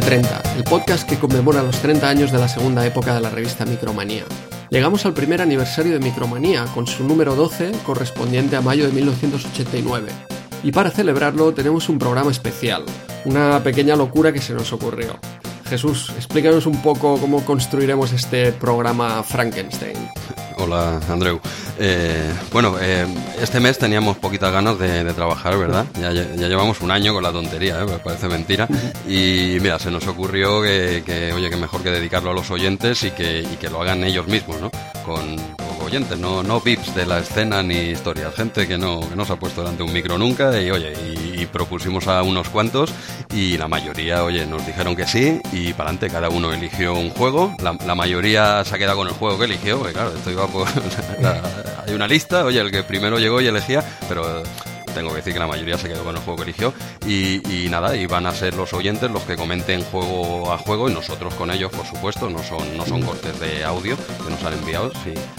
bienvenidos a Retromanía 30, el podcast que conmemora los 30 años de la segunda época de la revista Micromanía. Llegamos al primer aniversario de Micromanía, con su número 12 correspondiente a mayo de 1989. Y para celebrarlo tenemos un programa especial, una pequeña locura que se nos ocurrió. Jesús, explícanos un poco cómo construiremos este programa Frankenstein. Hola, Andreu. Eh, bueno, eh, este mes teníamos poquitas ganas de, trabajar, ¿verdad? Ya, llevamos un año con la tontería, ¿eh? me parece mentira. Y mira, se nos ocurrió que, oye, que mejor que dedicarlo a los oyentes y que, y que lo hagan ellos mismos, ¿no? Con, oyentes, no, no VIPs de la escena ni historias, gente que no, que no se ha puesto delante un micro nunca y oye, y, propusimos a unos cuantos y la mayoría, oye, nos dijeron que sí y para adelante cada uno eligió un juego, la, mayoría se ha quedado con el juego que eligió, porque claro, esto iba por... hay una lista, oye, el que primero llegó y elegía, pero tengo que decir que la mayoría se quedó con el juego que eligió. Y, nada, y van a ser los oyentes los que comenten juego a juego y nosotros con ellos, por supuesto. No son, no son cortes de audio que nos han enviado,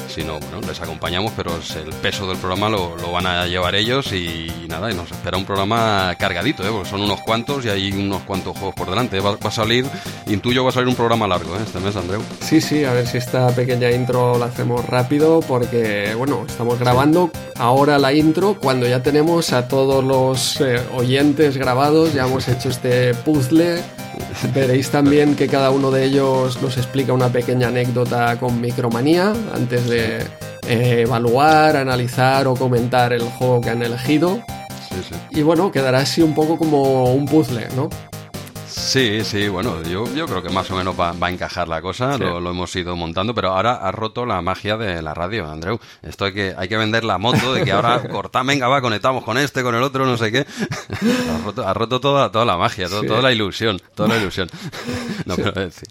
sino bueno, les acompañamos, pero el peso del programa lo, van a llevar ellos y, nada, y nos espera un programa cargadito, ¿eh? porque son unos cuantos y hay unos cuantos juegos por delante. Va, a salir, intuyo, va a salir un programa largo ¿eh? este mes, Andreu. Sí, sí, a ver si esta pequeña intro la hacemos rápido porque, bueno, estamos grabando ahora la intro cuando ya tenemos a todos los eh, oyentes grabados, ya hemos hecho este puzzle. Veréis también que cada uno de ellos nos explica una pequeña anécdota con Micromanía antes de eh, evaluar, analizar o comentar el juego que han elegido. Y bueno, quedará así un poco como un puzzle, ¿no? Sí, sí, bueno, yo, yo creo que más o menos va, a encajar la cosa, lo, hemos ido montando, pero ahora ha roto la magia de la radio, Andreu. Esto hay que, hay que vender la moto de que ahora corta, venga, va, conectamos con este, con el otro, no sé qué. ha roto, toda, toda la magia, toda la ilusión, toda la ilusión.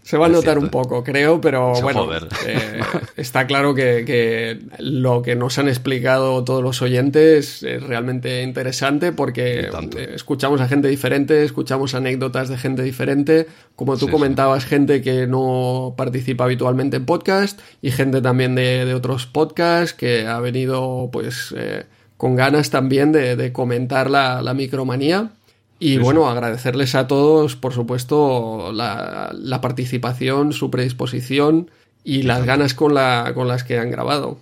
Se va a notar un poco, creo, pero bueno, eh, está claro que, que, lo que nos han explicado todos los oyentes es realmente interesante porque escuchamos a gente diferente, escuchamos anécdotas de gente diferente. Como tú comentabas, gente que no participa habitualmente en podcast y gente también de, otros podcasts que ha venido pues eh, con ganas también de, comentar la, micromanía. Y bueno, agradecerles a todos, por supuesto, la, participación, su predisposición y las ganas con, la, con las que han grabado.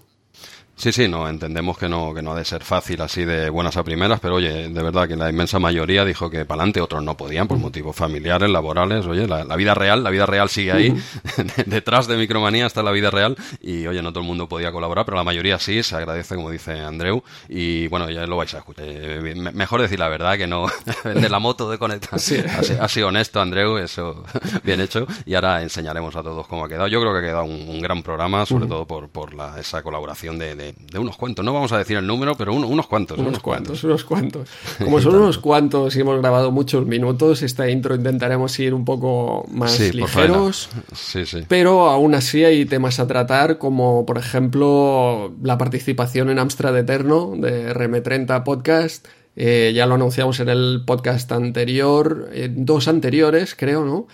Sí, sí, no, entendemos que no, que no ha de ser fácil así de buenas a primeras, pero oye, de verdad que la inmensa mayoría dijo que para adelante, otros no podían por motivos familiares, laborales, oye, la, vida real, la vida real sigue ahí, detrás de Micromanía está la vida real y oye, no todo el mundo podía colaborar, pero la mayoría sí, se agradece como dice Andreu y bueno, ya lo vais a escuchar. Eh, mejor decir la verdad que no de la moto de conectar. Sí. Ha, sido honesto Andreu, eso bien hecho y ahora enseñaremos a todos cómo ha quedado. Yo creo que ha quedado un, gran programa, sobre todo por, por la, esa colaboración de de, unos cuantos. No vamos a decir el número, pero unos cuantos. Unos, cuantos, unos cuantos. Como son unos cuantos y hemos grabado muchos minutos, esta intro intentaremos ir un poco más ligeros. Sí, sí. Pero aún así hay temas a tratar, como por ejemplo la participación en Amstrad Eterno de RM30 Podcast. Eh, ya lo anunciamos en el podcast anterior, dos anteriores, creo, ¿no?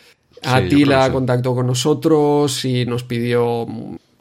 Atila contactó con nosotros y nos pidió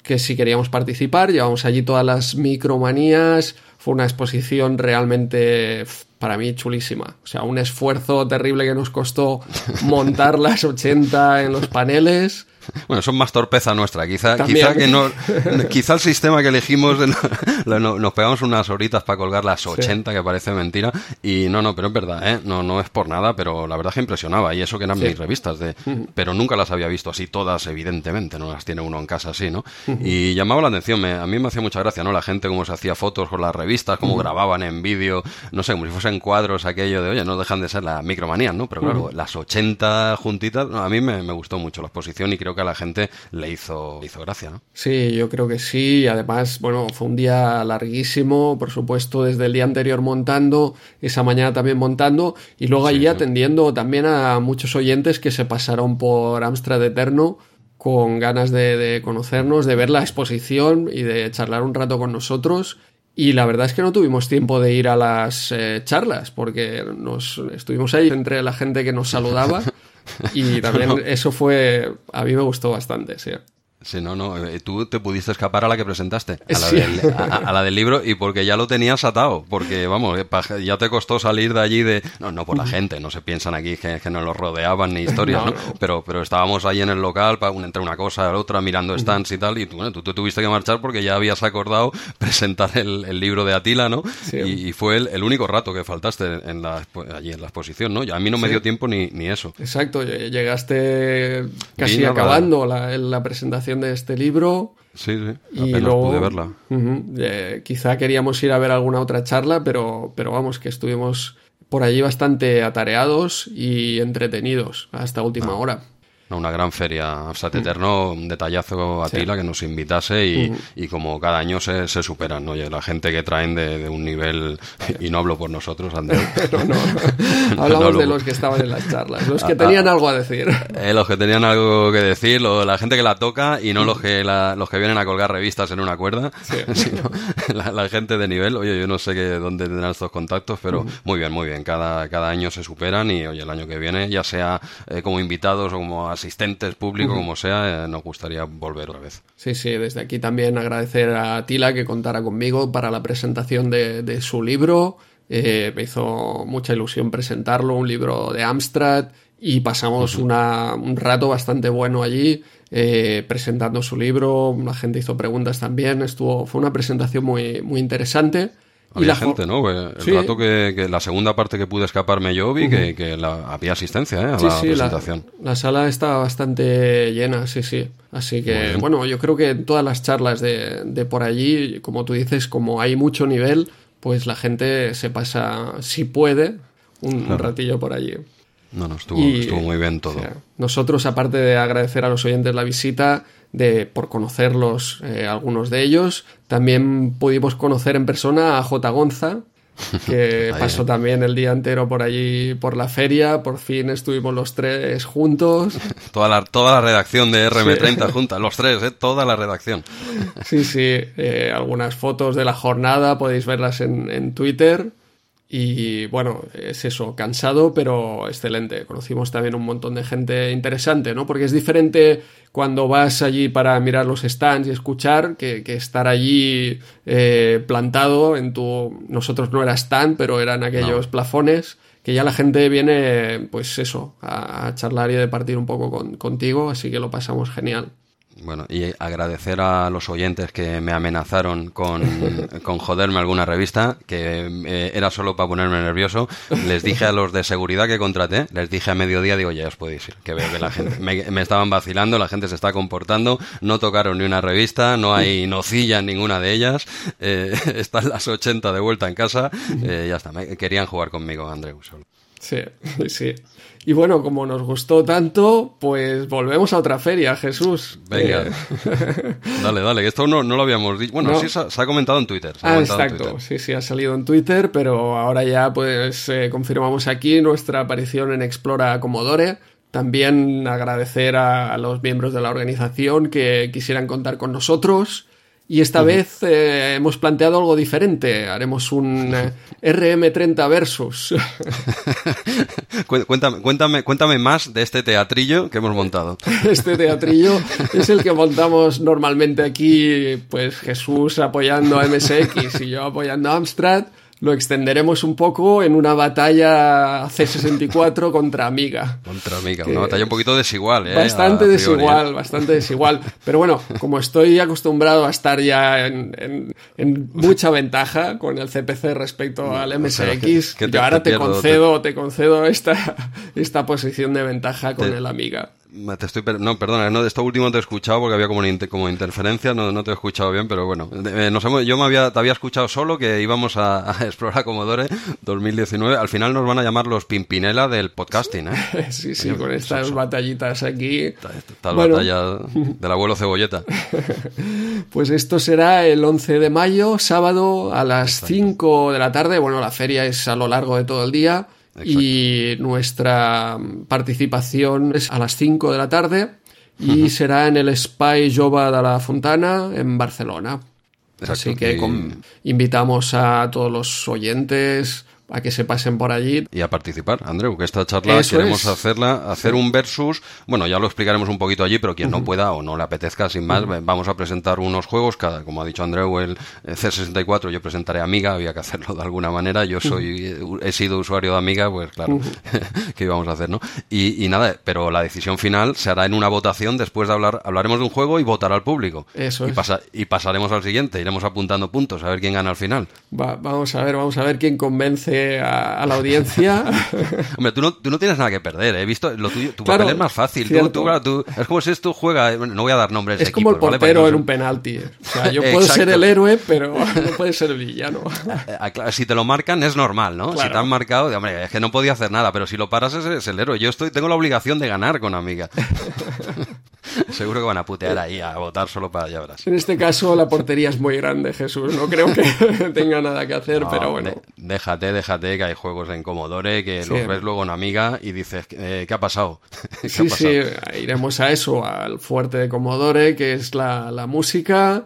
que si queríamos participar, llevamos allí todas las micromanías, fue una exposición realmente para mí chulísima. O sea, un esfuerzo terrible que nos costó montar las 80 en los paneles. Bueno, son más torpeza nuestra. Quizá, quizá que no, quizá el sistema que elegimos nos pegamos unas horitas para colgar las 80, que parece mentira. Y no, no, pero es verdad, ¿eh? No, no es por nada, pero la verdad es que impresionaba. Y eso que eran mis revistas, de, pero nunca las había visto así todas, evidentemente. No las tiene uno en casa así, ¿no? Y llamaba la atención. a mí me hacía mucha gracia, ¿no? La gente cómo se hacía fotos con las revistas, cómo grababan en vídeo, no sé, como si fuesen cuadros aquello de, oye, no dejan de ser la micromanía, ¿no? Pero claro, las 80 juntitas, a mí me, me, gustó mucho la exposición y creo que a la gente le hizo, hizo gracia, ¿no? Sí, yo creo que sí. Además, bueno, fue un día larguísimo, por supuesto, desde el día anterior montando, esa mañana también montando, y luego allí atendiendo también a muchos oyentes que se pasaron por Amstrad Eterno con ganas de, conocernos, de ver la exposición y de charlar un rato con nosotros. Y la verdad es que no tuvimos tiempo de ir a las eh, charlas, porque nos estuvimos ahí entre la gente que nos saludaba Y también eso fue, a mí me gustó bastante, sí. Sí, no, no. Eh, tú te pudiste escapar a la que presentaste, a la, del, a, la del libro, y porque ya lo tenías atado. Porque, vamos, eh, ya te costó salir de allí de. No, no por la gente, no se piensan aquí que, que nos lo rodeaban ni historias, ¿no? Pero, pero estábamos ahí en el local, para entre una cosa y la otra, mirando stands y tal, y bueno, tú, tuviste que marchar porque ya habías acordado presentar el, libro de Atila, ¿no? Y, fue el, único rato que faltaste en la, allí en la exposición, ¿no? a mí no me dio tiempo ni, ni eso. Exacto, llegaste casi acabando la, la presentación de este libro. Sí, sí, y luego, pude verla. Eh, quizá queríamos ir a ver alguna otra charla, pero, pero vamos, que estuvimos por allí bastante atareados y entretenidos hasta última ah. hora una gran feria. Te eterno un detallazo a Tila que nos invitase y, y como cada año se, se superan, ¿no? la gente que traen de, un nivel, y no hablo por nosotros, Andrés. no, no. Hablamos de los que estaban en las charlas, los que ah, tenían ah. algo a decir. Eh, los que tenían algo que decir, la gente que la toca y no los que, los que vienen a colgar revistas en una cuerda, sino la, gente de nivel. Oye, yo no sé que, dónde tendrán estos contactos, pero muy bien, muy bien. Cada, cada año se superan y, oye, el año que viene, ya sea eh, como invitados o como asistentes públicos, como sea, eh, nos gustaría volver otra vez. Sí, sí, desde aquí también agradecer a Tila que contara conmigo para la presentación de, su libro. Eh, me hizo mucha ilusión presentarlo, un libro de Amstrad, y pasamos un rato bastante bueno allí eh, presentando su libro. La gente hizo preguntas también. Estuvo, fue una presentación muy, muy interesante. Había la gente, ¿no? El rato que, la segunda parte que pude escaparme yo vi que, había asistencia ¿eh? a la presentación. La, sala está bastante llena, sí, sí. Así que, bueno, yo creo que en todas las charlas de, de por allí, como tú dices, como hay mucho nivel, pues la gente se pasa, si puede, un ratillo por allí. No, no, estuvo, estuvo muy bien todo. nosotros, aparte de agradecer a los oyentes la visita, de, por conocerlos, eh, algunos de ellos, también pudimos conocer en persona a J. Gonza, que pasó también el día entero por allí, por la feria. Por fin estuvimos los tres juntos. toda, la, toda la redacción de RM30 junta, los tres, ¿eh? toda la redacción. sí, sí. Eh, algunas fotos de la jornada podéis verlas en, en Twitter. Y bueno, es eso, cansado, pero excelente. Conocimos también un montón de gente interesante, ¿no? Porque es diferente cuando vas allí para mirar los stands y escuchar que, estar allí eh, plantado en tu... Nosotros no era stand, pero eran aquellos plafones que ya la gente viene, pues eso, a, charlar y a departir un poco contigo, así que lo pasamos genial. Bueno, y agradecer a los oyentes que me amenazaron con, con joderme alguna revista, que eh, era solo para ponerme nervioso. Les dije a los de seguridad que contraté, les dije a mediodía, digo, ya os podéis ir, que ve la gente. Me, estaban vacilando, la gente se está comportando, no tocaron ni una revista, no hay nocilla en ninguna de ellas, eh, están las 80 de vuelta en casa, eh, ya está, querían jugar conmigo, Andreu, solo. Sí, sí. Y bueno, como nos gustó tanto, pues volvemos a otra feria, Jesús. Venga. Eh, dale, dale, esto no, lo habíamos dicho. Bueno, sí se ha, comentado en Twitter. ah, exacto. Sí, sí, ha salido en Twitter, pero ahora ya pues eh, confirmamos aquí nuestra aparición en Explora Commodore. También agradecer a los miembros de la organización que quisieran contar con nosotros y esta vez eh, hemos planteado algo diferente. Haremos un eh, RM30 versus. cuéntame, cuéntame, cuéntame más de este teatrillo que hemos montado. Este teatrillo es el que montamos normalmente aquí, pues Jesús apoyando a MSX y yo apoyando a Amstrad lo extenderemos un poco en una batalla C64 contra Amiga. Contra Amiga, una batalla un poquito desigual, ¿eh? Bastante desigual, bastante desigual. Pero bueno, como estoy acostumbrado a estar ya en, mucha ventaja con el CPC respecto al MSX, yo ahora te, concedo, te... concedo esta, esta posición de ventaja con el Amiga. Te estoy no, perdona, no, de esto último te he escuchado porque había como, como interferencia, no, no te he escuchado bien, pero bueno. Eh, yo me había, te había escuchado solo que íbamos a, explorar Commodore 2019. Al final nos van a llamar los Pimpinela del podcasting, ¿eh? sí, sí, con estas batallitas aquí. Esta, batalla del abuelo Cebolleta. pues esto será el 11 de mayo, sábado, a las 5 de la tarde. Bueno, la feria es a lo largo de todo el día. Y nuestra participación es a las 5 de la tarde y será en el Spy Jova de la Fontana en Barcelona. Así que invitamos a todos los oyentes, a que se pasen por allí. Y a participar, Andreu, que esta charla queremos hacerla, hacer un versus, bueno, ya lo explicaremos un poquito allí, pero quien no pueda o no le apetezca, sin más, vamos a presentar unos juegos, cada, como ha dicho Andreu, el C64, yo presentaré Amiga, había que hacerlo de alguna manera, yo soy, he sido usuario de Amiga, pues claro, ¿qué íbamos a hacer, no? Y, nada, pero la decisión final se hará en una votación, después de hablar, hablaremos de un juego y votará al público. Eso y, y pasaremos al siguiente, iremos apuntando puntos, a ver quién gana al final. vamos a ver, vamos a ver quién convence a, la audiencia. Hombre, tú no, tú no, tienes nada que perder, ¿eh? he visto lo tuyo, tu papel es más fácil. Tú, es como si tú juegas, no voy a dar nombres. Es como el portero en un penalti. O sea, yo puedo ser el héroe, pero no puedes ser el villano. Eh, si te lo marcan es normal, ¿no? Si te han marcado, hombre, es que no podía hacer nada, pero si lo paras es, el héroe. Yo estoy, tengo la obligación de ganar con amiga. Seguro que van a putear ahí, a votar solo para allá, En este caso la portería es muy grande, Jesús. No creo que tenga nada que hacer, pero bueno. déjate, déjate que hay juegos en Commodore que los ves luego en Amiga y dices, eh, ¿qué ha pasado? sí, sí, iremos a eso, al fuerte de Commodore, que es la, la música.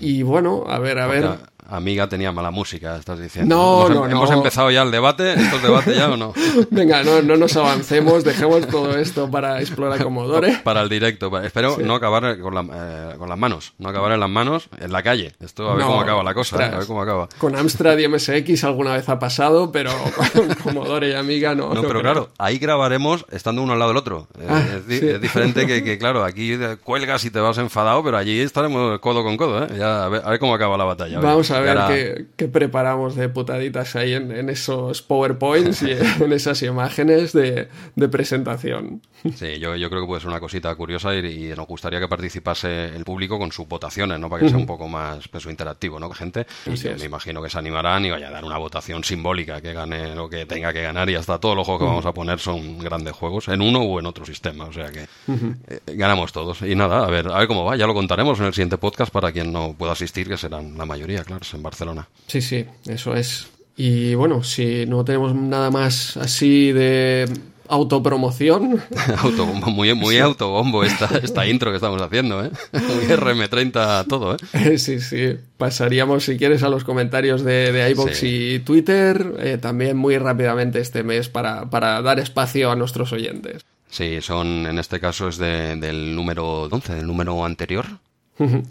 Y bueno, a ver, a ver amiga tenía mala música, estás diciendo. No, ¿Hemos, no, em- ¿Hemos empezado ya el debate? ¿Esto es debate ya o no? Venga, no, no nos avancemos, dejemos todo esto para explorar Commodore. Para el directo. Espero no acabar con, eh, con, las manos, no acabar en las manos en la calle. Esto a ver cómo acaba la cosa, ¿eh? a ver cómo acaba. Con Amstrad y MSX alguna vez ha pasado, pero con Commodore y Amiga no. No, pero claro, ahí grabaremos estando uno al lado del otro. Ah, es, diferente que, claro, aquí cuelgas y te vas enfadado, pero allí estaremos codo con codo, ¿eh? Ya, a, ver, cómo acaba la batalla. Vamos a ver qué, preparamos de putaditas ahí en, esos PowerPoints y en esas imágenes de, presentación. Sí, yo, creo que puede ser una cosita curiosa y, nos gustaría que participase el público con sus votaciones, ¿no? Para que sea un poco más peso interactivo, ¿no? Gente, me imagino que se animarán y vaya a dar una votación simbólica que gane lo que tenga que ganar y hasta todos los juegos que vamos a poner son grandes juegos, en uno o en otro sistema, o sea que eh, ganamos todos. Y nada, a ver, a ver cómo va, ya lo contaremos en el siguiente podcast para quien no pueda asistir, que serán la mayoría, claro en Barcelona. Sí, sí, eso es. Y bueno, si no tenemos nada más así de autopromoción. autobombo, muy, muy autobombo esta, esta intro que estamos haciendo, ¿eh? RM30 todo, ¿eh? Sí, sí. Pasaríamos, si quieres, a los comentarios de, de iBox y Twitter, eh, también muy rápidamente este mes para, para dar espacio a nuestros oyentes. Sí, son, en este caso es de, del número 11, del número anterior,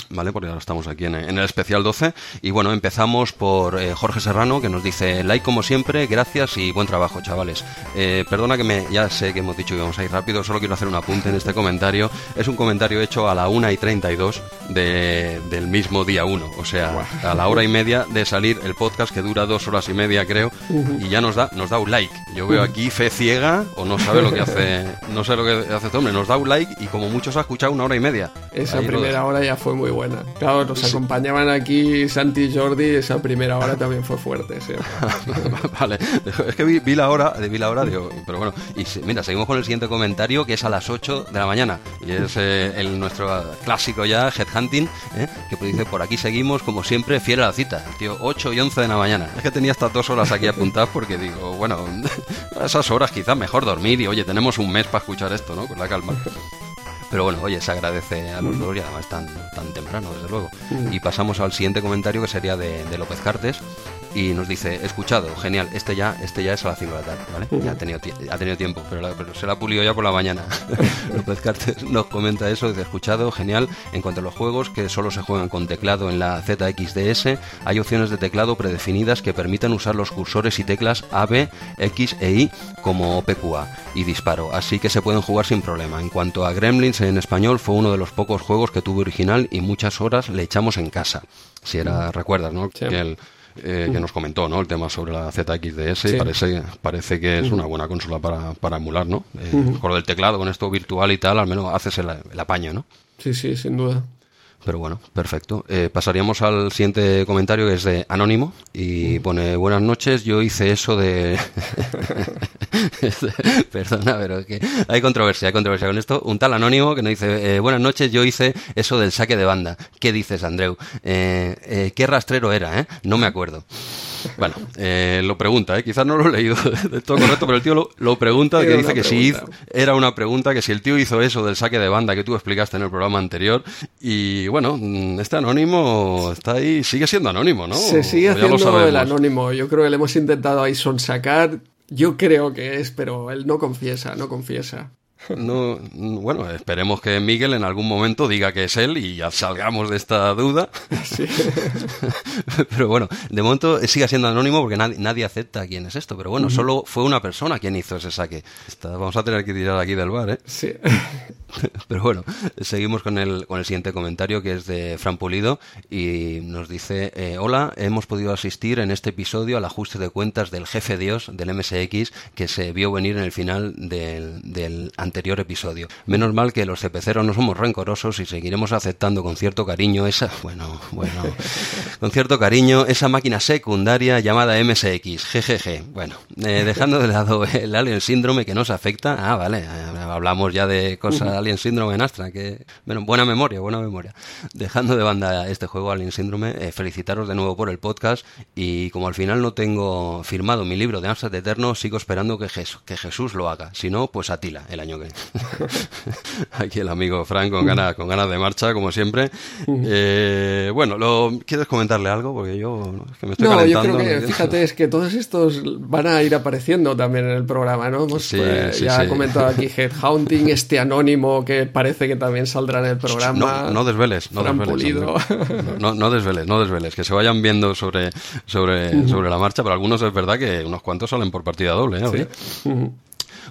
¿Vale? Porque ahora estamos aquí en, el especial 12. Y bueno, empezamos por eh, Jorge Serrano, que nos dice: like como siempre, gracias y buen trabajo, chavales. Eh, perdona que me. Ya sé que hemos dicho que vamos a ir rápido, solo quiero hacer un apunte en este comentario. Es un comentario hecho a la 1 y 32 de, del mismo día 1. O sea, a la hora y media de salir el podcast, que dura dos horas y media, creo. Y ya nos da, nos da un like. Yo veo aquí fe ciega, o no sabe lo que hace. No sé lo que hace este hombre. Nos da un like y como muchos ha escuchado una hora y media. Esa primera hora ya fue muy buena. Claro, nos acompañaban aquí Santi y Jordi, esa primera hora también fue fuerte. vale, es que vi, la hora, vi la hora, digo, pero bueno, y mira, seguimos con el siguiente comentario que es a las 8 de la mañana y es eh, el nuestro clásico ya, Headhunting, ¿eh? que pues dice, por aquí seguimos como siempre, fiel a la cita, tío, 8 y 11 de la mañana. Es que tenía estas dos horas aquí apuntadas porque digo, bueno, esas horas quizás mejor dormir y oye, tenemos un mes para escuchar esto, ¿no? Con la calma. Pero bueno, oye, se agradece a los dos y además tan, tan temprano, desde luego. Y pasamos al siguiente comentario que sería de, de López Cartes, y nos dice, escuchado, genial, este ya, este ya es a las 5 de la tarde, ¿vale? Ya ha tenido, ha tenido tiempo, pero, se la ha pulido ya por la mañana. López Cartes nos comenta eso, dice, escuchado, genial, en cuanto a los juegos que solo se juegan con teclado en la ZXDS, hay opciones de teclado predefinidas que permiten usar los cursores y teclas A, B, X e Y como PQA y disparo, así que se pueden jugar sin problema. En cuanto a Gremlins en español, fue uno de los pocos juegos que tuve original y muchas horas le echamos en casa. Si era, recuerdas, ¿no? Que el, eh, que nos comentó, ¿no? El tema sobre la ZXDS y parece, parece que es una buena consola para, para emular, ¿no? Eh, con lo del teclado, con esto virtual y tal, al menos haces el, el apaño, ¿no? Sí, sí, sin duda. Pero bueno, perfecto. Eh, pasaríamos al siguiente comentario que es de Anónimo y pone buenas noches. Yo hice eso de Perdona, pero que hay controversia, hay controversia con esto. Un tal anónimo que nos dice, eh, buenas noches, yo hice eso del saque de banda. ¿Qué dices, Andreu? Eh, eh, ¿Qué rastrero era, eh? No me acuerdo. Bueno, lo pregunta, ¿eh? quizás no lo he leído de todo correcto, pero el tío lo, pregunta, que dice que si era una pregunta, que si el tío hizo eso del saque de banda que tú explicaste en el programa anterior. Y bueno, mm, este anónimo está ahí, sigue siendo anónimo, ¿no? Se sigue haciendo el anónimo. Yo creo que le hemos intentado ahí sonsacar. Yo creo que es, pero él no confiesa, no confiesa. No, bueno, esperemos que Miguel en algún momento diga que es él y ya salgamos de esta duda. pero bueno, de momento sigue siendo anónimo porque nadie, nadie acepta quién es esto. Pero bueno, solo fue una persona quien hizo ese saque. vamos a tener que tirar aquí del bar, ¿eh? Sí. Pero bueno, seguimos con el, con el siguiente comentario que es de Fran Pulido y nos dice, eh, hola, hemos podido asistir en este episodio al ajuste de cuentas del jefe Dios del MSX que se vio venir en el final del, del anterior episodio. Menos mal que los CPCeros no somos rencorosos y seguiremos aceptando con cierto cariño esa, bueno, bueno, con cierto cariño esa máquina secundaria llamada MSX, jejeje. Bueno, eh, dejando de lado el Alien Síndrome que nos afecta, ah, vale, eh, hablamos ya de cosas Alien Síndrome en Astra, que, bueno, buena memoria, buena memoria. Dejando de banda este juego Alien Síndrome, eh, felicitaros de nuevo por el podcast y como al final no tengo firmado mi libro de Amstrad Eterno, sigo esperando que, que Jesús lo haga. Si no, pues Atila, el año que Aquí el amigo Frank con ganas, con ganas de marcha, como siempre. Eh, bueno, lo, ¿quieres comentarle algo? Porque yo que me estoy no, Yo creo que, fíjate, es que todos estos van a ir apareciendo también en el programa, ¿no? Hemos pues, ya comentado aquí Headhunting, este anónimo que parece que también saldrá en el programa. No, no desveles, no desveles. No, no, desveles, no desveles. Que se vayan viendo sobre, sobre, sobre la marcha, pero algunos es verdad que unos cuantos salen por partida doble, ¿eh?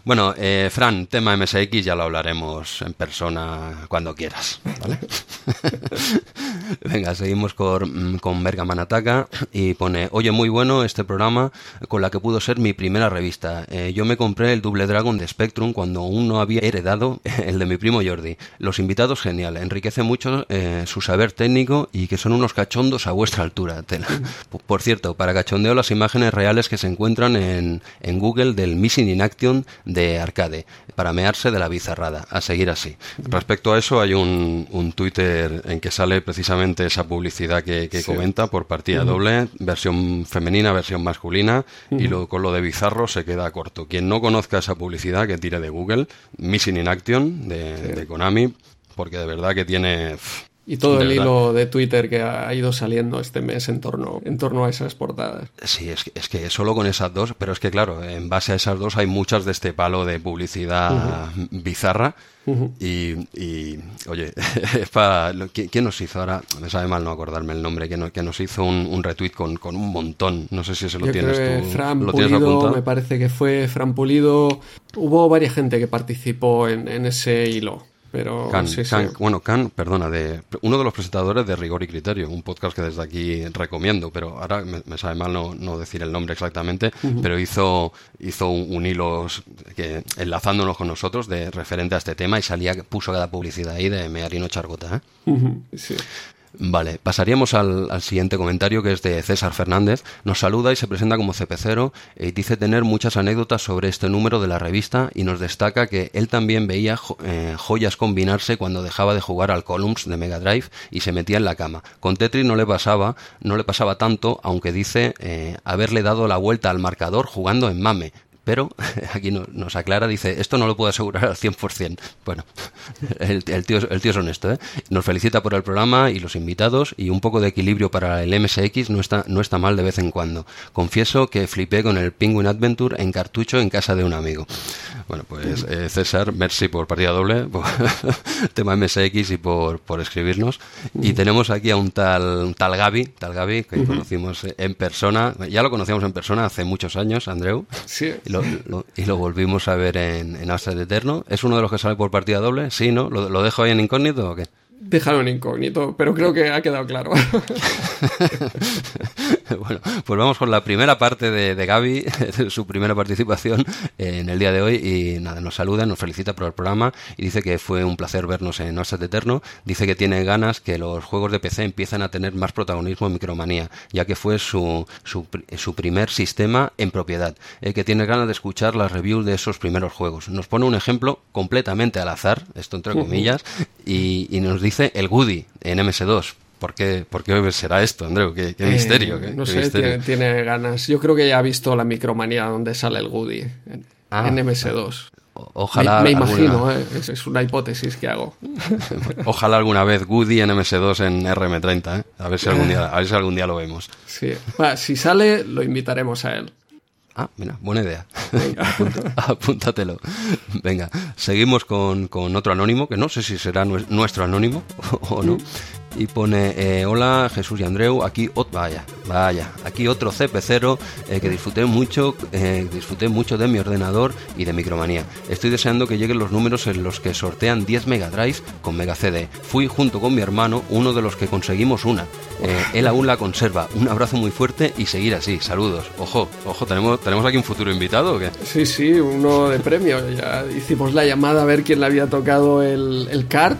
Bueno, eh, Fran, tema MSX ya lo hablaremos en persona cuando quieras. Venga, seguimos con, con Bergaman Ataca y pone, oye, muy bueno este programa con la que pudo ser mi primera revista. Eh, yo me compré el Double Dragon de Spectrum cuando aún no había heredado el de mi primo Jordi. Los invitados, genial, enriquece mucho eh, su saber técnico y que son unos cachondos a vuestra altura. Por cierto, para cachondeo las imágenes reales que se encuentran en, en Google del Missing in Action de arcade para mearse de la bizarrada. A seguir así. Respecto a eso, hay un, un Twitter en que sale precisamente esa publicidad que, comenta por partida doble, versión femenina, versión masculina, y lo, con lo de bizarro se queda corto. Quien no conozca esa publicidad, que tire de Google, Missing in Action de, Konami, porque de verdad que tiene. Y todo el hilo de Twitter que ha ido saliendo este mes en torno, en torno a esas portadas. Sí, es que, es que solo con esas dos, pero es que claro, en base a esas dos hay muchas de este palo de publicidad bizarra. y, oye, ¿quién nos hizo ahora? Me sabe mal no acordarme el nombre, que, que nos hizo un, retweet con, con, un montón. No sé si se lo tienes tú. Fran Pulido, me parece que fue Fran Pulido. Hubo varias gente que participó en, en ese hilo. Pero bueno, Can, perdona, de uno de los presentadores de Rigor y Criterio, un podcast que desde aquí recomiendo, pero ahora me, sabe mal no, decir el nombre exactamente, pero hizo, hizo un, hilo que, enlazándonos con nosotros de referente a este tema y salía, puso cada publicidad ahí de Mearino Chargota. ¿eh? sí. Vale, pasaríamos al, siguiente comentario que es de César Fernández. Nos saluda y se presenta como cepecero y dice tener muchas anécdotas sobre este número de la revista y nos destaca que él también veía eh, joyas combinarse cuando dejaba de jugar al Columns de Mega Drive y se metía en la cama. Con Tetris no le pasaba, no le pasaba tanto, aunque dice eh, haberle dado la vuelta al marcador jugando en Mame, pero aquí nos aclara, dice, esto no lo puedo asegurar al 100%. Bueno, el, tío, el tío es honesto, ¿eh? Nos felicita por el programa y los invitados y un poco de equilibrio para el MSX no está, no está mal de vez en cuando. Confieso que flipé con el Penguin Adventure en cartucho en casa de un amigo. Bueno, pues eh, César, merci por partida doble, por tema MSX y por, por escribirnos. Y tenemos aquí a un tal, un tal Gaby, tal Gaby, que conocimos en persona. Ya lo conocíamos en persona hace muchos años, Andreu. Sí, y lo volvimos a ver en, en Eterno. ¿Es uno de los que sale por partida doble? Sí, ¿no? ¿Lo, dejo ahí en incógnito o qué? Déjalo en incógnito, pero creo que ha quedado claro. bueno, pues vamos con la primera parte de, de Gaby, su primera participación en el día de hoy. Y nada, nos saluda, nos felicita por el programa y dice que fue un placer vernos en de Eterno. Dice que tiene ganas que los juegos de PC empiecen a tener más protagonismo en Micromanía, ya que fue su, su, su primer sistema en propiedad. Eh, que tiene ganas de escuchar las reviews de esos primeros juegos. Nos pone un ejemplo completamente al azar, esto entre comillas, y, y nos dice el Goody en MS2 ¿Por qué, ¿Por qué, será esto, Andreu? Qué, eh, misterio. no sé, Tiene, ganas. Yo creo que ya ha visto la micromanía donde sale el Goody en, ah, MS2. Ojalá. Me, imagino, eh, es, una hipótesis que hago. Ojalá alguna vez Goody en MS2 en RM30, ¿eh? a, ver si algún día, a ver si algún día lo vemos. Sí. si sale, lo invitaremos a él. Ah, mira, buena idea. apúntatelo. Venga, seguimos con, con, otro anónimo, que no sé si será nuestro anónimo o no y pone eh, hola Jesús y Andreu aquí vaya vaya aquí otro CP0 eh, que disfruté mucho eh, disfruté mucho de mi ordenador y de Micromanía. Estoy deseando que lleguen los números en los que sortean 10 Mega Drive con Mega CD fui junto con mi hermano uno de los que conseguimos una. Él aún la conserva. Un abrazo muy fuerte y seguir así. Saludos. Ojo ojo tenemos tenemos aquí un futuro invitado ¿o qué? sí sí uno de premio. Ya hicimos la llamada a ver quién le había tocado el, el card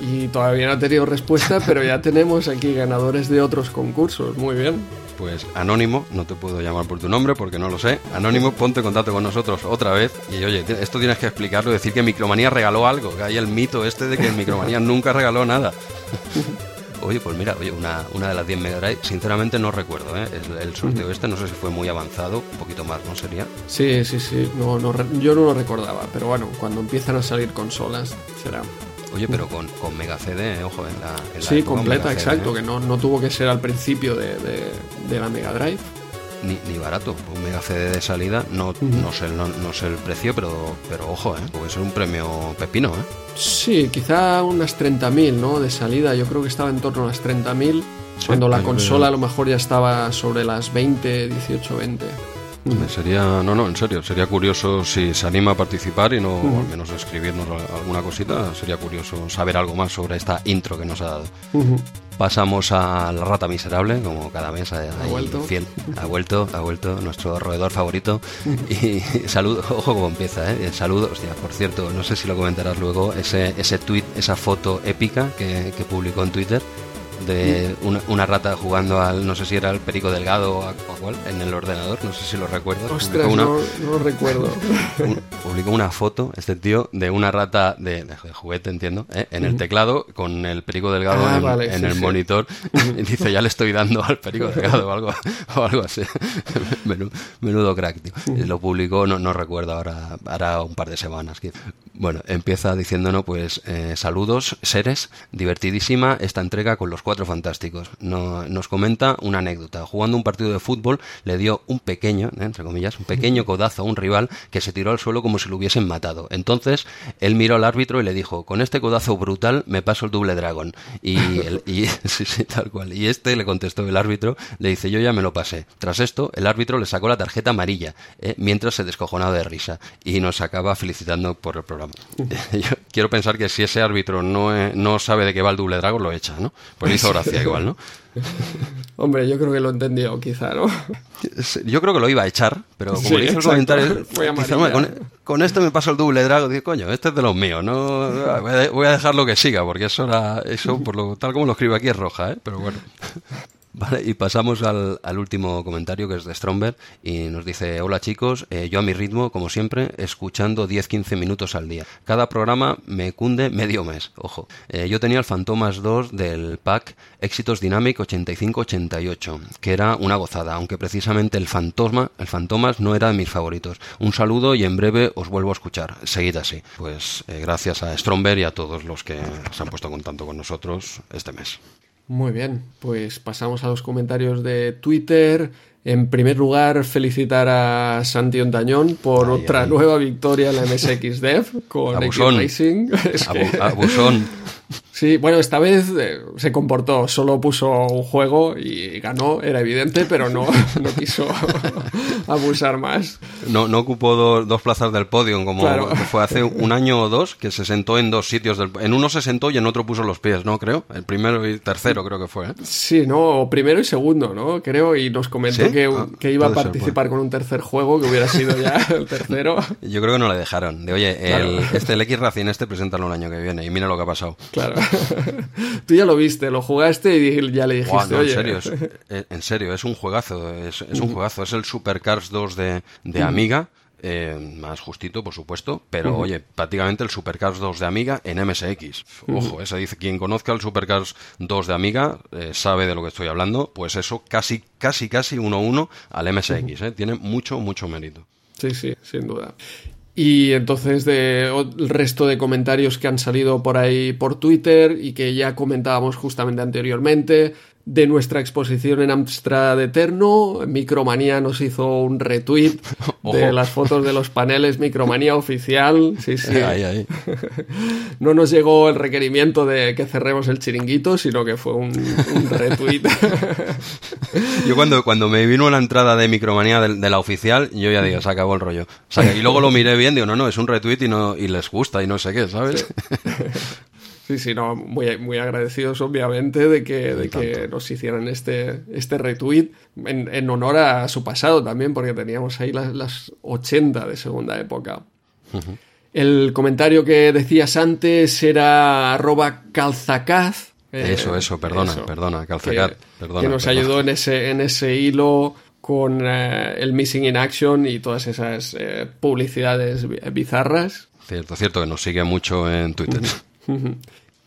y todavía no ha tenido respuesta, pero ya tenemos aquí ganadores de otros concursos. Muy bien. Pues Anónimo, no te puedo llamar por tu nombre porque no lo sé. Anónimo, ponte en contacto con nosotros otra vez. Y oye, esto tienes que explicarlo, decir que Micromanía regaló algo, que hay el mito este de que Micromanía nunca regaló nada. Oye, pues mira, oye, una, una de las 10 Mega Drive, sinceramente no recuerdo, ¿eh? el, sorteo este, no sé si fue muy avanzado, un poquito más, ¿no sería? Sí, sí, sí, no, no, yo no lo recordaba, pero bueno, cuando empiezan a salir consolas será. Oye, pero con, con Mega CD, ojo, en la. En sí, completa, exacto, que no, no, tuvo que ser al principio de, de, la Mega Drive. Ni, ni, barato, un Mega CD de salida, no, no, sé, no, sé el precio, pero, pero ojo, ¿eh? puede ser un premio pepino. ¿eh? Sí, quizá unas 30.000 ¿no? de salida, yo creo que estaba en torno a las 30.000, cuando la consola a lo mejor ya estaba sobre las 20, 18, 20. Sería, no, no, en serio, sería curioso si se anima a participar y no al menos escribirnos alguna cosita, sería curioso saber algo más sobre esta intro que nos ha dado. Pasamos a la rata miserable, como cada mes, ha vuelto. Fiel. Ha vuelto, ha vuelto nuestro roedor favorito. y saludo, ojo cómo empieza, ¿eh? Saludo, hostia, por cierto, no sé si lo comentarás luego, ese, ese tweet, esa foto épica que, que publicó en Twitter de una, rata jugando al, no sé si era el Perico Delgado o, a, cuál, en el ordenador, no sé si lo recuerdas. Ostras, no, lo recuerdo. publicó una foto, este tío, de una rata de, juguete, entiendo, ¿eh? en el teclado con el Perico Delgado ah, en, el monitor. y dice, ya le estoy dando al Perico Delgado o algo, o algo así. menudo, crack, tío. Lo publicó, no, no recuerdo ahora, hará un par de semanas. Bueno, empieza diciéndonos, pues, eh, saludos, seres, divertidísima esta entrega con los cuatro fantásticos. nos comenta una anécdota. Jugando un partido de fútbol, le dio un pequeño, eh, entre comillas, un pequeño codazo a un rival que se tiró al suelo como si lo hubiesen matado. Entonces, él miró al árbitro y le dijo, con este codazo brutal me paso el doble dragón. Y, y sí, sí, tal cual. Y este le contestó el árbitro, le dice, yo ya me lo pasé. Tras esto, el árbitro le sacó la tarjeta amarilla, eh, mientras se descojonaba de risa. Y nos acaba felicitando por el programa. Yo quiero pensar que si ese árbitro no, eh, no sabe de qué va el doble dragon, lo echa, ¿no? Pues hizo gracia igual, ¿no? Hombre, yo creo que lo entendió, quizá, ¿no? Yo creo que lo iba a echar, pero como le hizo el comentario, con, esto me paso el doble drago, digo, coño, este es de los míos, no voy a dejarlo que siga, porque eso era, eso por lo tal como lo escribo aquí es roja, ¿eh? Pero bueno. Vale, y pasamos al, último comentario que es de Stromberg y nos dice, hola chicos, eh, yo a mi ritmo, como siempre, escuchando 10-15 minutos al día. Cada programa me cunde medio mes, ojo. Eh, yo tenía el Fantomas 2 del pack Éxitos Dynamic 85-88, que era una gozada, aunque precisamente el Fantasma, el Fantomas no era de mis favoritos. Un saludo y en breve os vuelvo a escuchar. Seguid así. Pues eh, gracias a Stromberg y a todos los que se han puesto en con nosotros este mes. Muy bien, pues pasamos a los comentarios de Twitter. En primer lugar, felicitar a Santi Ontañón por otra nueva victoria en la MSX Dev con X Racing. Abusón. Sí, bueno, esta vez eh, se comportó, solo puso un juego y ganó, era evidente, pero no, no quiso abusar más. No, no ocupó dos plazas del podio, como fue hace un año o dos, que se sentó en dos sitios. Del, en uno se sentó y en otro puso los pies, ¿no? Creo. El primero y tercero creo que fue. ¿eh? Sí, no, primero y segundo, ¿no? Creo, y nos comentó que, ah, que, iba a participar con un tercer juego, que hubiera sido ya el tercero. Yo creo que no le dejaron. De oye, el, este, el X Racing este, preséntalo el año que viene y mira lo que ha pasado. Claro. Tú ya lo viste, lo jugaste y ya le dijiste, En serio, es, eh, en serio, es un juegazo, es, un juegazo. Es el Supercars 2 de, de Amiga. Eh, más justito, por supuesto, pero oye, prácticamente el Supercars 2 de Amiga en MSX. Ojo, esa dice, quien conozca el Supercars 2 de Amiga eh, sabe de lo que estoy hablando, pues eso casi, casi, casi 1-1 al MSX, eh, tiene mucho, mucho mérito. Sí, sí, sin duda. Y entonces de el resto de comentarios que han salido por ahí por Twitter y que ya comentábamos justamente anteriormente, de nuestra exposición en Amstrad Eterno. Micromanía nos hizo un retweet de las fotos de los paneles Micromanía oficial. Sí, sí. No nos llegó el requerimiento de que cerremos el chiringuito, sino que fue un, retweet. Yo cuando, cuando me vino la entrada de Micromanía de, la oficial, yo ya digo, se acabó el rollo. y luego lo miré bien, digo, no, no, es un retweet y, no, y les gusta y no sé qué, ¿sabes? Sí, sí, no, muy, muy agradecidos obviamente de que, de que nos hicieran este, este retweet en, honor a su pasado también, porque teníamos ahí las, las 80 de segunda época. El comentario que decías antes era arroba calzacaz. Eh, eso, eso, perdona, perdona, calzacaz. Que, nos ayudó en ese, en ese hilo con eh, el Missing in Action y todas esas eh, publicidades bizarras. Cierto, cierto, que nos sigue mucho en Twitter.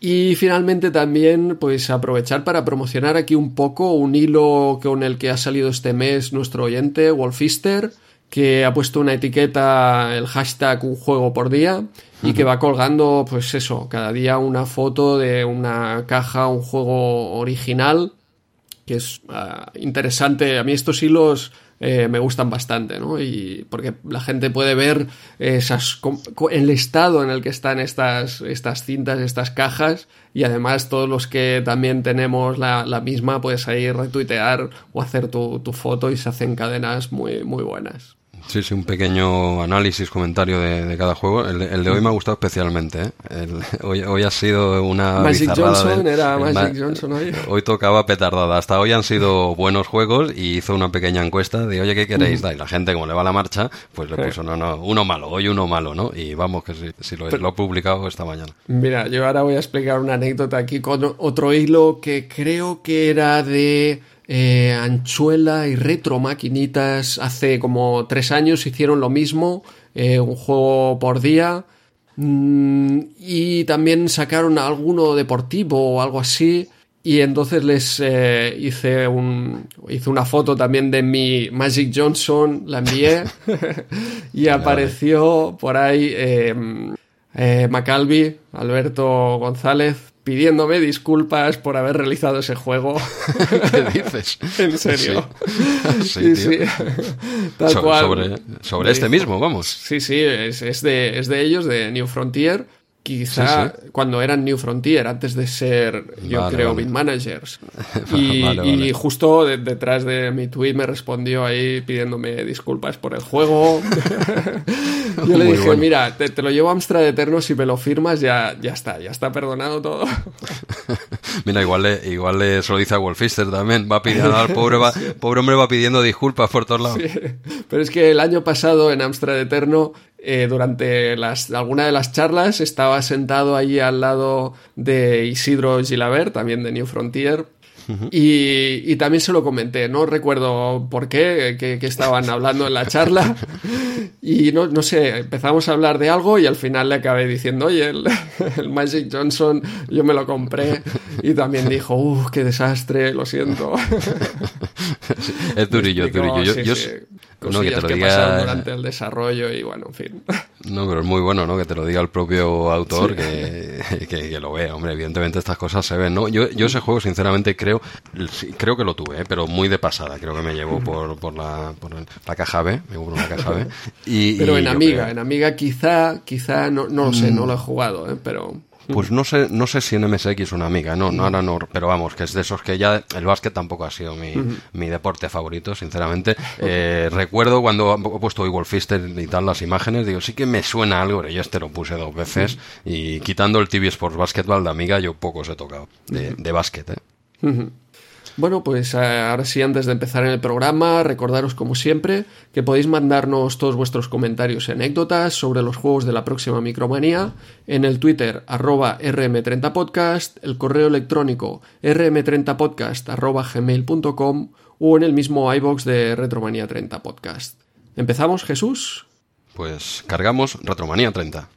Y finalmente también, pues aprovechar para promocionar aquí un poco un hilo con el que ha salido este mes nuestro oyente, Wolfister, que ha puesto una etiqueta, el hashtag un juego por día, y que va colgando, pues eso, cada día una foto de una caja, un juego original, que es ah, interesante. A mí estos hilos eh, me gustan bastante, ¿no? Y porque la gente puede ver esas, el estado en el que están estas, estas cintas, estas cajas, y además todos los que también tenemos la, la misma, puedes ahí retuitear o hacer tu, tu foto y se hacen cadenas muy, muy buenas. Sí, sí, un pequeño análisis, comentario de, cada juego. El, de hoy me ha gustado especialmente. ¿eh? hoy, ha sido una. Magic Johnson era Magic Johnson hoy. Hoy tocaba petardada. Hasta hoy han sido buenos juegos y hizo una pequeña encuesta de, oye, ¿qué queréis? Y la gente, como le va la marcha, pues le puso, no, no, uno malo, hoy uno malo, ¿no? Y vamos, que si, lo, lo he publicado esta mañana. Mira, yo ahora voy a explicar una anécdota aquí con otro hilo que creo que era de eh, Anchuela y Retro Maquinitas hace como tres años hicieron lo mismo, eh, un juego por día. Mm, y también sacaron alguno deportivo o algo así. Y entonces les eh, hice, un, hice una foto también de mi Magic Johnson, la envié y apareció por ahí eh, Alberto González, pidiéndome disculpas por haber realizado ese juego. ¿Qué dices? en serio. Sí, sí, Tal cual. Sobre, este mismo, vamos. Sí, sí, es, es, de, es de ellos, de New Frontier. Quizá cuando eran New Frontier, antes de ser, yo creo, vale. Managers. Y, justo detrás de mi tweet me respondió ahí pidiéndome disculpas por el juego. yo le dije, mira, te, lo llevo a Amstrad Eterno, si me lo firmas ya, ya está, ya está perdonado todo. mira, igual le, igual le se lo dice a Wolfister también, va pidiendo al pobre, pobre hombre va pidiendo disculpas por todos lados. Pero es que el año pasado en Amstrad Eterno eh, durante las, alguna de las charlas estaba sentado allí al lado de Isidro Gilabert, también de New Frontier, y, también se lo comenté, no recuerdo por qué, que, estaban hablando en la charla. Y no, no, sé, empezamos a hablar de algo y al final le acabé diciendo, oye, el, Magic Johnson yo me lo compré. Y también dijo, uff, qué desastre, lo siento. es durillo, es durillo. Yo, no, que, te lo diga... durante el desarrollo y bueno, en fin. No, pero es muy bueno, ¿no? Que te lo diga el propio autor, que, que, lo vea. Hombre, evidentemente estas cosas se ven, ¿no? Yo, yo ese juego, sinceramente, creo creo que lo tuve, ¿eh? pero muy de pasada. Creo que me llevó por, por, la, por la caja B, me llevó una caja B. Y, pero en Amiga, en Amiga quizá, quizá, no, no lo sé, no lo he jugado, ¿eh? pero... Pues no sé, no sé si en MSX una amiga, no, no, ahora no, pero vamos, que es de esos que ya el básquet tampoco ha sido mi, mi deporte favorito, sinceramente. Eh, recuerdo cuando he puesto Wolfister y tal las imágenes, digo, sí que me suena algo, pero yo este lo puse dos veces y quitando el TV Sports Basketball de amiga, yo pocos he tocado de, de básquet, ¿eh? Bueno, pues eh, ahora sí, antes de empezar en el programa, recordaros como siempre que podéis mandarnos todos vuestros comentarios y anécdotas sobre los juegos de la próxima Micromanía en el Twitter arroba rm30podcast, el correo electrónico rm30podcast arroba gmail.com o en el mismo iBox de Retromanía 30 Podcast. ¿Empezamos, Jesús? Pues cargamos Retromanía 30.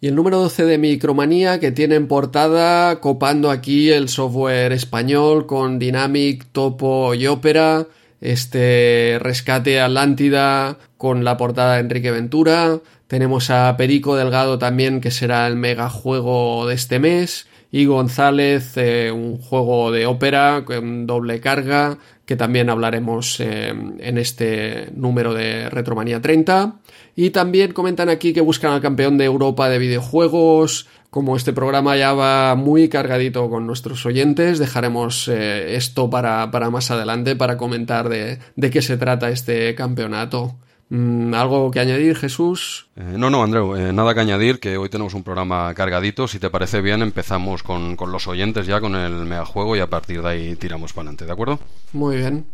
Y el número 12 de Micromanía que tiene en portada copando aquí el software español con Dynamic, Topo y Opera, este Rescate Atlántida con la portada de Enrique Ventura, tenemos a Perico Delgado también que será el mega juego de este mes. Y González eh, un juego de ópera con doble carga que también hablaremos eh, en este número de Retromanía 30. Y también comentan aquí que buscan al campeón de Europa de videojuegos. Como este programa ya va muy cargadito con nuestros oyentes, dejaremos eh, esto para, para, más adelante para comentar de, de qué se trata este campeonato. Mm, ¿Algo que añadir, Jesús? Eh, no, no, Andreu, eh, nada que añadir, que hoy tenemos un programa cargadito. Si te parece bien, empezamos con, con los oyentes ya, con el megajuego y a partir de ahí tiramos para adelante, ¿de acuerdo? Muy bien.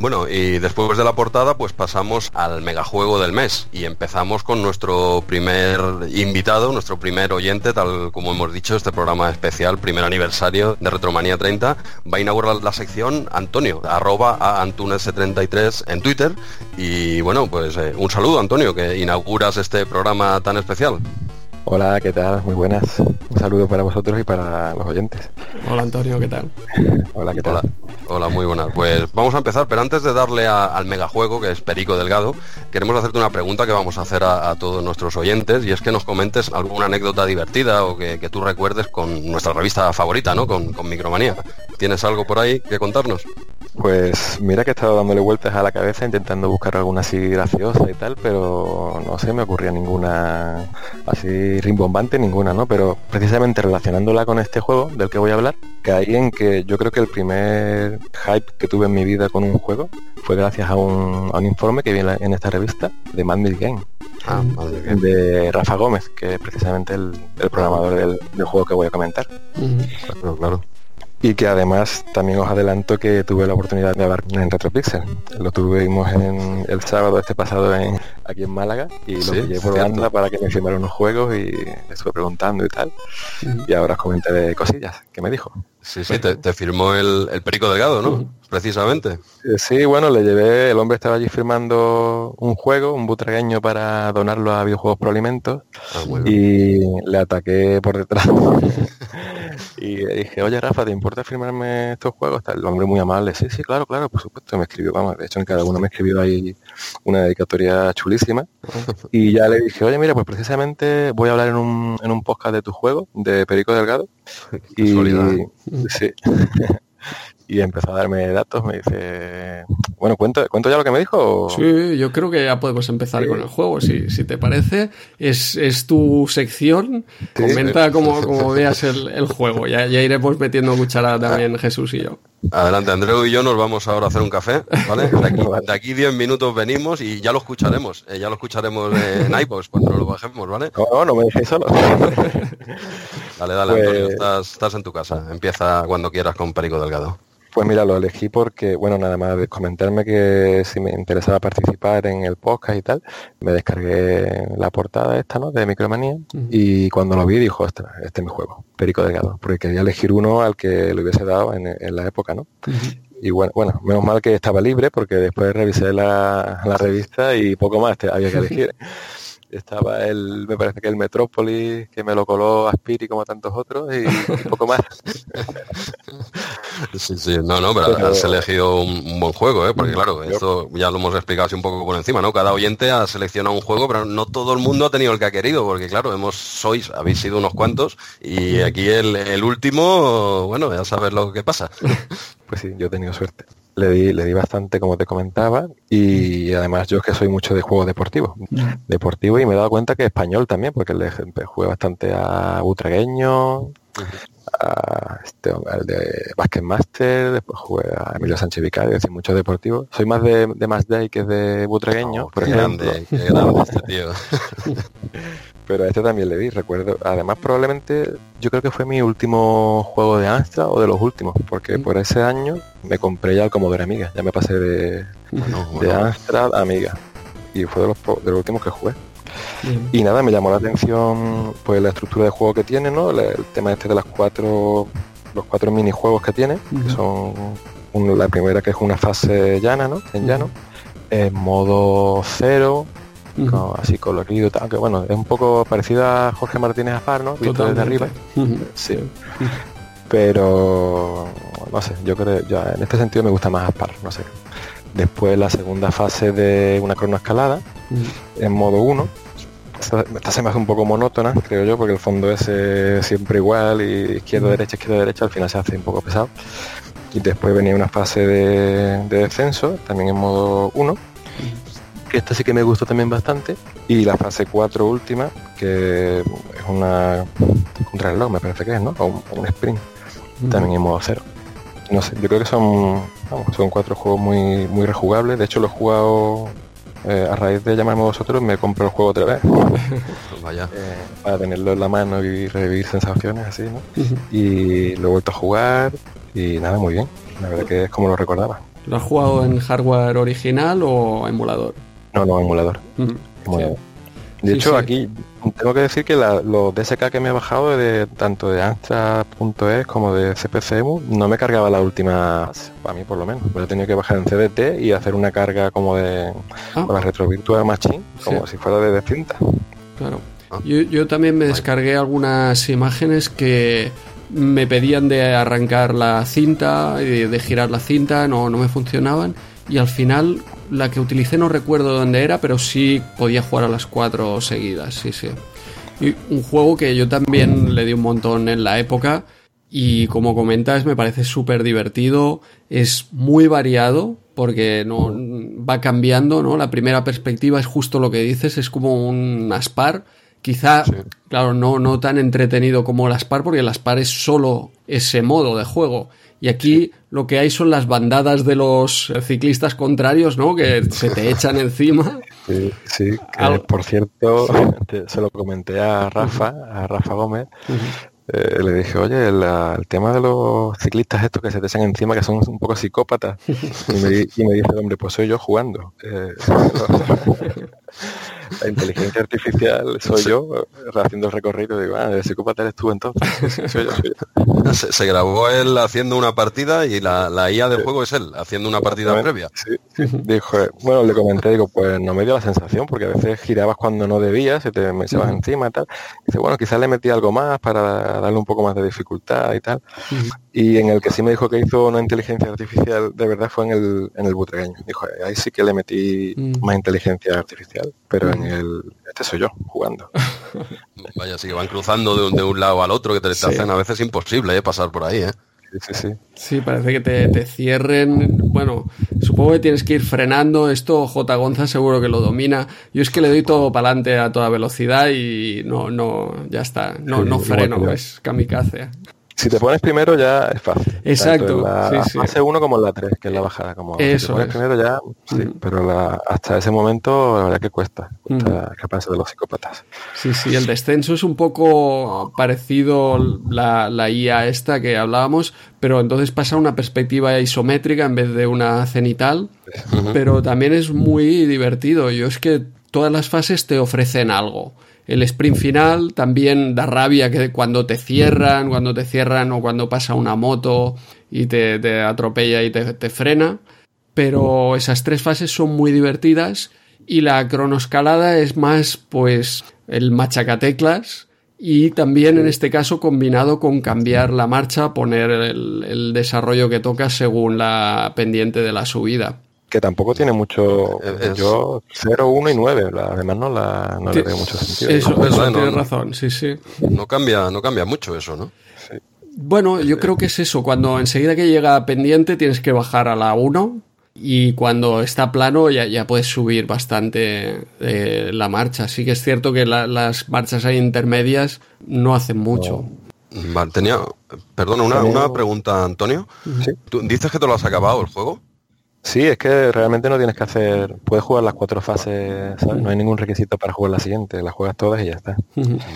Bueno, y después de la portada, pues pasamos al megajuego del mes y empezamos con nuestro primer invitado, nuestro primer oyente, tal como hemos dicho, este programa especial, primer aniversario de Retromanía 30. Va a inaugurar la sección Antonio, arroba a Antunes33 en Twitter. Y bueno, pues eh, un saludo, Antonio, que inauguras este programa tan especial. Hola, ¿qué tal? Muy buenas. Un saludo para vosotros y para los oyentes. Hola Antonio, ¿qué tal? Hola, ¿qué tal? Hola, muy buenas. Pues vamos a empezar, pero antes de darle al megajuego, que es Perico Delgado, queremos hacerte una pregunta que vamos a hacer a, todos nuestros oyentes, y es que nos comentes alguna anécdota divertida o que, tú recuerdes con nuestra revista favorita, ¿no? Con, con Micromanía. ¿Tienes algo por ahí que contarnos? Pues mira que he estado dándole vueltas a la cabeza intentando buscar alguna así graciosa y tal, pero no sé, me ocurría ninguna así rimbombante, ninguna, ¿no? Pero precisamente relacionándola con este juego del que voy a hablar, caí en que yo creo que el primer hype que tuve en mi vida con un juego fue gracias a un, informe que vi en, esta revista de Mad Game. Ah, de Rafa Gómez, que es precisamente el, programador del, juego que voy a comentar. Claro, claro y que además también os adelanto que tuve la oportunidad de hablar en Retropixel. Lo tuvimos en el sábado este pasado en, aquí en Málaga y lo pillé por banda para que me firmara unos juegos y le estuve preguntando y tal. Y ahora os comenté cosillas que me dijo. Sí, sí, te, firmó el, Perico Delgado, ¿no? Precisamente. Eh, sí, bueno, le llevé, el hombre estaba allí firmando un juego, un butragueño para donarlo a videojuegos por alimentos ah, y le ataqué por detrás. y le dije, oye Rafa, ¿te importa firmarme estos juegos? El hombre muy amable, sí, sí, claro, claro, por supuesto, me escribió, vamos, de hecho en cada uno me escribió ahí una dedicatoria chulísima. y ya le dije, oye, mira, pues precisamente voy a hablar en un, en un podcast de tu juego, de Perico Delgado. y, sí. y empezó a darme datos, me dice, bueno, ¿cuento, ¿cuento ya lo que me dijo? Sí, yo creo que ya podemos empezar con el juego, si, si te parece. Es, es tu sección, comenta como, veas el, juego, ya, ya iremos metiendo cuchara también Jesús y yo. Adelante, Andreu y yo nos vamos ahora a hacer un café, ¿vale? De aquí, 10 minutos venimos y ya lo escucharemos, eh, ya lo escucharemos en iPods cuando lo bajemos, ¿vale? No, no me dejéis solo. dale, dale, Antonio, pues- estás, estás en tu casa, empieza cuando quieras con Perico Delgado. Pues mira, lo elegí porque, bueno, nada más de comentarme que si me interesaba participar en el podcast y tal, me descargué la portada esta, ¿no? De Micromanía y cuando lo vi dijo, este, este es mi juego, Perico Delgado, porque quería elegir uno al que le hubiese dado en, la época, ¿no? Y bueno, bueno, menos mal que estaba libre porque después revisé la, revista y poco más había que elegir. estaba el, me parece que el Metrópolis, que me lo coló Aspiri como tantos otros, y, poco más. Sí, sí, no, no, pero, has elegido un, buen juego, ¿eh? Porque claro, esto ya lo hemos explicado así un poco por encima, ¿no? Cada oyente ha seleccionado un juego, pero no todo el mundo ha tenido el que ha querido, porque claro, hemos, sois, habéis sido unos cuantos, y aquí el, el último, bueno, ya sabes lo que pasa. Pues sí, yo he tenido suerte. Le di, le di bastante, como te comentaba, y además yo es que soy mucho de juegos deportivos. Deportivo y me he dado cuenta que español también, porque le jugué bastante a Butragueño, a este, al de Basket Master, después jugué a Emilio Sánchez Vicario, es decir, muchos deportivos. Soy más de, de Más Day que de Butragueño, oh, por ejemplo. Grande, qué grande este tío. pero a este también le di, recuerdo. Además, probablemente yo creo que fue mi último juego de Amstrad o de los últimos, porque por ese año me compré ya el Commodore Amiga, ya me pasé de, de Amstrad a Amiga. Y fue de los, de los últimos que jugué. Y nada, me llamó la atención pues la estructura de juego que tiene, ¿no? El, tema este de las cuatro, los cuatro minijuegos que tiene, que son la primera que es una fase llana, ¿no? En llano, en modo cero, así colorido tal, que bueno, es un poco parecida a Jorge Martínez Afar, ¿no? Visto desde arriba. Sí. Pero no sé, yo creo, ya en este sentido me gusta más Aspar, no sé. Después la segunda fase de una cronoescalada en modo 1. Esta, se me hace un poco monótona, creo yo, porque el fondo es siempre igual y izquierda, derecha, izquierda, derecha, al final se hace un poco pesado. Y después venía una fase de, de descenso, también en modo 1 que esta sí que me gustó también bastante. Y la fase 4 última, que es una un reloj, me parece que es, ¿no? O un, sprint, también en modo cero. No sé, yo creo que son, son cuatro juegos muy, muy rejugables. De hecho, lo he jugado eh, a raíz de llamarme vosotros, me compré el juego otra vez. Vaya. Eh, para tenerlo en la mano y revivir sensaciones así, ¿no? Y lo he vuelto a jugar y nada, muy bien. La verdad que es como lo recordaba. ¿Lo has jugado en hardware original o emulador? No, no, emulador. De hecho, aquí tengo que decir que los DSK que me he bajado de tanto de Amstrad.es como de CPCEMU no me cargaba la última, para mí por lo menos. Pero he tenido que bajar en CDT y hacer una carga como de ah. la Retro Virtual Machine, como si fuera de, cinta. Claro. Ah. Yo, yo también me descargué algunas imágenes que me pedían de arrancar la cinta y de, girar la cinta, no, no me funcionaban. Y al final la que utilicé no recuerdo dónde era, pero sí podía jugar a las cuatro seguidas, sí, sí. Y un juego que yo también le di un montón en la época y como comentas me parece súper divertido, es muy variado porque no va cambiando, ¿no? La primera perspectiva es justo lo que dices, es como un Aspar, quizá, claro, no, no tan entretenido como el Aspar porque el Aspar es solo ese modo de juego y aquí lo que hay son las bandadas de los ciclistas contrarios, ¿no? Que se te echan encima. Sí, sí. por cierto, se lo comenté a Rafa, a Rafa Gómez. Eh, le dije, oye, el, tema de los ciclistas estos que se te echan encima, que son un poco psicópatas. Y me, dice, hombre, pues soy yo jugando. Eh, la inteligencia artificial soy yo haciendo el recorrido digo ah el psicópata eres tú entonces Se, grabó él haciendo una partida y la, la IA del juego es él haciendo una partida previa. Dijo bueno le comenté digo pues no me dio la sensación porque a veces girabas cuando no debías se te me se encima y tal dice bueno quizás le metí algo más para darle un poco más de dificultad y tal y en el que sí me dijo que hizo una inteligencia artificial de verdad fue en el en el butregueño dijo ahí sí que le metí mm. más inteligencia artificial pero en el este soy yo jugando. Vaya, sí que van cruzando de un, de un lado al otro, que te, hacen a veces imposible ¿eh? pasar por ahí, ¿eh? Sí, sí, sí. parece que te, cierren. Bueno, supongo que tienes que ir frenando. Esto J. Gonza seguro que lo domina. Yo es que le doy todo para adelante a toda velocidad y no, no, ya está. No, no freno, es kamikaze. Si te pones primero ya es fácil. Exacto. la fase 1 como en la 3, que es la bajada. Como Eso si te pones primero ya, sí, pero hasta ese momento la verdad que cuesta. Cuesta de los psicópatas. Sí, sí, el descenso es un poco parecido la, la IA esta que hablábamos, pero entonces pasa a una perspectiva isométrica en vez de una cenital. Pero también es muy divertido. Yo es que todas las fases te ofrecen algo. El sprint final también da rabia que cuando te cierran, cuando te cierran o cuando pasa una moto y te, atropella y te, frena. Pero esas tres fases son muy divertidas y la cronoscalada es más pues el machacateclas y también en este caso combinado con cambiar la marcha, poner el, desarrollo que toca según la pendiente de la subida. Que tampoco tiene mucho. Yo 0, 1 y 9, además no, la, no le veo mucho sentido. Eso, eso tienes razón, sí, sí. No cambia, no cambia mucho eso, ¿no? Bueno, yo creo que es eso. Cuando enseguida que llega pendiente tienes que bajar a la 1 y cuando está plano ya, ya puedes subir bastante eh, la marcha. Sí que es cierto que las marchas ahí intermedias no hacen mucho. Vale, tenía, perdona, una, una pregunta, Antonio. ¿Tú dices que te lo has acabado el juego? Sí, es que realmente no tienes que hacer, puedes jugar las cuatro fases, no hay ningún requisito para jugar la siguiente, las juegas todas y ya está.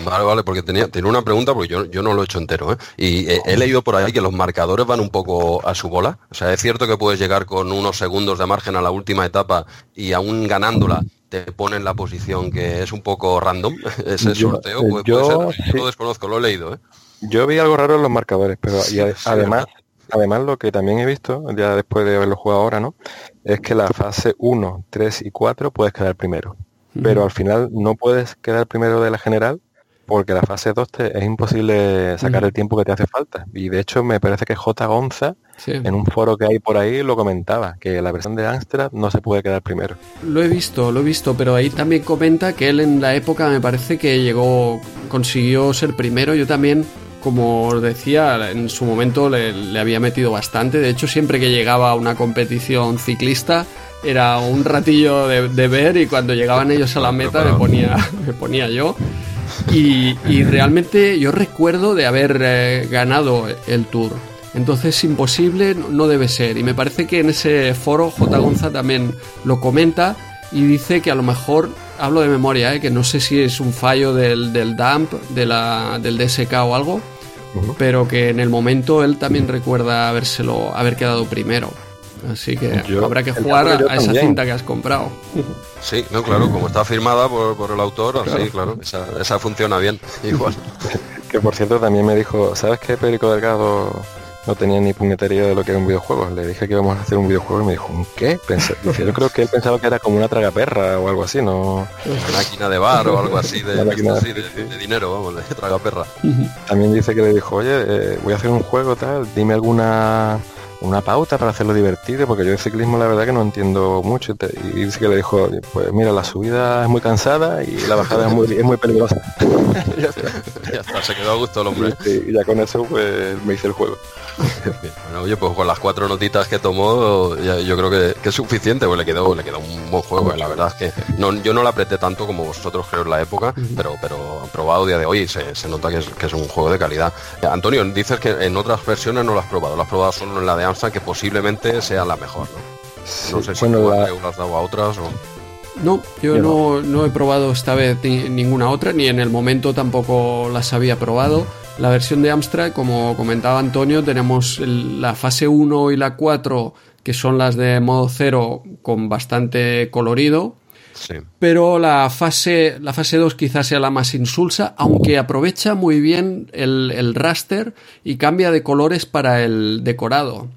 Vale, vale, porque tenía, tenía una pregunta porque yo, yo no lo he hecho entero, ¿eh? y he, leído por ahí que los marcadores van un poco a su bola, o sea, es cierto que puedes llegar con unos segundos de margen a la última etapa y aún ganándola te ponen la posición que es un poco random, ese sorteo, eh, yo, lo desconozco, lo he leído, ¿eh? Yo vi algo raro en los marcadores, pero además... Además, lo que también he visto, ya después de haberlo jugado ahora, ¿no? Es que la fase 1, 3 y 4 puedes quedar primero. Pero al final no puedes quedar primero de la general porque la fase 2 te, es imposible sacar el tiempo que te hace falta. Y de hecho me parece que J. Gonza, en un foro que hay por ahí, lo comentaba, que la versión de Amstrad no se puede quedar primero. Lo he visto, lo he visto, pero ahí también comenta que él en la época me parece que llegó, consiguió ser primero. Yo también como os decía, en su momento le, había metido bastante. De hecho, siempre que llegaba a una competición ciclista, era un ratillo de, ver y cuando llegaban ellos a la meta me ponía, me ponía yo. Y, realmente yo recuerdo de haber eh, ganado el tour. Entonces imposible no debe ser. Y me parece que en ese foro J. Gonza también lo comenta y dice que a lo mejor, hablo de memoria, eh, que no sé si es un fallo del, del de la, del DSK o algo, pero que en el momento él también recuerda habérselo, haber quedado primero. Así que habrá que jugar a, esa cinta que has comprado. Sí, no, claro, como está firmada por, el autor, claro. claro, esa, esa, funciona bien, igual. que por cierto también me dijo, ¿sabes qué Perico Delgado no tenía ni puñetería de lo que era un videojuego. Le dije que íbamos a hacer un videojuego y me dijo, ¿un qué? yo creo que él pensaba que era como una tragaperra o algo así, ¿no? Una máquina de bar o algo así de, de, dinero, vamos, de tragaperra. También dice que le dijo, oye, eh, voy a hacer un juego tal, dime alguna una pauta para hacerlo divertido, porque yo de ciclismo la verdad que no entiendo mucho. Y dice que le dijo, pues mira, la subida es muy cansada y la bajada es muy, es muy peligrosa. ya, está. se quedó a gusto el hombre. y ya con eso pues me hice el juego. bueno, oye, pues con las cuatro notitas que tomó, yo creo que, es suficiente, pues le quedó, le quedó un buen juego. Eh, la verdad es que no, yo no la apreté tanto como vosotros creo en la época, pero, pero probado día de hoy se, se nota que es, que es un juego de calidad. Eh, Antonio, dices que en otras versiones no lo has probado, lo has probado solo en la de Amstrad, que posiblemente sea la mejor, ¿no? sé si bueno, la... has dado a otras o... No, yo no, no, he probado esta vez ninguna otra, ni en el momento tampoco las había probado. La versión de Amstrad, como comentaba Antonio, tenemos la fase 1 y la 4, que son las de modo 0 con bastante colorido. Pero la fase, la fase 2 quizás sea la más insulsa, aunque aprovecha muy bien el, el raster y cambia de colores para el decorado.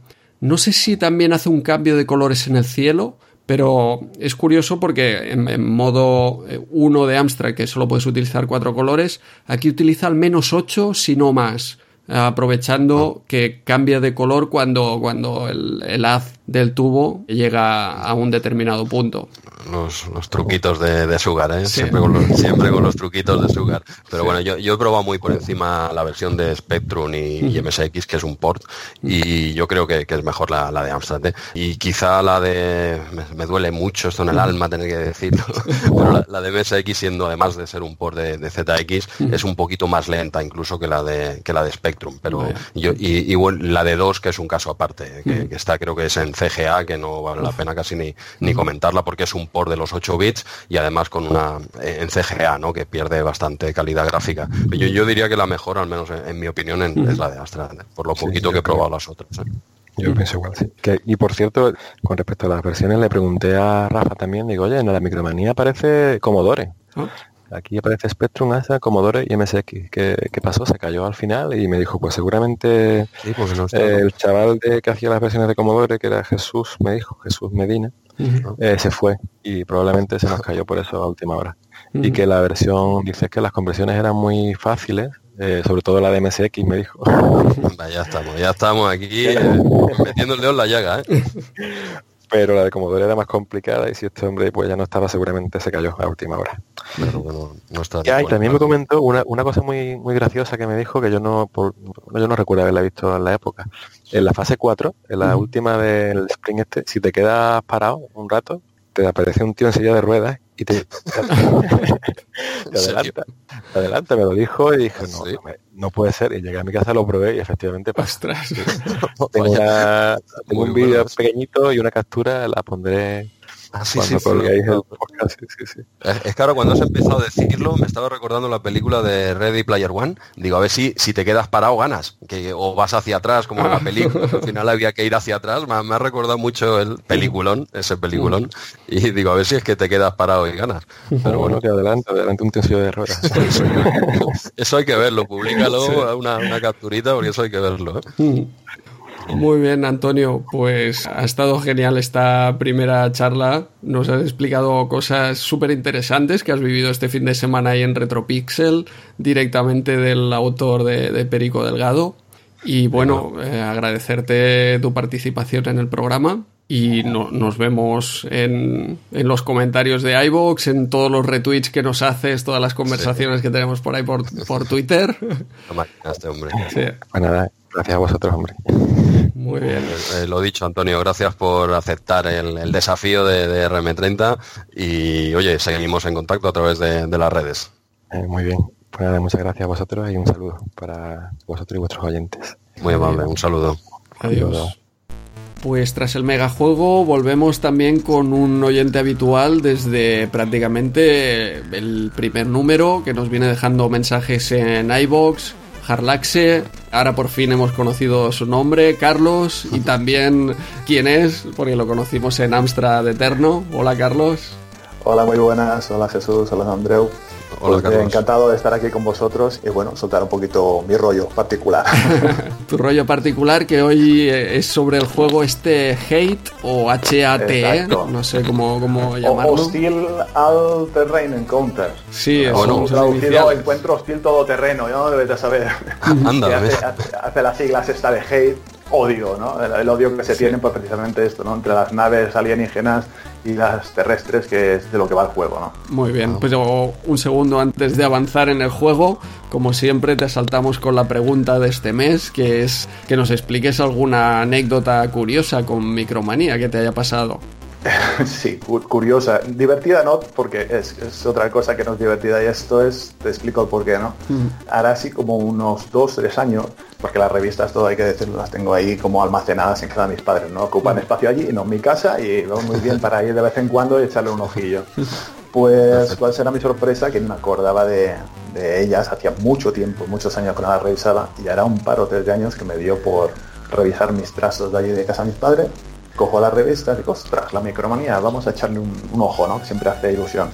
No sé si también hace un cambio de colores en el cielo, pero es curioso porque en, modo 1 de Amstrad, que solo puedes utilizar cuatro colores, aquí utiliza al menos 8, si no más, aprovechando que cambia de color cuando, cuando el haz del tubo llega a un determinado punto los, truquitos de, de Sugar, ¿eh? siempre, con los, siempre con los truquitos de Sugar. Pero bueno, yo, yo he probado muy por encima la versión de Spectrum y, MSX, que es un port, y yo creo que, es mejor la, de Amstrad. ¿eh? Y quizá la de... Me, duele mucho esto en el alma tener que decirlo, pero la, de MSX, siendo además de ser un port de, ZX, es un poquito más lenta incluso que la de, que la de Spectrum. Pero yo, y, la de 2, que es un caso aparte, que, está creo que es en CGA, que no vale la pena casi ni, ni comentarla porque es un por de los 8 bits y además con una eh, en CGA, ¿no? Que pierde bastante calidad gráfica. Yo, yo diría que la mejor, al menos en, mi opinión, es la de Astra, por lo poquito que he probado las otras. ¿eh? Yo pienso igual, sí. y por cierto, con respecto a las versiones, le pregunté a Rafa también, digo, oye, en la micromanía aparece Commodore. Ah. Aquí aparece Spectrum, ASA, Commodore y MSX. ¿Qué, pasó? Se cayó al final y me dijo, pues seguramente el chaval de que hacía las versiones de Commodore, que era Jesús, me dijo, Jesús Medina, eh, se fue y probablemente se nos cayó por eso a última hora. y que la versión, dice que las conversiones eran muy fáciles, eh, sobre todo la de MSX, me dijo. ya estamos, ya estamos aquí eh, metiendo el dedo en la llaga. pero la de Commodore era más complicada y si este hombre pues ya no estaba seguramente se cayó a última hora. y también me comentó una, cosa muy muy graciosa que me dijo que yo no yo no recuerdo haberla visto en la época. En la fase 4, en la última del Spring este, si te quedas parado un rato, te aparece un tío en silla de ruedas y te, adelanta, te adelanta, me lo dijo y dije, no, no, puede ser. Y llegué a mi casa, lo probé y efectivamente pasa. tengo, tengo un vídeo pequeñito y una captura, la pondré Ah, sí, sí, Es, claro, cuando has empezado a decirlo, me estaba recordando la película de Ready Player One. Digo, a ver si, si te quedas parado ganas, que, o vas hacia atrás, como en la película. Al final había que ir hacia atrás. Me, ha recordado mucho el peliculón, ese peliculón. Y digo, a ver si es que te quedas parado y ganas. Pero bueno, que adelante, adelante un tensión de errores. Eso, hay que verlo, públicalo, una, una capturita, porque eso hay que verlo. ¿eh? Muy bien, Antonio. Pues ha estado genial esta primera charla. Nos has explicado cosas súper interesantes que has vivido este fin de semana ahí en Retropixel, directamente del autor de, Perico Delgado. Y bueno, eh, agradecerte tu participación en el programa. Y nos vemos en, los comentarios de iVoox, en todos los retweets que nos haces, todas las conversaciones que tenemos por ahí por, por Twitter. Este hombre. Pues nada, gracias a vosotros, hombre. Muy bien. Eh, lo dicho, Antonio, gracias por aceptar el, desafío de, RM30 y, oye, seguimos en contacto a través de, las redes. Eh, muy bien. Pues muchas gracias a vosotros y un saludo para vosotros y vuestros oyentes. Muy amable, un saludo. Adiós. Pues tras el megajuego volvemos también con un oyente habitual desde prácticamente el primer número que nos viene dejando mensajes en iBox, Harlaxe. Ahora por fin hemos conocido su nombre, Carlos, y también quién es, porque lo conocimos en Amstrad Eterno. Hola, Carlos. Hola, muy buenas. Hola, Jesús. Hola, Andreu. Hola, pues, encantado de estar aquí con vosotros y bueno, soltar un poquito mi rollo particular. tu rollo particular que hoy es sobre el juego este Hate o HATE, no sé cómo, cómo llamarlo. Hostil All Terrain Encounter. Sí, es bueno, traducido encuentro hostil todoterreno, ¿no? Debes de saber. Anda, hace, hace, las siglas esta de Hate odio, ¿no? El, odio que se tiene por precisamente esto, ¿no? Entre las naves alienígenas terrestres, que es de lo que va el juego, ¿no? Muy bien, pues un segundo antes de avanzar en el juego, como siempre te saltamos con la pregunta de este mes, que es que nos expliques alguna anécdota curiosa con Micromanía que te haya pasado. Sí, curiosa. Divertida no, porque es, otra cosa que no es divertida y esto es, te explico el por qué, ¿no? Ahora sí como unos dos, tres años, porque las revistas, todo hay que decirlo, las tengo ahí como almacenadas en casa de mis padres, ¿no? Ocupan espacio allí, no en mi casa y va muy bien para ir de vez en cuando y echarle un ojillo. Pues, ¿cuál será mi sorpresa? Que me acordaba de, ellas hacía mucho tiempo, muchos años que no las revisaba y era un par o tres de años que me dio por revisar mis trazos de allí de casa de mis padres cojo la revista y digo, ostras, la micromanía, vamos a echarle un, ojo, ¿no? Siempre hace ilusión.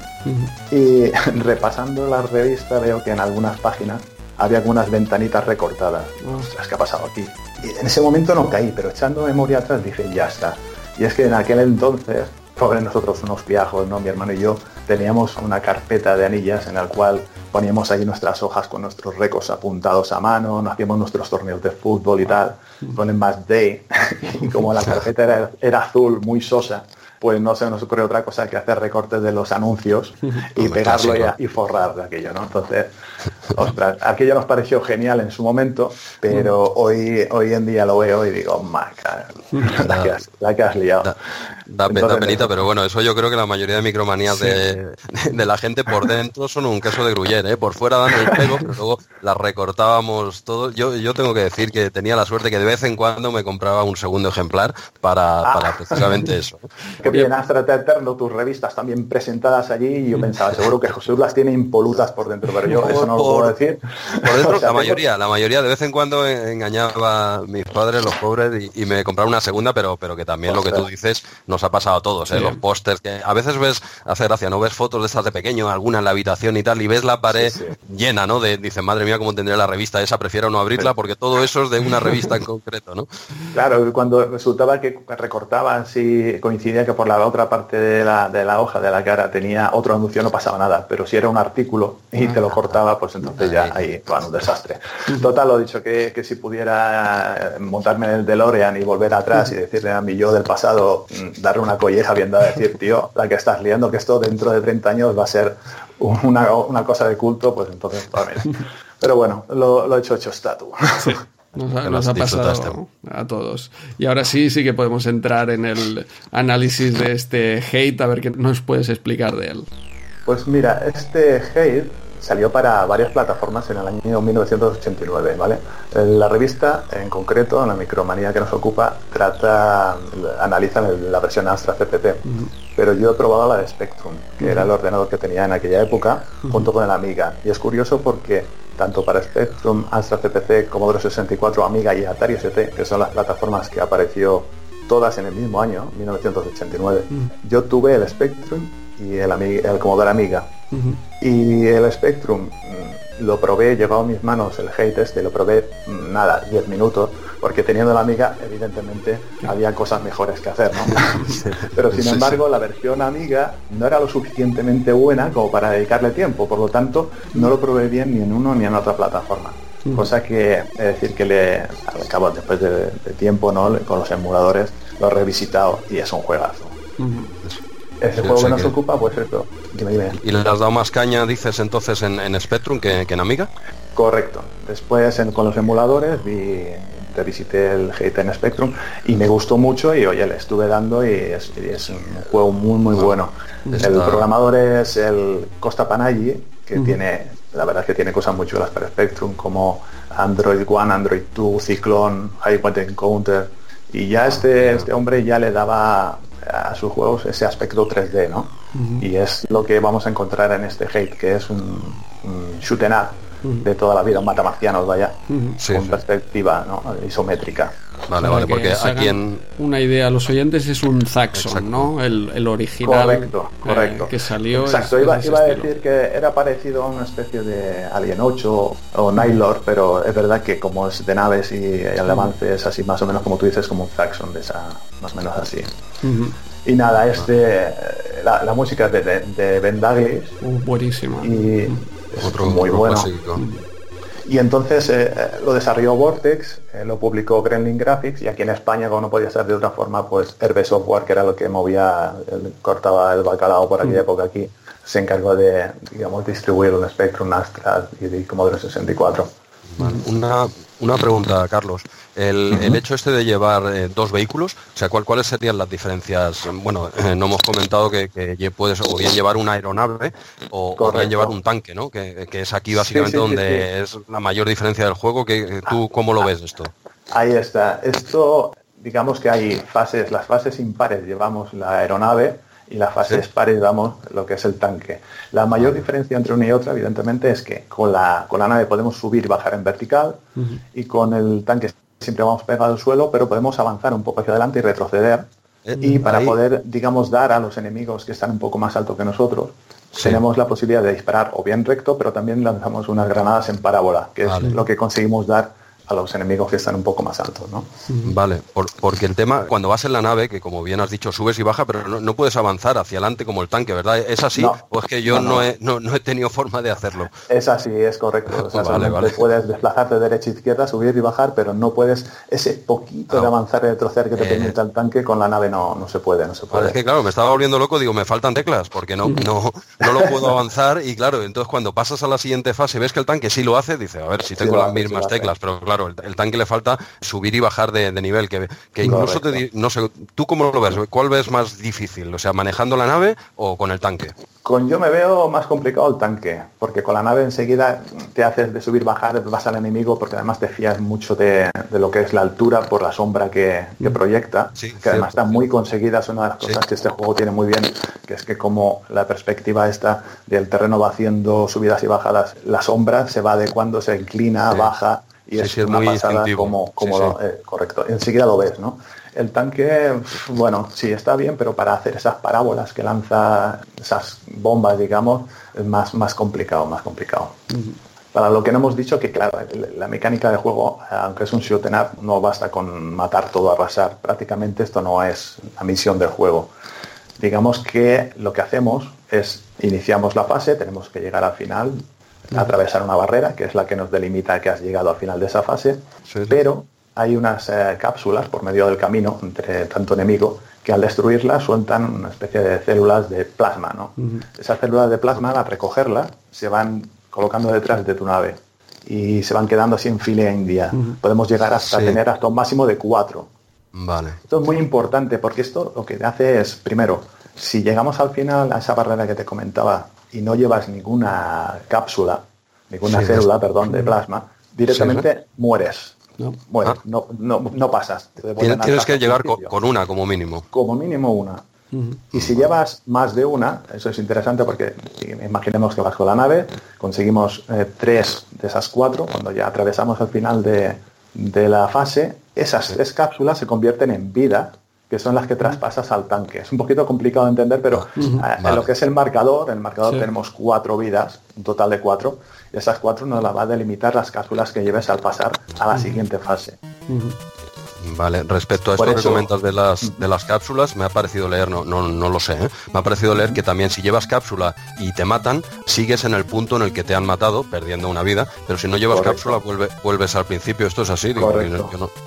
Y repasando la revista veo que en algunas páginas había algunas ventanitas recortadas. Ostras, ¿qué ha pasado aquí? Y en ese momento no caí, pero echando memoria atrás dije, ya está. Y es que en aquel entonces, sobre nosotros unos viejos, ¿no? Mi hermano y yo teníamos una carpeta de anillas en la cual poníamos ahí nuestras hojas con nuestros récords apuntados a mano, nos hacíamos nuestros torneos de fútbol y tal, con el Match Day, y como la carpeta era, azul, muy sosa, pues no se nos ocurre otra cosa que hacer recortes de los anuncios y pegarlo y, forrar de aquello, ¿no? Entonces, ostras, aquello nos pareció genial en su momento, pero hoy, hoy en día lo veo y digo, maca, la, que has, liado. Da, penita, pero bueno, eso yo creo que la mayoría de micromanías de, la gente por dentro son un queso de gruyere, ¿eh? por fuera dan el pego, pero luego las recortábamos todo. Yo, yo tengo que decir que tenía la suerte que de vez en cuando me compraba un segundo ejemplar para, ah. para precisamente eso. Qué bien, Astra Eterno, tus revistas también presentadas allí, y yo pensaba, seguro que José las tiene impolutas por dentro, pero yo eso no lo puedo decir. Por dentro, la mayoría, la mayoría, de vez en cuando engañaba a mis padres, los pobres, y, me compraba una segunda, pero, pero que también lo que tú dices nos ha pasado a todos, ¿eh? los pósters, que a veces ves, hace gracia, no ves fotos de estas de pequeño, alguna en la habitación y tal, y ves la pared llena, ¿no? De, dice, madre mía, cómo tendría la revista esa, prefiero no abrirla porque todo eso es de una revista en concreto, ¿no? Claro, cuando resultaba que recortaban, si coincidía que que por la otra parte de la, de la hoja de la cara tenía otro anuncio no pasaba nada, pero si era un artículo y te lo cortaba, pues entonces ya ahí, bueno, un desastre. Total, lo dicho, que, que si pudiera montarme en el DeLorean y volver atrás y decirle a mi yo del pasado, mm, darle una colleja viendo a decir, tío, la que estás liando, que esto dentro de 30 años va a ser una, una cosa de culto, pues entonces, Pero bueno, lo, lo hecho hecho está tú. Nos ha, pasado a todos. Y ahora sí, sí que podemos entrar en el análisis de este hate, a ver qué nos puedes explicar de él. Pues mira, este hate salió para varias plataformas en el año 1989, ¿vale? La revista, en concreto, la micromanía que nos ocupa, trata, analiza la versión Astra CPT, pero yo he probado la de Spectrum, que era el ordenador que tenía en aquella época, junto con el Amiga. Y es curioso porque tanto para Spectrum, Astra CPC, Commodore 64, Amiga y Atari ST, que son las plataformas que apareció todas en el mismo año, 1989. Yo tuve el Spectrum y el, el Commodore Amiga. Y el Spectrum mm, lo probé, llegó a mis manos el hate este, lo probé mm, nada, 10 minutos, porque teniendo la amiga, evidentemente, había cosas mejores que hacer, ¿no? Pero sin embargo, la versión amiga no era lo suficientemente buena como para dedicarle tiempo, por lo tanto, no lo probé bien ni en uno ni en otra plataforma. Cosa que, es decir, que le, al cabo, después de, tiempo, ¿no? Con los emuladores, lo he revisitado y es un juegazo. Ese juego que nos ocupa, pues esto. ¿Y le has dado más caña, dices entonces, en, Spectrum que, en Amiga? Correcto. Después con los emuladores vi, visité el GT en Spectrum y me gustó mucho y oye, le estuve dando y es, un juego muy muy bueno. El programador es el Costa Panaggi, que tiene, la verdad que tiene cosas muy chulas para Spectrum como Android One, Android 2, Cyclone, High Point Encounter. Y ya este, este hombre ya le daba a sus juegos ese aspecto 3D, ¿no? Y es lo que vamos a encontrar en este Hate, que es un, un shoot up de toda la vida, un matamarcianos, vaya, con perspectiva isométrica. Vale, vale, porque aquí en... Una idea a los oyentes es un Zaxxon, ¿no? El, original correcto, eh, correcto. que salió. Exacto, iba, a decir que era parecido a una especie de Alien 8 o Nylor, pero es verdad que como es de naves y el avance es así más o menos como tú dices, como un Zaxxon de esa, más o menos así. Y nada, este, la, música de, de, Ben Douglas. Uh, buenísima. Y otro, muy bueno. Y entonces eh, lo desarrolló Vortex, eh, lo publicó Gremlin Graphics y aquí en España, como no podía ser de otra forma, pues Herbe Software, que era lo que movía, cortaba el bacalao por aquella mm. época aquí, se encargó de, digamos, distribuir un Spectrum Astra y de Commodore 64. Una, una pregunta, Carlos. El, hecho este de llevar eh, dos vehículos, o sea, ¿cuál, ¿cuáles serían las diferencias? Bueno, eh, no hemos comentado que, puedes o bien llevar una aeronave o, bien llevar un tanque, ¿no? Que, es aquí básicamente donde es la mayor diferencia del juego. Que, ¿Tú cómo lo ves esto? Ahí está. Esto, digamos que hay fases, las fases impares llevamos la aeronave y las fases pares llevamos lo que es el tanque. La mayor diferencia entre una y otra, evidentemente, es que con la, con la nave podemos subir y bajar en vertical y con el tanque siempre vamos pegado al suelo, pero podemos avanzar un poco hacia adelante y retroceder. Eh, y para poder, digamos, dar a los enemigos que están un poco más alto que nosotros, tenemos la posibilidad de disparar o bien recto, pero también lanzamos unas granadas en parábola, que es lo que conseguimos dar a los enemigos que están un poco más altos, ¿no? Vale, porque el tema, cuando vas en la nave, que como bien has dicho, subes y bajas, pero no, puedes avanzar hacia adelante como el tanque, ¿verdad? ¿Es así? ¿O es que yo no, he, no, he tenido forma de hacerlo? Es así, es correcto. O sea, puedes desplazarte de derecha a izquierda, subir y bajar, pero no puedes ese poquito de avanzar y retroceder que te eh. permite el tanque, con la nave no, no se puede, no se puede. es que claro, me estaba volviendo loco, digo, me faltan teclas, porque no, no, no lo puedo avanzar, y claro, entonces cuando pasas a la siguiente fase, ves que el tanque sí lo hace, dice, a ver, si tengo las mismas teclas, pero claro, el, tanque le falta subir y bajar de, nivel, que, que incluso te, no sé, ¿tú cómo lo ves? ¿Cuál ves más difícil? O sea, manejando la nave o con el tanque? Con yo me veo más complicado el tanque, porque con la nave enseguida te haces de subir, bajar, vas al enemigo, porque además te fías mucho de, lo que es la altura por la sombra que, proyecta, que además está muy conseguida, es una de las cosas que este juego tiene muy bien, que es que como la perspectiva esta del terreno va haciendo subidas y bajadas, la sombra se va adecuando, se inclina, baja, y es, una pasada como, como eh, correcto. Enseguida lo ves, ¿no? El tanque, bueno, sí está bien, pero para hacer esas parábolas que lanza esas bombas, digamos, es más, más complicado, más complicado. Para lo que no hemos dicho, que claro, la mecánica de juego, aunque es un shoot up, no basta con matar todo, arrasar. Prácticamente esto no es la misión del juego. digamos que lo que hacemos es iniciamos la fase, tenemos que llegar al final, atravesar una barrera, que es la que nos delimita que has llegado al final de esa fase, pero hay unas eh, cápsulas por medio del camino entre tanto enemigo que al destruirlas sueltan una especie de células de plasma. ¿no? Esas células de plasma, al recogerlas, se van colocando detrás de tu nave y se van quedando así en fila india. Podemos llegar hasta tener hasta un máximo de cuatro. Vale. Esto es muy importante porque esto lo que hace es, primero, si llegamos al final a esa barrera que te comentaba y no llevas ninguna cápsula, ninguna célula, perdón, de plasma, directamente mueres. No, ah. no, no, pasas. Tienes, que llegar con, una como mínimo. Como mínimo una. Y si llevas más de una, eso es interesante porque imaginemos que vas con la nave, conseguimos eh, tres de esas cuatro, cuando ya atravesamos el final de, de la fase, esas tres cápsulas se convierten en vida, que son las que traspasas al tanque. Es un poquito complicado de entender, pero ah, en lo que es el marcador, en el marcador tenemos cuatro vidas, un total de cuatro, y esas cuatro nos las va a delimitar las cápsulas que lleves al pasar a la siguiente fase. Vale, respecto a esto que comentas de las, de las cápsulas, me ha parecido leer, no, no, no lo sé, ¿eh? me ha parecido leer que también si llevas cápsula y te matan, sigues en el punto en el que te han matado, perdiendo una vida, pero si no llevas cápsula, vuelve, vuelves al principio. Esto es así, digo,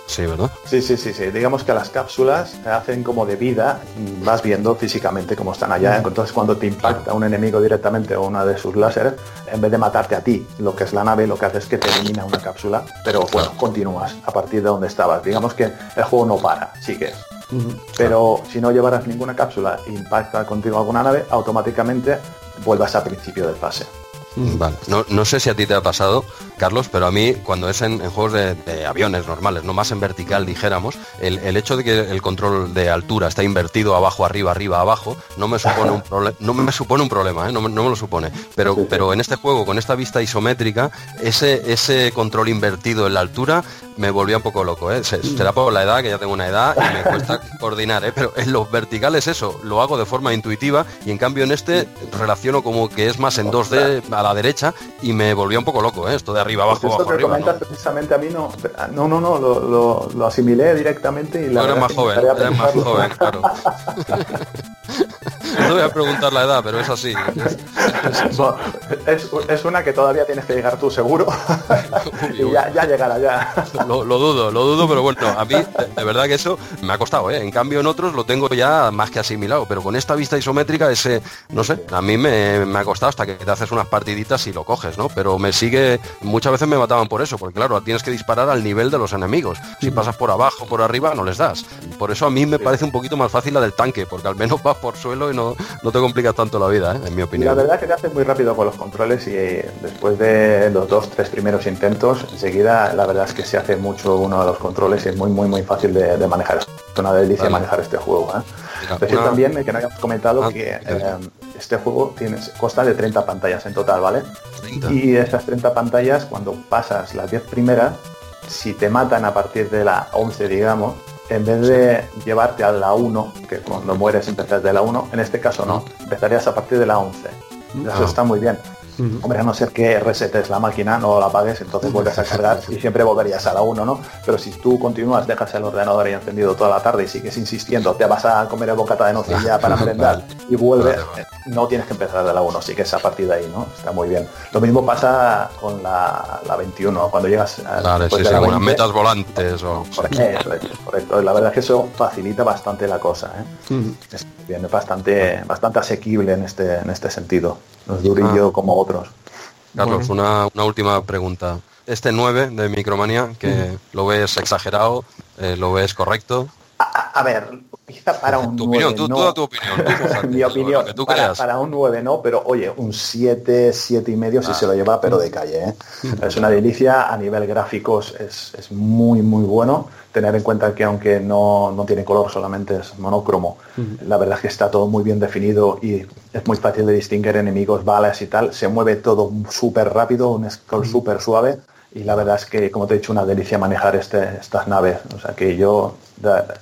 sí, ¿verdad? Sí, sí, sí, sí. Digamos que las cápsulas te hacen como de vida, vas viendo físicamente cómo están allá. Entonces cuando te impacta un enemigo directamente o una de sus láseres, en vez de matarte a ti, lo que es la nave, lo que hace es que te elimina una cápsula, pero bueno, continúas a partir de donde estabas. Digamos que el juego no para, que Pero si no llevaras ninguna cápsula e impacta contigo alguna nave, automáticamente vuelvas al principio del pase. Vale. No, no, sé si a ti te ha pasado, Carlos, pero a mí cuando es en, juegos de, aviones normales, no más en vertical, dijéramos, el, hecho de que el control de altura está invertido abajo, arriba, arriba, abajo, no me supone un problema, no me supone un problema, ¿eh? no, me, lo supone. Pero, pero en este juego, con esta vista isométrica, ese, ese control invertido en la altura me volvía un poco loco, ¿eh? Será por la edad, que ya tengo una edad y me cuesta coordinar, ¿eh? Pero en los verticales eso, lo hago de forma intuitiva y en cambio en este relaciono como que es más en 2D a la derecha y me volvía un poco loco, ¿eh? Esto de arriba abajo, abajo, arriba. precisamente a mí no, no, no, no, lo, lo, asimilé directamente y la eres más joven, eres más joven, claro. no voy a preguntar la edad, pero es así. es, una que todavía tienes que llegar tú seguro. y ya, ya, llegará ya. Lo, dudo, lo dudo, pero bueno, a mí de, verdad que eso me ha costado, ¿eh? En cambio en otros lo tengo ya más que asimilado, pero con esta vista isométrica ese, no sé, a mí me, me ha costado hasta que te haces unas partiditas y lo coges, ¿no? Pero me sigue, muchas veces me mataban por eso, porque claro, tienes que disparar al nivel de los enemigos. Si pasas por abajo, por arriba, no les das. Por eso a mí me parece un poquito más fácil la del tanque, porque al menos vas por suelo y no, no te complicas tanto la vida, ¿eh? en mi opinión. La verdad es que te haces muy rápido con los controles y eh, después de los dos, tres primeros intentos, enseguida la verdad es que se hace mucho uno de los controles y es muy, muy, muy fácil de, manejar. Es una delicia manejar este juego. ¿eh? Decir también que no hayamos comentado ah, que este juego tiene, consta de 30 pantallas en total, ¿vale? Y esas 30 pantallas, cuando pasas las 10 primeras, si te matan a partir de la 11, digamos, en vez de llevarte a la 1, que cuando mueres empezás de la 1, en este caso no, empezarías a partir de la 11. Eso ah. está muy bien. Hombre, a no ser que resetes la máquina, no la apagues, entonces vuelves a cargar y siempre volverías a la 1, ¿no? Pero si tú continúas, dejas el ordenador ahí encendido toda la tarde y sigues insistiendo, te vas a comer el bocata de nocilla para merendar y vuelves, no tienes que empezar de la 1, sigues a partir de ahí, ¿no? Está muy bien. Lo mismo pasa con la, la 21, cuando llegas a sí, sí, metas volantes o... Correcto, La verdad es que eso facilita bastante la cosa, ¿eh? Es bien, bastante, bastante asequible en este, en este sentido. No es durillo ah. como otros. Carlos, una, última pregunta. Este 9 de Micromania, que lo ves exagerado, eh, lo ves correcto. A, ver, quizá para un tu 9 opinión, tú, tu opinión. Mi opinión, para, un 9 no, pero oye, un 7, 7 y medio si ah. se lo lleva, pero de calle. ¿eh? es una delicia, a nivel gráficos es, es muy, muy bueno tener en cuenta que aunque no, tiene color, solamente es monocromo, la verdad es que está todo muy bien definido y es muy fácil de distinguir enemigos, balas y tal. Se mueve todo súper rápido, un scroll súper suave y la verdad es que, como te he dicho, una delicia manejar este, estas naves. O sea que yo,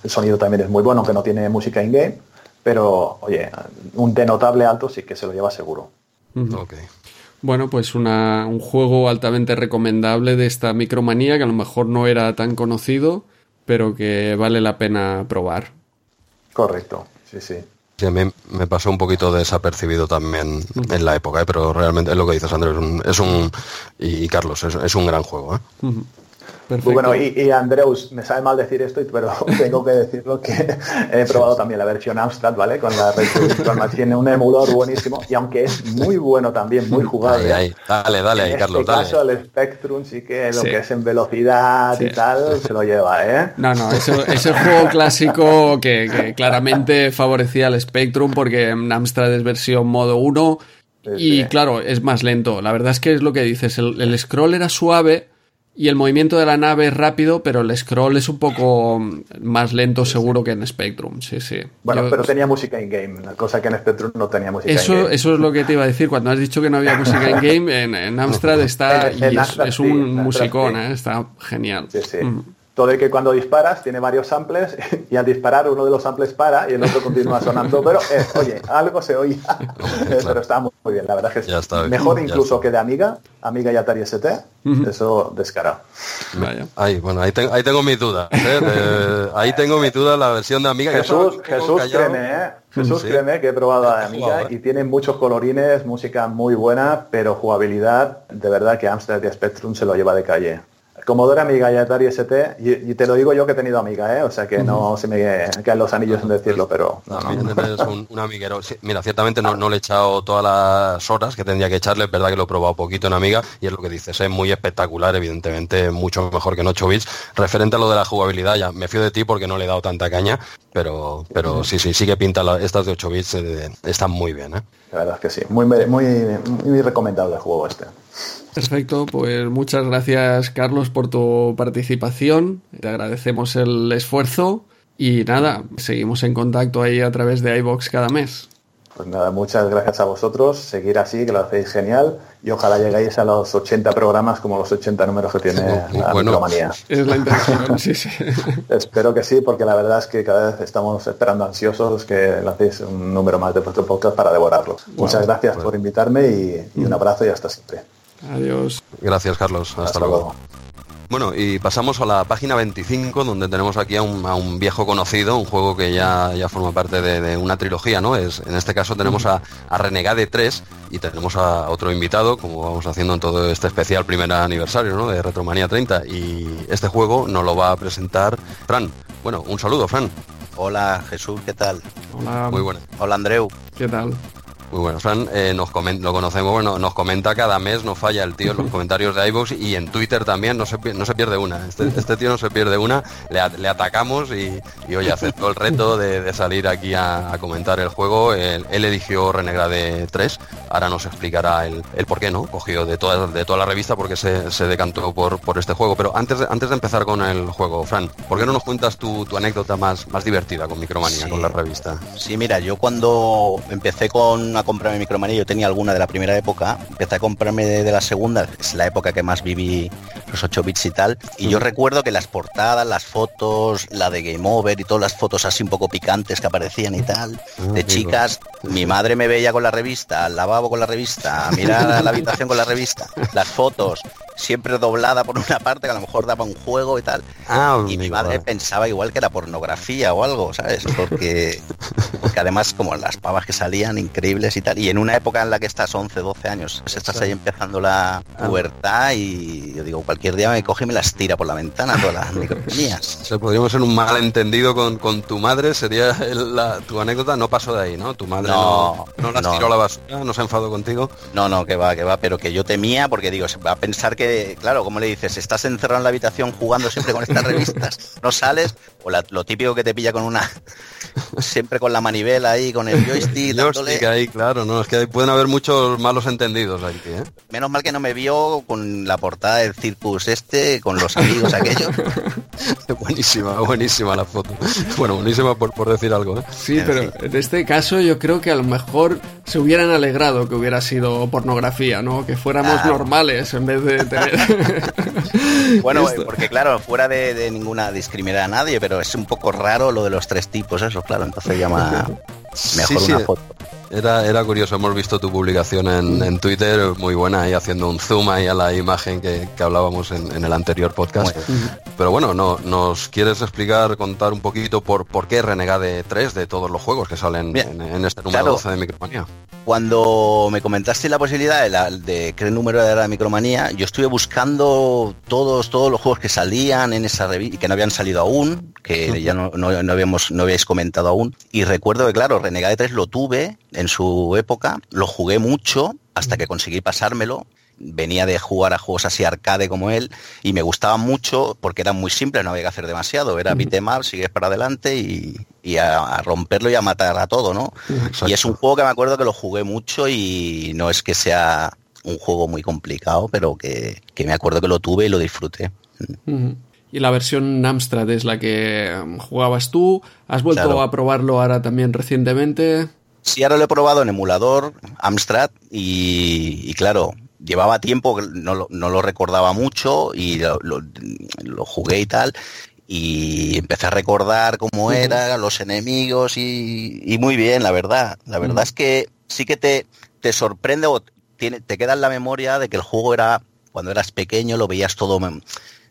el sonido también es muy bueno, aunque no tiene música in-game, pero oye, un de notable alto sí que se lo lleva seguro. Bueno, pues un juego altamente recomendable de esta micromanía que a lo mejor no era tan conocido pero que vale la pena probar. Correcto, sí, sí. Sí, a mí me pasó un poquito desapercibido también en la época, ¿eh? pero realmente es lo que dices, Andrés, es un, y, Carlos, es, un gran juego. ¿eh? Bueno, y, Andreus, me sabe mal decir esto, pero tengo que decirlo que he probado también la versión Amstrad, ¿vale? Con la Virtual tiene un emulador buenísimo y aunque es muy bueno también, muy jugable. Dale, dale, ahí, Carlos, este caso, el Spectrum sí que lo que es en velocidad y tal se lo lleva, ¿eh? No, no, es el juego clásico que, claramente favorecía al Spectrum porque Amstrad es versión modo 1 y claro, es más lento. La verdad es que es lo que dices, el scroll era suave y el movimiento de la nave es rápido, pero el scroll es un poco más lento seguro que en Spectrum, sí, sí. Bueno, pero tenía música in-game, cosa que en Spectrum no tenía música eso, Eso es lo que te iba a decir, cuando has dicho que no había música in-game, en, Amstrad está, y es, un musicón, ¿eh? está genial. Sí, sí. Mm todo el que cuando disparas tiene varios samples y al disparar uno de los samples para y el otro continúa sonando. Pero, eh, oye, algo se oía. Pero está muy, bien, la verdad que es mejor incluso que de Amiga, Amiga y Atari ST. Eso descarado. Ahí, bueno, ahí, ahí tengo mis dudas. ¿eh? ahí tengo mis dudas la versión de Amiga. Jesús, Jesús créeme, ¿eh? Jesús, créeme que he probado a Amiga y tiene muchos colorines, música muy buena, pero jugabilidad, de verdad que Amstrad y Spectrum se lo lleva de calle. Commodore Amiga y Atari ST, y, te lo digo yo que he tenido Amiga, ¿eh? o sea que no se me caen los anillos en decirlo, pero no, no. un, amiguero. mira, ciertamente no, le he echado todas las horas que tendría que echarle, es verdad que lo he probado poquito en Amiga y es lo que dices, es muy espectacular, evidentemente mucho mejor que en 8 bits. Referente a lo de la jugabilidad, ya me fío de ti porque no le he dado tanta caña, pero, pero sí, sí, sí que pinta estas de 8 bits, eh, están muy bien. ¿eh? La verdad es que sí, muy, muy, muy recomendable el juego este. Perfecto, pues muchas gracias Carlos por tu participación, te agradecemos el esfuerzo y nada, seguimos en contacto ahí a través de iBox cada mes. Pues nada, muchas gracias a vosotros, seguir así, que lo hacéis genial y ojalá lleguéis a los 80 programas como los 80 números que tiene la bueno, Es la intención, sí, sí. Espero que sí, porque la verdad es que cada vez estamos esperando ansiosos que lo hacéis un número más de vuestro podcast para devorarlo. muchas gracias por invitarme y, y un abrazo y hasta siempre. Adiós. Gracias, Carlos. Hasta, luego. Bueno, y pasamos a la página 25, donde tenemos aquí a un, viejo conocido, un juego que ya, ya forma parte de, una trilogía, ¿no? Es, en este caso tenemos a, a, Renegade 3 y tenemos a otro invitado, como vamos haciendo en todo este especial primer aniversario, ¿no? De Retromanía 30. Y este juego nos lo va a presentar Fran. Bueno, un saludo, Fran. Hola, Jesús, ¿qué tal? Hola. Muy bueno. Hola, Andreu. ¿Qué tal? Muy bueno, Fran, eh, nos lo conocemos, bueno, nos comenta cada mes, no falla el tío en los comentarios de iVoox y en Twitter también, no se, no se pierde una. Este, este tío no se pierde una, le, atacamos y, hoy aceptó el reto de, salir aquí a, comentar el juego. Él, eligió Renegrade 3, ahora nos explicará el, por qué no, cogió de toda, de toda la revista porque se, se decantó por, por este juego. Pero antes de, antes de empezar con el juego, Fran, ¿por qué no nos cuentas tu, anécdota más, más divertida con Micromanía, con la revista? Sí, mira, yo cuando empecé con a comprarme Micromanía, yo tenía alguna de la primera época, empecé a comprarme de, la segunda, es la época que más viví los 8 bits y tal, y yo recuerdo que las portadas, las fotos, la de Game Over y todas las fotos así un poco picantes que aparecían y tal, ah, de chicas, mi madre me veía con la revista, al lavabo con la revista, a mirar la habitación con la revista, las fotos, siempre doblada por una parte, que a lo mejor daba un juego y tal. Ah, y mi madre pensaba igual que era pornografía o algo, ¿sabes? Porque, porque además como las pavas que salían increíbles y tal, y en una época en la que estás 11, 12 años, pues estás ahí empezando la ah. pubertad y yo digo, cualquier día me coge y me las tira por la ventana todas las microfonías. O sea, podríamos ser un malentendido con, con tu madre, sería la, tu anécdota, no pasó de ahí, ¿no? Tu madre no, no, las tiró a la basura, no se enfadó contigo. No, no, que va, que va, pero que yo temía porque digo, se va a pensar que claro, como le dices, estás encerrado en la habitación jugando siempre con estas revistas, no sales, o lo típico que te pilla con una, siempre con la manivela ahí, con el joystick. joystick ahí, claro, no, es que pueden haber muchos malos entendidos aquí, ¿eh? Menos mal que no me vio con la portada del Circus este, con los amigos aquellos. buenísima, buenísima la foto. Bueno, buenísima por, decir algo, ¿eh? Sí, pero en este caso yo creo que a lo mejor se hubieran alegrado que hubiera sido pornografía, ¿no? Que fuéramos normales en vez de bueno, porque claro, fuera de, ninguna discriminar a nadie, pero es un poco raro lo de los tres tipos, eso, claro, entonces llama mejor una foto. Era, era curioso, hemos visto tu publicación en, Twitter, muy buena, ahí haciendo un zoom ahí a la imagen que, hablábamos en, el anterior podcast. Pero bueno, no, ¿nos quieres explicar, contar un poquito por, por qué Renegade 3 de todos los juegos que salen en, este número 12 de Micromanía? Cuando me comentaste la posibilidad de, la, de qué número era la Micromanía, yo estuve buscando todos, todos los juegos que salían en esa revista y que no habían salido aún, que ya no, no, habíamos, no habíais comentado aún. Y recuerdo que, claro, Renegade 3 lo tuve en su época, lo jugué mucho hasta que conseguí pasármelo. Venía de jugar a juegos así arcade como él y me gustaba mucho porque era muy simple, no había que hacer demasiado. Era beat'em up, sigues para adelante y, a, romperlo y a matar a todo, ¿no? Y es un juego que me acuerdo que lo jugué mucho y no es que sea un juego muy complicado, pero que, me acuerdo que lo tuve y lo disfruté. Y la versión Amstrad es la que jugabas tú. ¿Has vuelto a probarlo ahora también recientemente? Sí, ahora lo he probado en emulador Amstrad y, claro, llevaba tiempo, no lo, no lo recordaba mucho y lo, jugué y tal. Y empecé a recordar cómo eran los enemigos y, muy bien, la verdad. La verdad es que sí que te, te sorprende o tiene, te queda en la memoria de que el juego era, cuando eras pequeño, lo veías todo,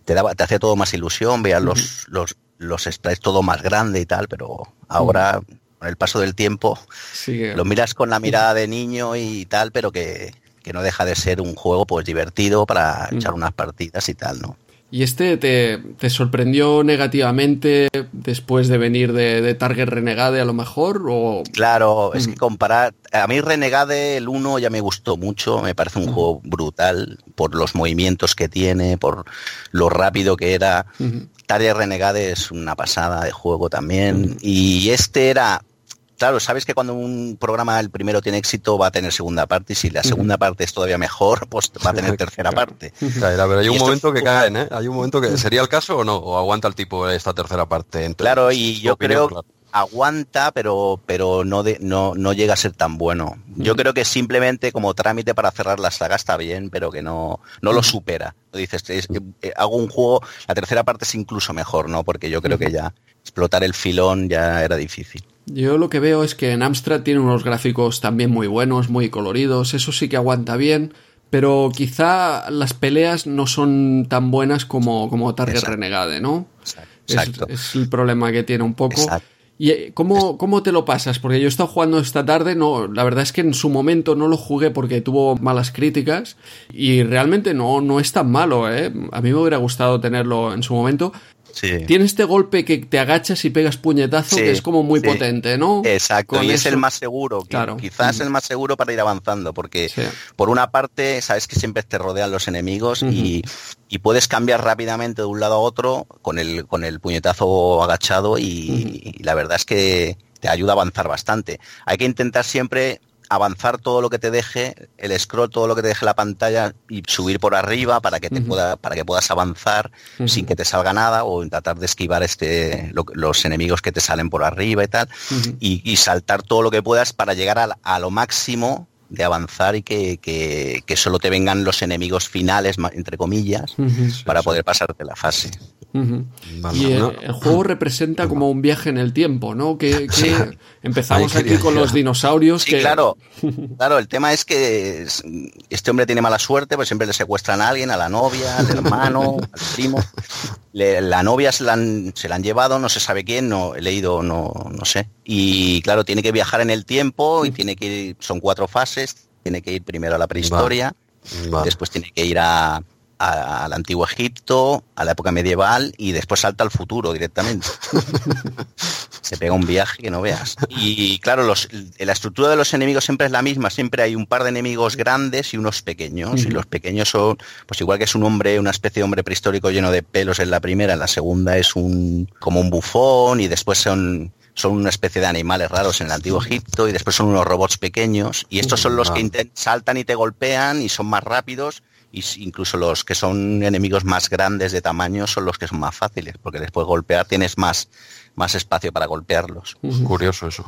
te, daba, te hacía todo más ilusión, veías los, los, los sprites todo más grande y tal, pero ahora el paso del tiempo lo miras con la mirada de niño y tal, pero que, no deja de ser un juego pues divertido para mm. echar unas partidas y tal, ¿no? ¿Y este te, sorprendió negativamente después de venir de, Target Renegade a lo mejor? O... Claro, es que mm. comparar... A mí Renegade el 1 ya me gustó mucho, me parece un mm. juego brutal por los movimientos que tiene, por lo rápido que era. Target Renegade es una pasada de juego también. Y este era Claro, sabes que cuando un programa el primero tiene éxito va a tener segunda parte y si la segunda parte es todavía mejor, pues va a tener tercera parte. Claro, pero hay un momento que caen, ¿eh? Hay un momento que sería el caso o no, o aguanta el tipo esta tercera parte. claro, y yo creo aguanta, pero pero no de, no no llega a ser tan bueno. Yo creo que simplemente como trámite para cerrar la saga está bien, pero que no no lo supera. Dices, eh, hago un juego, la tercera parte es incluso mejor, ¿no? Porque yo creo que ya explotar el filón ya era difícil. Yo lo que veo es que en Amstrad tiene unos gráficos también muy buenos, muy coloridos, eso sí que aguanta bien, pero quizá las peleas no son tan buenas como, como Target Renegade, ¿no? Exacto. Es, el problema que tiene un poco. ¿Y eh, cómo, cómo, te lo pasas? Porque yo he estado jugando esta tarde, no, la verdad es que en su momento no lo jugué porque tuvo malas críticas y realmente no, no es tan malo, ¿eh? A mí me hubiera gustado tenerlo en su momento, tiene este golpe que te agachas y pegas puñetazo que es como muy potente, ¿no? Exacto, y es el más seguro. Claro. Quizás el más seguro para ir avanzando, porque por una parte sabes que siempre te rodean los enemigos y, puedes cambiar rápidamente de un lado a otro con el, con el puñetazo agachado y la verdad es que te ayuda a avanzar bastante. Hay que intentar siempre avanzar todo lo que te deje, el scroll, todo lo que te deje la pantalla y subir por arriba para que te pueda, para que puedas avanzar sin que te salga nada o tratar de esquivar este los enemigos que te salen por arriba y tal. Y, saltar todo lo que puedas para llegar a, lo máximo de avanzar y que, que, solo te vengan los enemigos finales, entre comillas, para poder pasarte la fase y el, juego representa como un viaje en el tiempo, ¿no? Que, empezamos aquí con los dinosaurios. Sí, claro. Claro, el tema es que este hombre tiene mala suerte, pues siempre le secuestran a alguien, a la novia, al hermano, al primo. la novia se la, han, se la han llevado, no se sabe quién, no he leído, no, no sé. Y claro, tiene que viajar en el tiempo y tiene que ir, son cuatro fases, tiene que ir primero a la prehistoria, después tiene que ir a, al antiguo Egipto, a la época medieval y después salta al futuro directamente. Se pega un viaje que no veas. Y claro, los, la estructura de los enemigos siempre es la misma, siempre hay un par de enemigos grandes y unos pequeños. Y los pequeños son, pues igual que es un hombre, una especie de hombre prehistórico lleno de pelos en la primera, en la segunda es un como un bufón y después son son una especie de animales raros en el antiguo Egipto y después son unos robots pequeños y estos son los que saltan y te golpean y son más rápidos y incluso los que son enemigos más grandes de tamaño son los que son más fáciles, porque después golpear tienes más, más espacio para golpearlos. Curioso eso.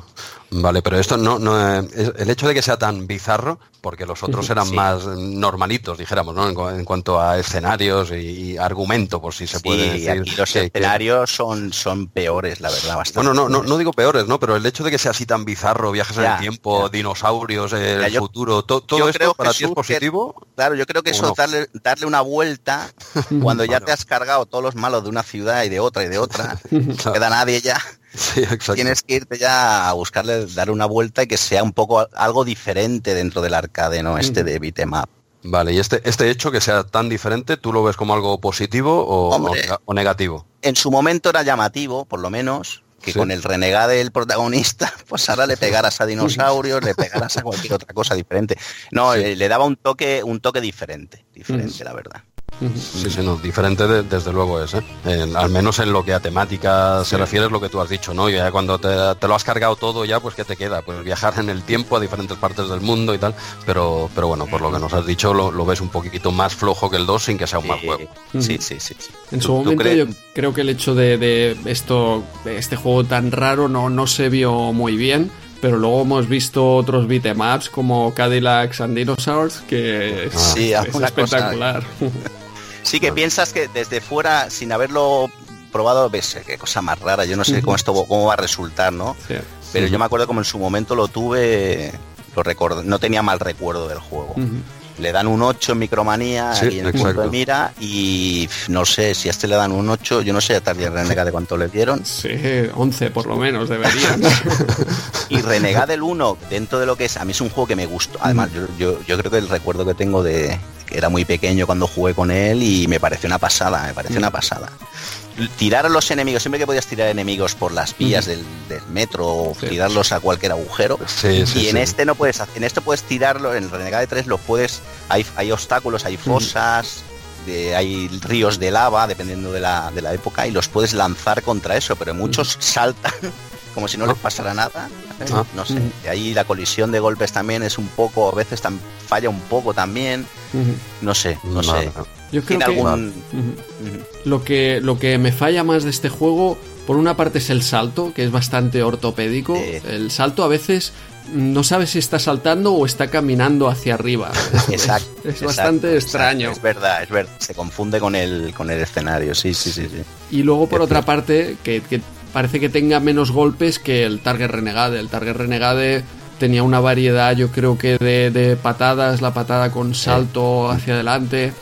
Vale, pero esto no, no eh, el hecho de que sea tan bizarro, porque los otros eran más normalitos, dijéramos, ¿no? En, cuanto a escenarios y, argumento, por si se puede decir. Aquí los escenarios son, son peores, la verdad, Bueno, no, no, no digo peores, ¿no? Pero el hecho de que sea así tan bizarro, viajes en el tiempo, dinosaurios, el futuro, todo esto para ti es positivo. claro, yo creo que eso darle, darle una vuelta cuando ya te has cargado todos los malos de una ciudad y de otra y de otra, no queda nadie ya. Tienes que irte ya a buscarle, dar una vuelta y que sea un poco algo diferente dentro del arcade, ¿no? Este de beat'em Vale, y este, este hecho que sea tan diferente, ¿tú lo ves como algo positivo o, negativo? En su momento era llamativo, por lo menos, que con el renegade del protagonista, pues ahora le pegaras a dinosaurios, le pegaras a cualquier otra cosa diferente. No, eh, le, daba un toque, un toque diferente, diferente, la verdad. Sí, sí, no, diferente desde luego es, ¿eh? al menos en lo que a temática se refiere es lo que tú has dicho, ¿no? Y ya cuando te, lo has cargado todo ya, pues ¿qué te queda? Pues viajar en el tiempo a diferentes partes del mundo y tal, pero, pero bueno, por lo que nos has dicho lo, ves un poquito más flojo que el 2 sin que sea un mal juego. Sí, sí, sí. En su momento yo creo que el hecho de, esto, de este juego tan raro no, no se vio muy bien pero luego hemos visto otros beatemaps como Cadillacs and Dinosaurs que es, espectacular. Sí, que piensas que desde fuera, sin haberlo probado, ves qué cosa más rara. Yo no sé cómo esto cómo va a resultar, ¿no? Pero yo me acuerdo como en su momento lo tuve, lo recuerdo, no tenía mal recuerdo del juego le dan un 8 en Micromanía y en el punto de mira y no sé si a este le dan un 8, yo no sé a Tardia Renega de cuánto le dieron. Sí, 11 por lo menos deberían. y Renegade del 1, dentro de lo que es, a mí es un juego que me gustó. Además, yo, yo, creo que el recuerdo que tengo de era muy pequeño cuando jugué con él y me pareció una pasada, me pareció una pasada. Tirar a los enemigos, siempre que podías tirar enemigos por las vías del, metro o tirarlos a cualquier agujero. y en este no puedes hacer, en esto puedes tirarlo, en el Renegade 3 lo puedes, hay, hay obstáculos, hay fosas, hay ríos de lava, dependiendo de la, de la época, y los puedes lanzar contra eso, pero muchos saltan como si no les pasara nada. Ah. No sé. Y ahí la colisión de golpes también es un poco, a veces falla un poco también. No sé, no, sé. Yo creo que lo que lo que me falla más de este juego, por una parte es el salto, que es bastante ortopédico. El salto a veces no sabes si está saltando o está caminando hacia arriba. Exacto. Es, bastante extraño. Es verdad, es verdad. Se confunde con el, con el escenario, sí, sí, sí. sí. Y luego, por otra parte, que, parece que tenga menos golpes que el Target Renegade. El Target Renegade tenía una variedad, yo creo que de, de patadas, la patada con salto hacia adelante,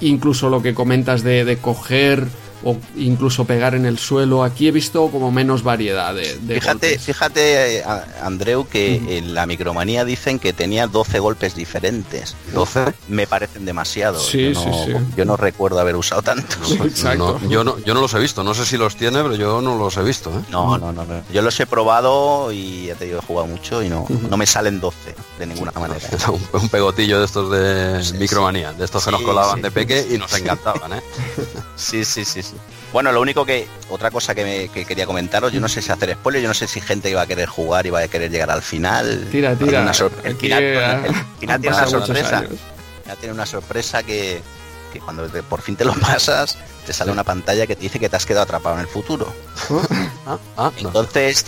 incluso lo que comentas de, de coger o incluso pegar en el suelo. Aquí he visto como menos variedad de, Fíjate, fíjate eh, Andreu, que en la micromanía dicen que tenía 12 golpes diferentes. 12 me parecen demasiado. Sí, yo, no, sí, yo no recuerdo haber usado tantos. yo, no, yo no los he visto, no sé si los tiene, pero yo no los he visto. ¿eh? No, no, no, Yo los he probado y ya te digo, he jugado mucho y no, no me salen 12 de ninguna manera. un, pegotillo de estos de micromanía, de estos que nos colaban de peque y nos encantaban. ¿eh? sí, sí, sí. Bueno, lo único que, otra cosa que, me, quería comentaros, yo no sé si hacer spoiler, yo no sé si gente iba a querer jugar y va a querer llegar al final. Tira, tira. el, final, tiene una sorpresa. tiene una sorpresa que, cuando por fin te lo pasas, te sale una pantalla que te dice que te has quedado atrapado en el futuro. Ah, ah, entonces,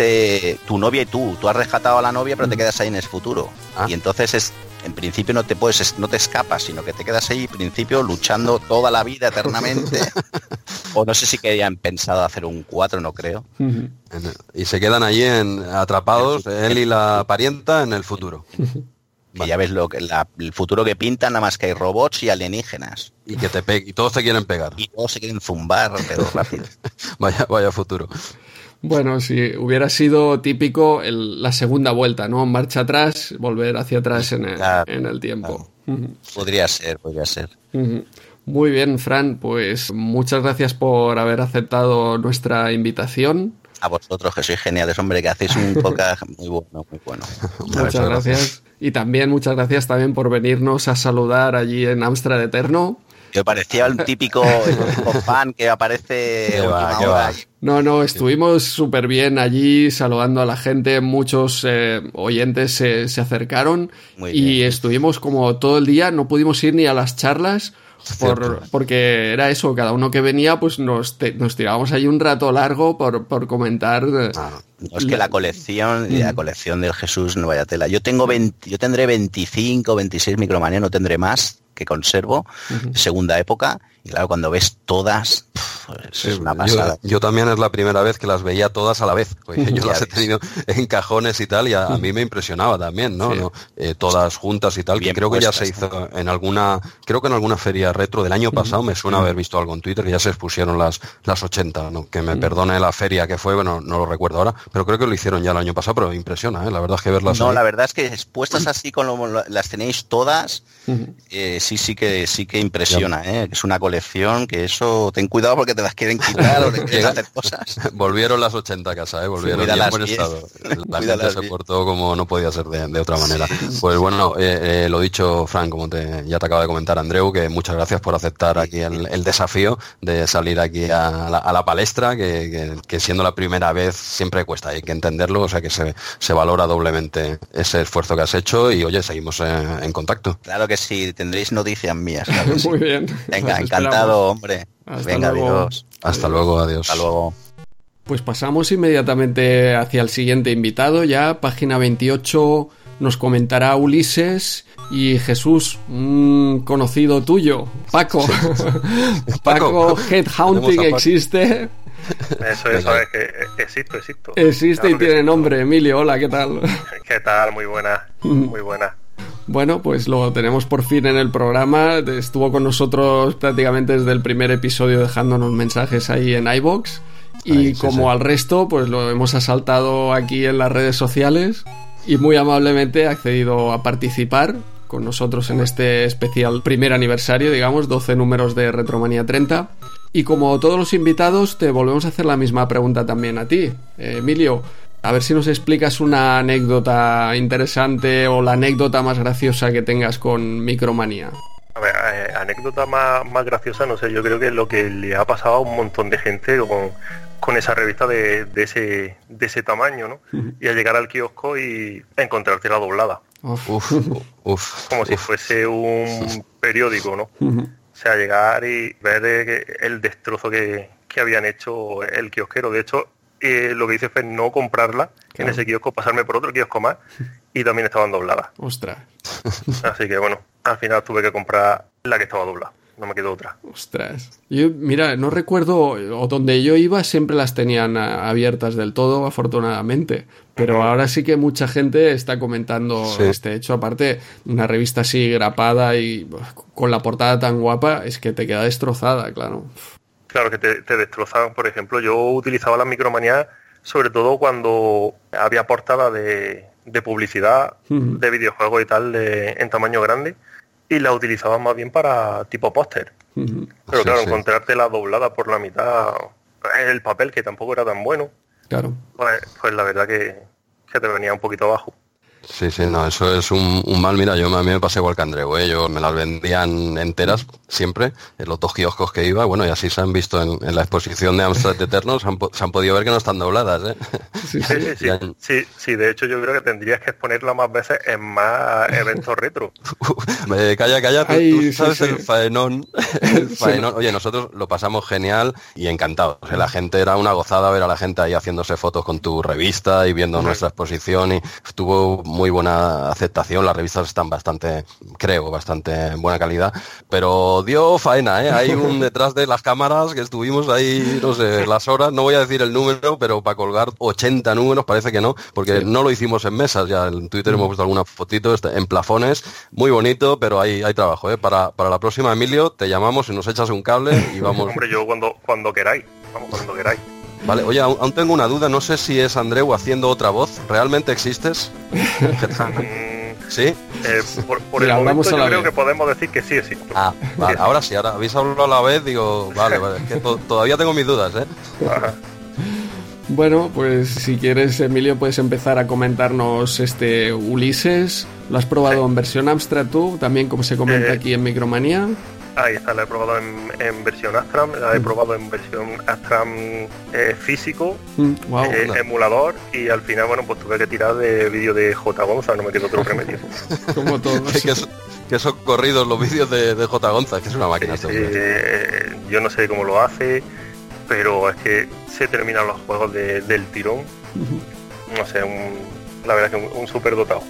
tu novia y tú, tú has rescatado a la novia, pero te mm. quedas ahí en el futuro. Ah. Y entonces es en principio no te puedes, no te escapas, sino que te quedas ahí, en principio, luchando toda la vida eternamente. o no sé si querían pensado hacer un 4, no creo. Y se quedan allí en, atrapados, él y la parienta, en el futuro. Que ya ves lo que el futuro que pintan, nada más que hay robots y alienígenas. Y que te y todos te quieren pegar. Y todos se quieren zumbar, pero rápido. vaya, vaya futuro. Bueno, si hubiera sido típico la segunda vuelta, ¿no? Marcha atrás, volver hacia atrás en el, tiempo. Podría ser, podría ser. Muy bien, Fran, pues muchas gracias por haber aceptado nuestra invitación. A vosotros, que sois geniales, hombre, que hacéis un podcast muy bueno, muy bueno. Muchas gracias. Y también muchas gracias también por venirnos a saludar allí en Amstrad Eterno. Yo parecía el típico, fan que aparece No, no, estuvimos súper bien allí saludando a la gente, muchos eh, oyentes se, acercaron y estuvimos como todo el día, no pudimos ir ni a las charlas porque era eso, cada uno que venía, pues nos, nos tirábamos ahí un rato largo por, por comentar. Ah, es que la colección, la mm. colección del Jesús no vaya tela. Yo tengo 20, yo tendré 25, 26 micromanía, no tendré más que conservo, segunda época, y claro, cuando ves todas, es una pasada. Yo, también es la primera vez que las veía todas a la vez. yo las he tenido en cajones y tal, y a, mí me impresionaba también, ¿no? Eh, todas juntas y tal. que creo que ya se hizo en alguna, creo que en alguna feria retro del año pasado, me suena haber visto algo en Twitter, que ya se expusieron las, las 80, ¿no? Que me perdone la feria que fue, bueno, no lo recuerdo ahora, pero creo que lo hicieron ya el año pasado, pero impresiona, ¿eh? La verdad es que verlas. No, la verdad es que expuestas así, con las tenéis todas, eh, sí, sí que sí que impresiona, ¿eh? Es una colección que eso, ten cuidado porque te las quieren quitar o te quieren hacer cosas. Volvieron las 80 a casa, ¿eh? Volvieron en buen estado. La gente se portó como no podía ser de, otra manera. Pues bueno, eh, eh, lo dicho, Frank, como te, ya te acaba de comentar Andreu, que muchas gracias por aceptar aquí el, desafío de salir aquí a la, palestra, que, siendo la primera vez siempre cuesta, hay que entenderlo, o sea que se, se valora doblemente ese esfuerzo que has hecho y oye, seguimos en contacto. Claro que sí, tendréis noticias mías. Muy bien. Venga, encantado, hombre. Venga, adiós. Hasta luego, adiós. Hasta luego. Pues pasamos inmediatamente hacia el siguiente invitado, ya página 28 nos comentará Ulises y Jesús, un conocido tuyo, Paco. Paco, Headhunting existe. Eso, eso es que existo, existo. Existe y tiene nombre, Emilio. Hola, ¿qué tal? ¿Qué tal? Muy buena, muy buena. Bueno, pues lo tenemos por fin en el programa. Estuvo con nosotros prácticamente desde el primer episodio dejándonos mensajes ahí en iBox. Y como al resto, pues lo hemos asaltado aquí en las redes sociales y muy amablemente ha accedido a participar con nosotros en este especial primer aniversario, digamos, 12 números de Retromanía 30. Y como todos los invitados, te volvemos a hacer la misma pregunta también a ti. Eh, Emilio, a ver si nos explicas una anécdota interesante o la anécdota más graciosa que tengas con Micromanía. A ver, eh, anécdota más, más, graciosa, no sé, yo creo que es lo que le ha pasado a un montón de gente con, con esa revista de, ese, de ese tamaño, ¿no? Y al llegar al kiosco y encontrarte la doblada. Uf, uf, Como si fuese un periódico, ¿no? O sea, llegar y ver el destrozo que, que habían hecho el kiosquero. De hecho, lo que hice fue no comprarla en ese kiosco, pasarme por otro kiosco más y también estaban dobladas. Ostras. Así que bueno, al final tuve que comprar la que estaba doblada. No me quedó otra. Ostras. Yo, mira, no recuerdo, o donde yo iba siempre las tenían abiertas del todo, afortunadamente. Pero ahora sí que mucha gente está comentando este hecho. Aparte, una revista así grapada y con la portada tan guapa, es que te queda destrozada, claro. Claro, que te, te destrozaban. Por ejemplo, yo utilizaba la micromanía sobre todo cuando había portada de, publicidad, de videojuegos y tal, en tamaño grande, y la utilizaba más bien para tipo póster. Pero claro, encontrarte la doblada por la mitad, el papel que tampoco era tan bueno, claro. pues, pues la verdad que, que te venía un poquito abajo. Sí, sí, no, eso es un, mal. Mira, yo a mí me pasé igual que Andreu, ¿eh? yo me las vendían enteras siempre, en los dos kioscos que iba, bueno, y así se han visto en, la exposición de Amstrad Eternos, se han, se han podido ver que no están dobladas. ¿eh? Sí, sí, sí, de hecho yo creo que tendrías que exponerla más veces en más eventos retro. calla, calla, tú, sabes el faenón, Oye, nosotros lo pasamos genial y encantados. la gente era una gozada ver a la gente ahí haciéndose fotos con tu revista y viendo nuestra exposición y estuvo muy buena aceptación, las revistas están bastante, creo, bastante buena calidad, pero dio faena, ¿eh? Hay un detrás de las cámaras que estuvimos ahí, no sé, las horas, no voy a decir el número, pero para colgar 80 números parece que no, porque no lo hicimos en mesas, ya en Twitter hemos puesto alguna fotito este, en plafones, muy bonito, pero hay, hay trabajo, ¿eh? Para, para la próxima, Emilio, te llamamos y nos echas un cable y vamos. Hombre, yo cuando, cuando queráis, vamos cuando queráis. Vale, oye, aún, tengo una duda, no sé si es Andreu haciendo otra voz. ¿Realmente existes? ¿Sí? Eh, por, el momento yo creo que podemos decir que sí existe. Ah, vale, ahora sí, ahora habéis hablado a la vez, digo, vale, vale, es que todavía tengo mis dudas, ¿eh? Bueno, pues si quieres, Emilio, puedes empezar a comentarnos este Ulises. ¿Lo has probado en versión Amstrad tú? También como se comenta eh, aquí en Micromanía. Ahí está, la he probado en, versión Astram, la he mm. probado en versión Astram eh, físico, mm, eh, emulador, y al final, bueno, pues tuve que tirar de vídeo de J. Gonza, no me quedó otro remedio. Como todos. que, que son corridos los vídeos de, J. Gonza, que es una máquina. yo no sé cómo lo hace, pero es que se terminan los juegos del tirón. No sé, la verdad que un, un súper dotado.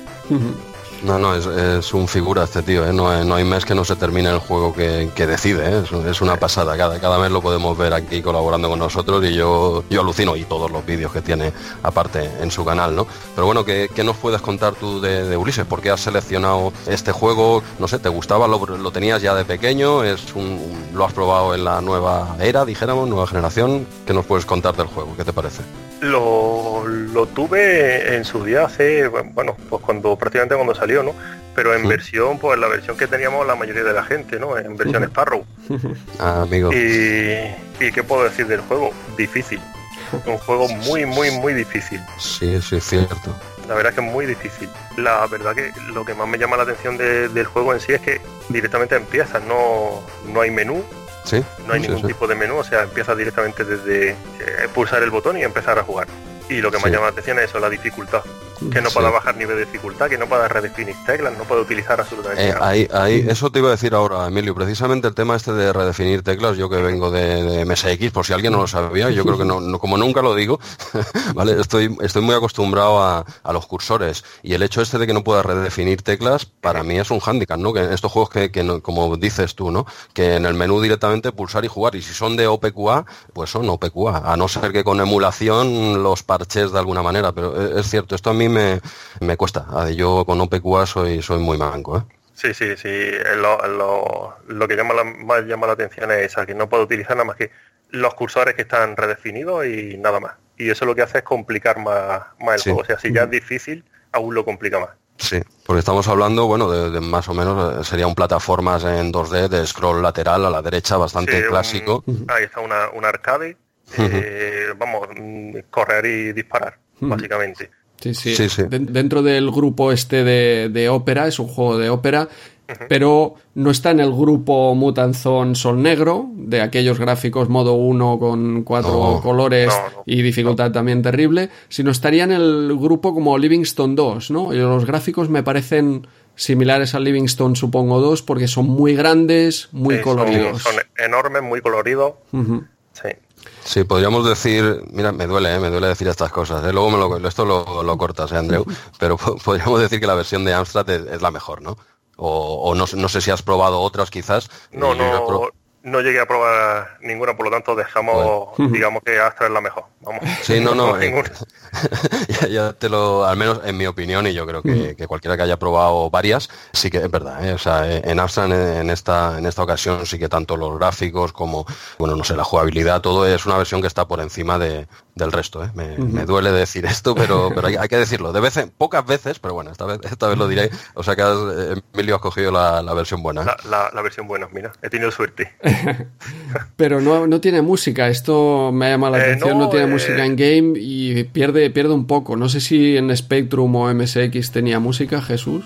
No, no, es, un figura este tío, ¿eh? no, hay mes que no se termine el juego que, decide, ¿eh? es, una pasada, cada, cada mes lo podemos ver aquí colaborando con nosotros y yo, yo alucino y todos los vídeos que tiene aparte en su canal, ¿no? Pero bueno, ¿qué, nos puedes contar tú de, Ulises? ¿Por qué has seleccionado este juego? No sé, ¿te gustaba? ¿Lo, tenías ya de pequeño? ¿Es un, ¿Lo has probado en la nueva era, dijéramos, nueva generación? ¿Qué nos puedes contar del juego? ¿Qué te parece? Lo, lo tuve en su día hace, bueno, pues cuando prácticamente cuando salió pero en versión, pues la versión que teníamos la mayoría de la gente, ¿no? En versión Sparrow. Ah, amigo. Y, y qué puedo decir del juego? Difícil. Un juego muy, muy, muy difícil. Sí, sí, es cierto. La verdad es que es muy difícil. La verdad que lo que más me llama la atención del juego en sí es que directamente empiezas, no, no hay menú, ¿Sí? No hay ningún tipo de menú, o sea, empiezas directamente desde eh, pulsar el botón y empezar a jugar. Y lo que más llama la atención es eso, la dificultad que no pueda bajar nivel de dificultad, que no pueda redefinir teclas, no pueda utilizar absolutamente eh, Ahí, ahí, eso te iba a decir ahora, Emilio, precisamente el tema este de redefinir teclas, yo que vengo de, MSX, por si alguien no lo sabía, yo creo que no, como nunca lo digo, ¿vale? Estoy, estoy muy acostumbrado a, los cursores. Y el hecho este de que no pueda redefinir teclas, para mí es un hándicap, ¿no? Que estos juegos que, que como dices tú, ¿no? Que en el menú directamente pulsar y jugar, y si son de OPQA, pues son OPQA, a. No ser que con emulación los parches de alguna manera, pero es, es cierto, esto a mí me, me cuesta. Yo con OPQA soy, soy muy manco. ¿eh? Sí, sí, sí. Lo, que llama la, más llama la atención es que no puedo utilizar nada más que los cursores que están redefinidos y nada más. Y eso lo que hace es complicar más, más el juego. O sea, si ya es difícil, aún lo complica más. Sí, porque estamos hablando, bueno, de, más o menos eh, sería un plataformas en 2D de scroll lateral a la dentro bastante clásico. ahí está una, arcade, eh, vamos, mm, correr y disparar, básicamente. Sí, sí. dentro del grupo este de, ópera, es un juego de ópera, pero no está en el grupo Mutanzón Sol Negro, de aquellos gráficos modo 1 con cuatro colores y dificultad también terrible, sino estaría en el grupo como Livingston 2, ¿no? Y los gráficos me parecen similares al Livingston, supongo, 2, porque son muy grandes, muy coloridos. Son, enormes, muy coloridos. Sí. Sí, podríamos decir, mira, me duele, ¿eh? me duele decir estas cosas, ¿eh? luego me lo, esto lo, lo cortas, ¿eh, Andreu, pero podríamos decir que la versión de Amstrad es, la mejor, ¿no? O, no, no, sé si has probado otras quizás. No, no, no llegué a probar ninguna, por lo tanto dejamos, digamos que Astra es la mejor. Vamos. Sí, no, no. Eh, ya, te lo, al menos en mi opinión, y yo creo que, cualquiera que haya probado varias, sí que es verdad. ¿eh? O sea, eh, en Astra en, esta, en esta ocasión sí que tanto los gráficos como, bueno, no sé, la jugabilidad, todo es una versión que está por encima de, del resto. Me, duele decir esto, pero, pero hay, que decirlo. De vez en, pocas veces, pero bueno, esta vez, esta vez lo diré. O sea que Emilio ha cogido la, versión buena. La, la versión buena, mira, he tenido suerte. Pero no, no tiene música, esto me llama la eh, atención, no, tiene música eh, en game y pierde, pierde un poco. No sé si en Spectrum o MSX tenía música, Jesús.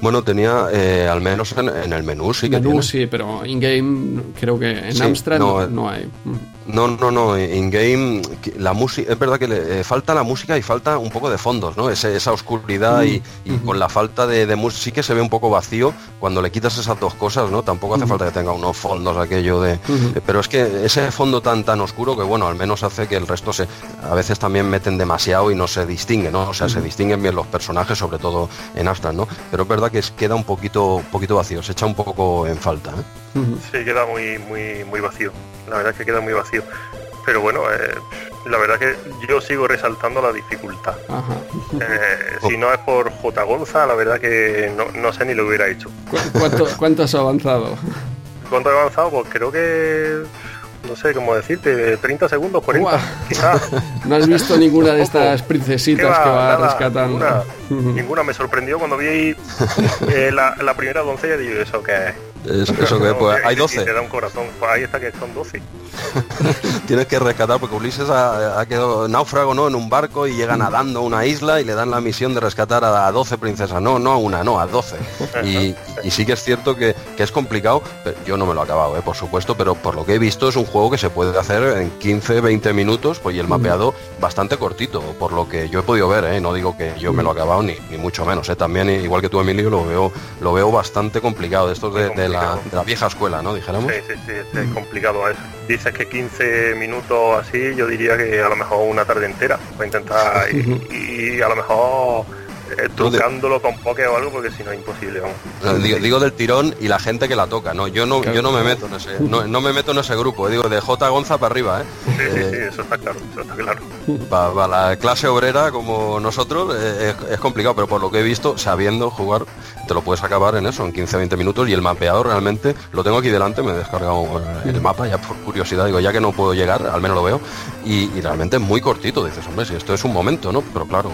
Bueno, tenía, eh, al menos en, el menú sí que menú, sí, pero in-game creo que en Amstrad no, hay. No, no, no, in-game la música, es verdad que le falta la música y falta un poco de fondos, ¿no? esa oscuridad y, con la falta de, música sí que se ve un poco vacío cuando le quitas esas dos cosas, ¿no? Tampoco hace falta que tenga unos fondos aquello de... pero es que ese fondo tan tan oscuro que, bueno, al menos hace que el resto se... A veces también meten demasiado y no se distingue, ¿no? O sea, se distinguen bien los personajes, sobre todo en Amstrad, ¿no? Pero es verdad que queda un poquito, poquito vacío, se echa un poco en falta. ¿eh? Sí, queda muy, muy, muy vacío. La verdad es que queda muy vacío. Pero bueno, eh, la verdad es que yo sigo resaltando la dificultad. Eh, si no es por J. Gonza, la verdad que no, sé ni lo hubiera hecho. ¿Cuánto, ¿Cuánto has avanzado? ¿Cuánto he avanzado? Pues creo que no sé cómo decirte, 30 segundos, 40, quizás. no has visto ninguna de estas princesitas que va rescatando. Ninguna, me sorprendió cuando vi eh, la, la, primera doncella y digo, ¿eso qué es? eso que pues, hay 12. te da un corazón, pues ahí está que son 12. Tienes que rescatar porque Ulises ha, quedado náufrago ¿no? en un barco y llega nadando a una isla y le dan la misión de rescatar a, 12 princesas. No, no a una, no, a 12. Y, sí que es cierto que, es complicado, yo no me lo he acabado, ¿eh? por supuesto, pero por lo que he visto es un juego que se puede hacer en 15, 20 minutos pues, y el mapeado bastante cortito, por lo que yo he podido ver, ¿eh? no digo que yo me lo he acabado ni, ni mucho menos. ¿eh? También, igual que tú, Emilio, lo veo, lo veo bastante complicado. Estos de, de, la, de la vieja escuela, ¿no? Dijéramos. Sí, sí, sí, es complicado. Dices que 15 minutos así, yo diría que a lo mejor una tarde entera. Voy a intentar y a lo mejor eh, trucándolo con poke o algo porque si no es imposible digo, del tirón y la gente que la toca no yo no yo no me meto en ese no, me meto en ese grupo digo de J. Gonza para arriba ¿eh? sí, sí, sí, eso está claro eso está claro. para, la clase obrera como nosotros eh, es, complicado pero por lo que he visto sabiendo jugar te lo puedes acabar en eso en 15-20 minutos y el mapeado realmente lo tengo aquí delante me he descargado eh, el mapa ya por curiosidad digo ya que no puedo llegar al menos lo veo y, realmente es muy cortito dices hombre si esto es un momento no pero claro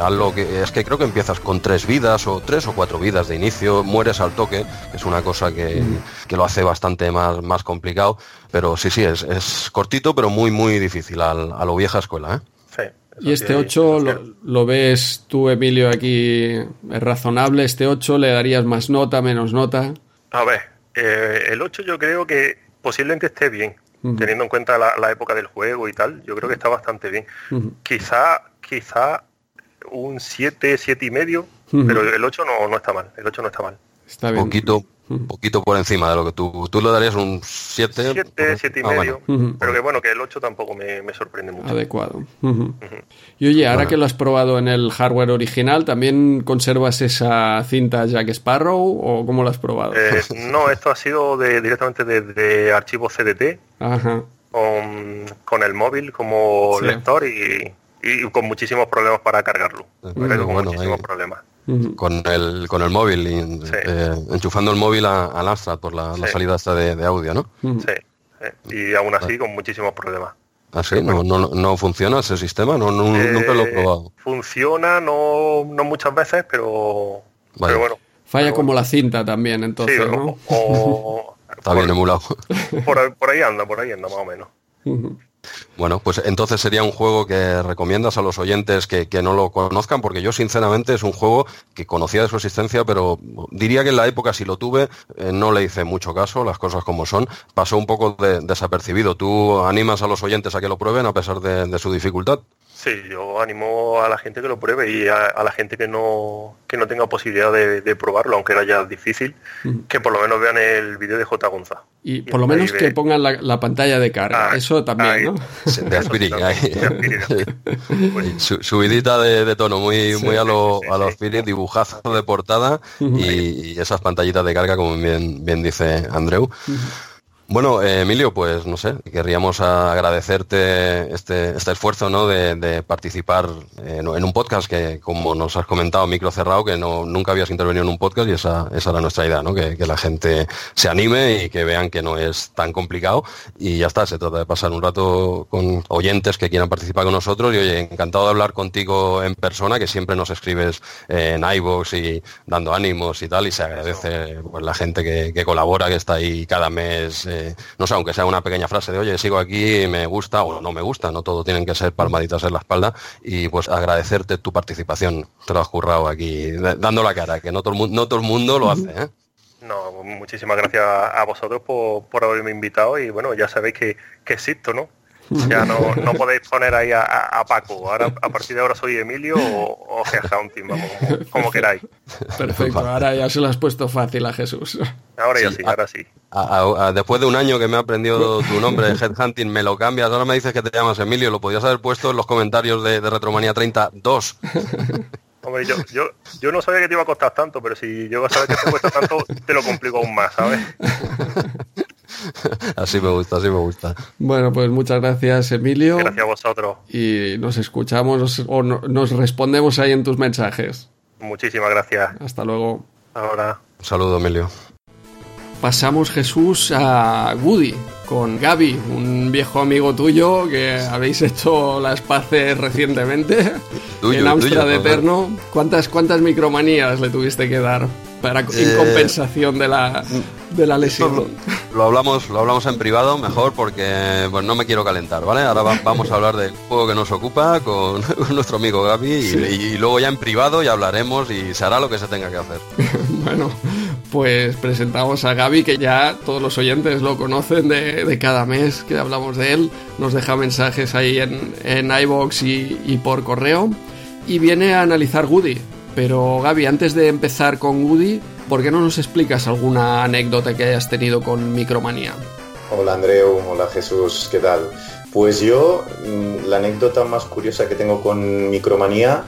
algo que es que creo que empiezas con tres vidas o tres o cuatro vidas de inicio, mueres al toque, que es una cosa que, lo hace bastante más, más complicado, pero sí, sí, es, es cortito, pero muy, muy difícil a lo vieja escuela. ¿eh? Sí, y este 8 lo, ves tú, Emilio, aquí es razonable. Este 8 le darías más nota, menos nota. A ver, eh, el 8 yo creo que posiblemente esté bien, teniendo en cuenta la, época del juego y tal. Yo creo que está bastante bien. Quizá, quizá un 7, 7 y medio, pero el 8 no, no está mal, el 8 no está mal. Está bien. Poquito, poquito por encima de lo que tú, tú le darías un 7. 7, 7 y ah, medio, pero que bueno, que el 8 tampoco me, me sorprende mucho. Adecuado. Y oye, ahora que lo has probado en el hardware original, ¿también conservas esa cinta Jack Sparrow o cómo lo has probado? Eh, no, esto ha sido de, directamente desde de archivo CDT. Ajá. Con, con, el móvil como lector y, y con muchísimos problemas para cargarlo. con muchísimos problemas. Con el, con el móvil, eh, enchufando el móvil al Astra por la, salida esta de, audio, ¿no? Sí, y aún así con muchísimos problemas. ¿Ah, sí? ¿No, no, no funciona ese sistema? No, nunca lo he eh, probado. Funciona, no, no muchas veces, pero, pero bueno. Falla como la cinta también, entonces, ¿no? O, Está bien emulado. Por, por, ahí anda, por ahí anda, más o menos. Bueno, pues entonces sería un juego que recomiendas a los oyentes que, no lo conozcan, porque yo sinceramente es un juego que conocía de su existencia, pero diría que en la época si lo tuve eh, no le hice mucho caso, las cosas como son, pasó un poco desapercibido. ¿Tú animas a los oyentes a que lo prueben a pesar de su dificultad? Sí, yo animo a la gente que lo pruebe y a, la gente que no, que no tenga posibilidad de, probarlo, aunque era ya difícil, que por lo menos vean el vídeo de J. Gonza. Y, por lo menos que pongan la, pantalla de carga, ah, eso también, ¿no? De subidita de, tono, muy, muy a, lo, a los Spirit, dibujazo de portada y, esas pantallitas de carga, como bien, bien dice Andreu. Bueno, eh, Emilio, pues no sé, querríamos agradecerte este, este esfuerzo ¿no? de, participar en, un podcast que, como nos has comentado, micro cerrado, que no, nunca habías intervenido en un podcast y esa, esa era nuestra idea, ¿no? que, la gente se anime y que vean que no es tan complicado. Y ya está, se trata de pasar un rato con oyentes que quieran participar con nosotros. Y oye, encantado de hablar contigo en persona, que siempre nos escribes en iVoox y dando ánimos y tal, y se agradece pues, la gente que, colabora, que está ahí cada mes. Eh, no sé, aunque sea una pequeña frase de, oye, sigo aquí, me gusta o no me gusta, no todo tienen que ser palmaditas en la espalda, y pues agradecerte tu participación, te lo has currado aquí, dando la cara, que no todo el, mundo, no todo el mundo lo hace, ¿eh? No, muchísimas gracias a vosotros por, haberme invitado y bueno, ya sabéis que, que existo, ¿no? Ya no, no podéis poner ahí a, Paco. Ahora, a partir de ahora soy Emilio o, o vamos, como, queráis. Perfecto, ahora ya se lo has puesto fácil a Jesús. Ahora ya sí, ahora sí. después de un año que me ha aprendido tu nombre de Headhunting, me lo cambias. Ahora me dices que te llamas Emilio. Lo podías haber puesto en los comentarios de, de Retromanía 32. Hombre, yo, yo, yo no sabía que te iba a costar tanto, pero si yo a saber que te cuesta tanto, te lo complico aún más, ¿sabes? así me gusta, así me gusta. Bueno, pues muchas gracias, Emilio. Gracias a vosotros. Y nos escuchamos o nos respondemos ahí en tus mensajes. Muchísimas gracias. Hasta luego. Ahora. Un saludo, Emilio. Pasamos, Jesús, a Woody con Gaby, un viejo amigo tuyo que habéis hecho las paces recientemente en Amstrad Eterno. ¿Cuántas, ¿Cuántas micromanías le tuviste que dar? para en eh, compensación de la, de la lesión. Lo, hablamos, lo hablamos en privado mejor porque pues, no me quiero calentar, ¿vale? Ahora vamos a hablar del juego que nos ocupa con, nuestro amigo Gaby y, luego ya en privado ya hablaremos y se hará lo que se tenga que hacer. bueno, pues presentamos a Gaby que ya todos los oyentes lo conocen de, cada mes que hablamos de él. Nos deja mensajes ahí en, en iBox y, y por correo y viene a analizar Woody Pero Gaby, antes de empezar con Woody, ¿por qué no nos explicas alguna anécdota que hayas tenido con Micromanía? Hola Andreu, hola Jesús, ¿qué tal? Pues yo, mm, la anécdota más curiosa que tengo con Micromanía,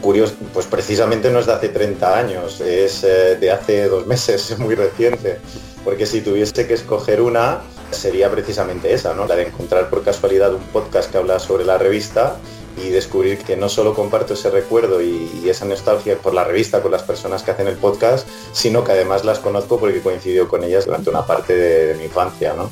curioso, pues precisamente no es de hace 30 años, es eh, de hace dos meses, es muy reciente. Porque si tuviese que escoger una, sería precisamente esa, ¿no? La de encontrar por casualidad un podcast que habla sobre la revista y descubrir que no solo comparto ese recuerdo y, esa nostalgia por la revista, con las personas que hacen el podcast, sino que además las conozco porque coincidió con ellas durante una parte de, mi infancia, ¿no?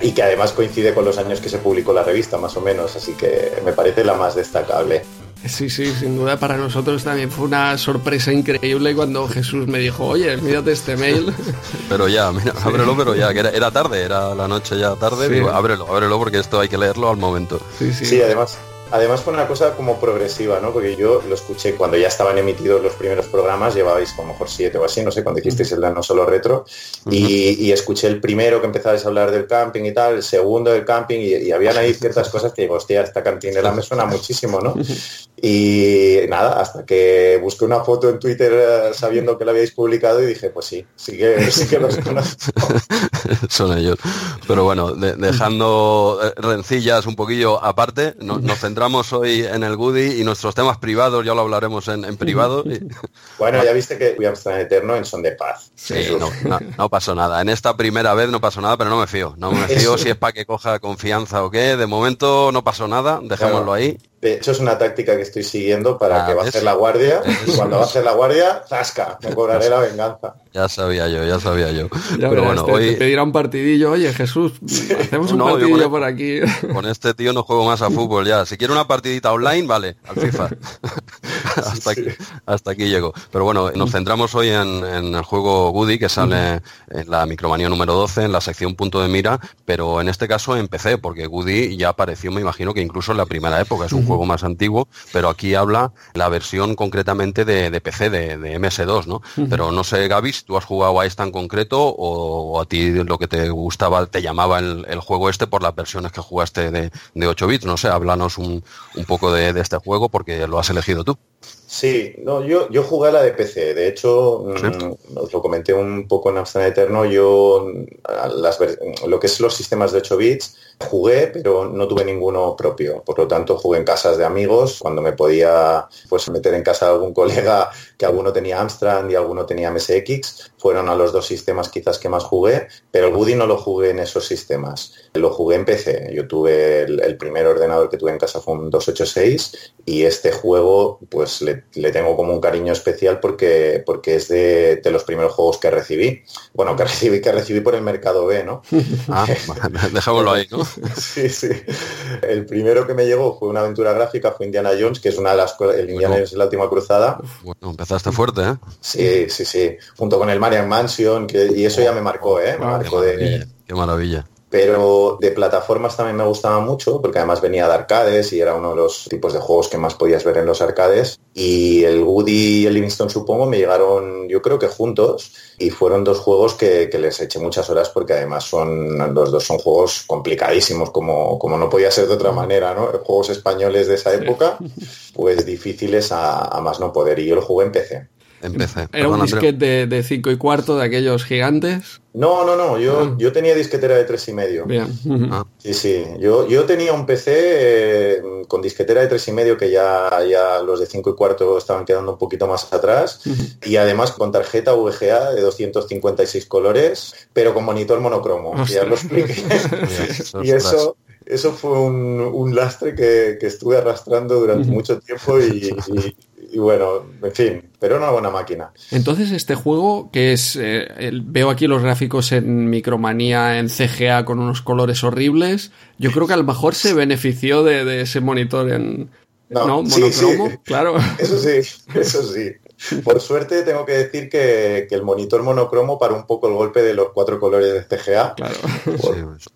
Y que además coincide con los años que se publicó la revista, más o menos, así que me parece la más destacable. Sí, sí, sin duda para nosotros también fue una sorpresa increíble cuando Jesús me dijo, oye, mírate este mail. Pero ya, mira, ábrelo, pero ya, que era, tarde, era la noche ya tarde, digo, ábrelo, ábrelo porque esto hay que leerlo al momento. Sí, sí. sí además, Además fue una cosa como progresiva, ¿no? Porque yo lo escuché cuando ya estaban emitidos los primeros programas, llevabais como mejor siete o así, no sé, cuando hicisteis el No Solo Retro, y, escuché el primero que empezabais a hablar del camping y tal, el segundo del camping, y, habían ahí ciertas cosas que digo, hostia, esta cantinera me suena muchísimo, ¿no? Y nada, hasta que busqué una foto en Twitter eh, sabiendo que la habíais publicado y dije, pues sí, sí que, sí que los conozco. Son ellos. Pero bueno, dejando eh, rencillas un poquillo aparte, nos centramos entramos hoy en el Goody y nuestros temas privados ya lo hablaremos en, privado. Bueno, ya viste que a estar Eterno en Son de Paz. Sí, no, pasó nada. En esta primera vez no pasó nada, pero no me fío. No me fío si es para que coja confianza o qué. De momento no pasó nada, dejémoslo ahí. De hecho, es una táctica que estoy siguiendo para ah, que baje la guardia. Y cuando baje la guardia, ¡zasca! Me cobraré la venganza. Ya sabía yo, ya sabía yo. Pero bueno, hoy... Te pedirá un partidillo. Oye, Jesús, hacemos un partidillo por aquí. Con este tío no juego más a fútbol ya. Si quiere una partidita online, vale, al FIFA. hasta, aquí, hasta aquí llego. Pero bueno, nos centramos hoy en, el juego Goody, que sale en la micromanía número 12, en la sección punto de mira, pero en este caso empecé, porque Goody ya apareció, me imagino que incluso en la primera época. Es un juego más antiguo, pero aquí habla la versión concretamente de, PC, de, MS2, ¿no? Pero no sé, Gaby, ¿tú has jugado a esta en concreto o, a ti lo que te gustaba, te llamaba el, juego este por las versiones que jugaste de, 8 bits? No sé, háblanos un, poco de este juego porque lo has elegido tú. Sí, no, yo, yo jugué a la de PC. De hecho, mm, os lo comenté un poco en Amsterdam Eterno, yo las, lo que es los sistemas de 8 bits jugué, pero no tuve ninguno propio. Por lo tanto, jugué en casas de amigos, cuando me podía pues, meter en casa de algún colega que alguno tenía Amstrad y alguno tenía MSX. Fueron a los dos sistemas quizás que más jugué, pero el Woody no lo jugué en esos sistemas. Lo jugué en PC. Yo tuve el, el primer ordenador que tuve en casa fue un 286 y este juego pues le le, tengo como un cariño especial porque, porque es de, los primeros juegos que recibí. Bueno, que recibí, que recibí por el mercado B, ¿no? Ah, dejámoslo ahí, ¿no? sí, sí. El primero que me llegó fue una aventura gráfica, fue Indiana Jones, que es una de las cosas, el Indiana Jones es la última cruzada. Bueno, empezaste fuerte, ¿eh? Sí, sí, sí. Junto con el Marian Mansion, que, y eso ya me marcó, ¿eh? Me ah, marcó de... Qué maravilla pero de plataformas también me gustaba mucho porque además venía de arcades y era uno de los tipos de juegos que más podías ver en los arcades. Y el Woody y el Livingston supongo me llegaron yo creo que juntos. Y fueron dos juegos que, les eché muchas horas porque además son los dos son juegos complicadísimos como, como no podía ser de otra manera ¿no? juegos españoles de esa época pues difíciles a, a más no poder. Y yo lo jugué en PC Empecé. ¿Era un disquete de 5 y cuarto de aquellos gigantes? No, no, no. Yo, ah. yo tenía disquetera de tres y medio. Bien. Ah. Sí, sí. Yo, yo tenía un PC eh, con disquetera de tres y medio que ya, ya los de 5 y cuarto estaban quedando un poquito más atrás. Y además con tarjeta VGA de 256 colores, pero con monitor monocromo. Ya lo expliqué. y eso eso fue un, lastre que, estuve arrastrando durante mucho tiempo y, y bueno, en fin, pero una buena máquina. Entonces, este juego, que es, eh, veo aquí los gráficos en Micromanía, en CGA, con unos colores horribles, yo creo que a lo mejor se benefició de, ese monitor en... No, monocromo, claro. Eso sí, eso sí. Por suerte tengo que decir que, el monitor monocromo para un poco el golpe de los cuatro colores de CGA. Claro.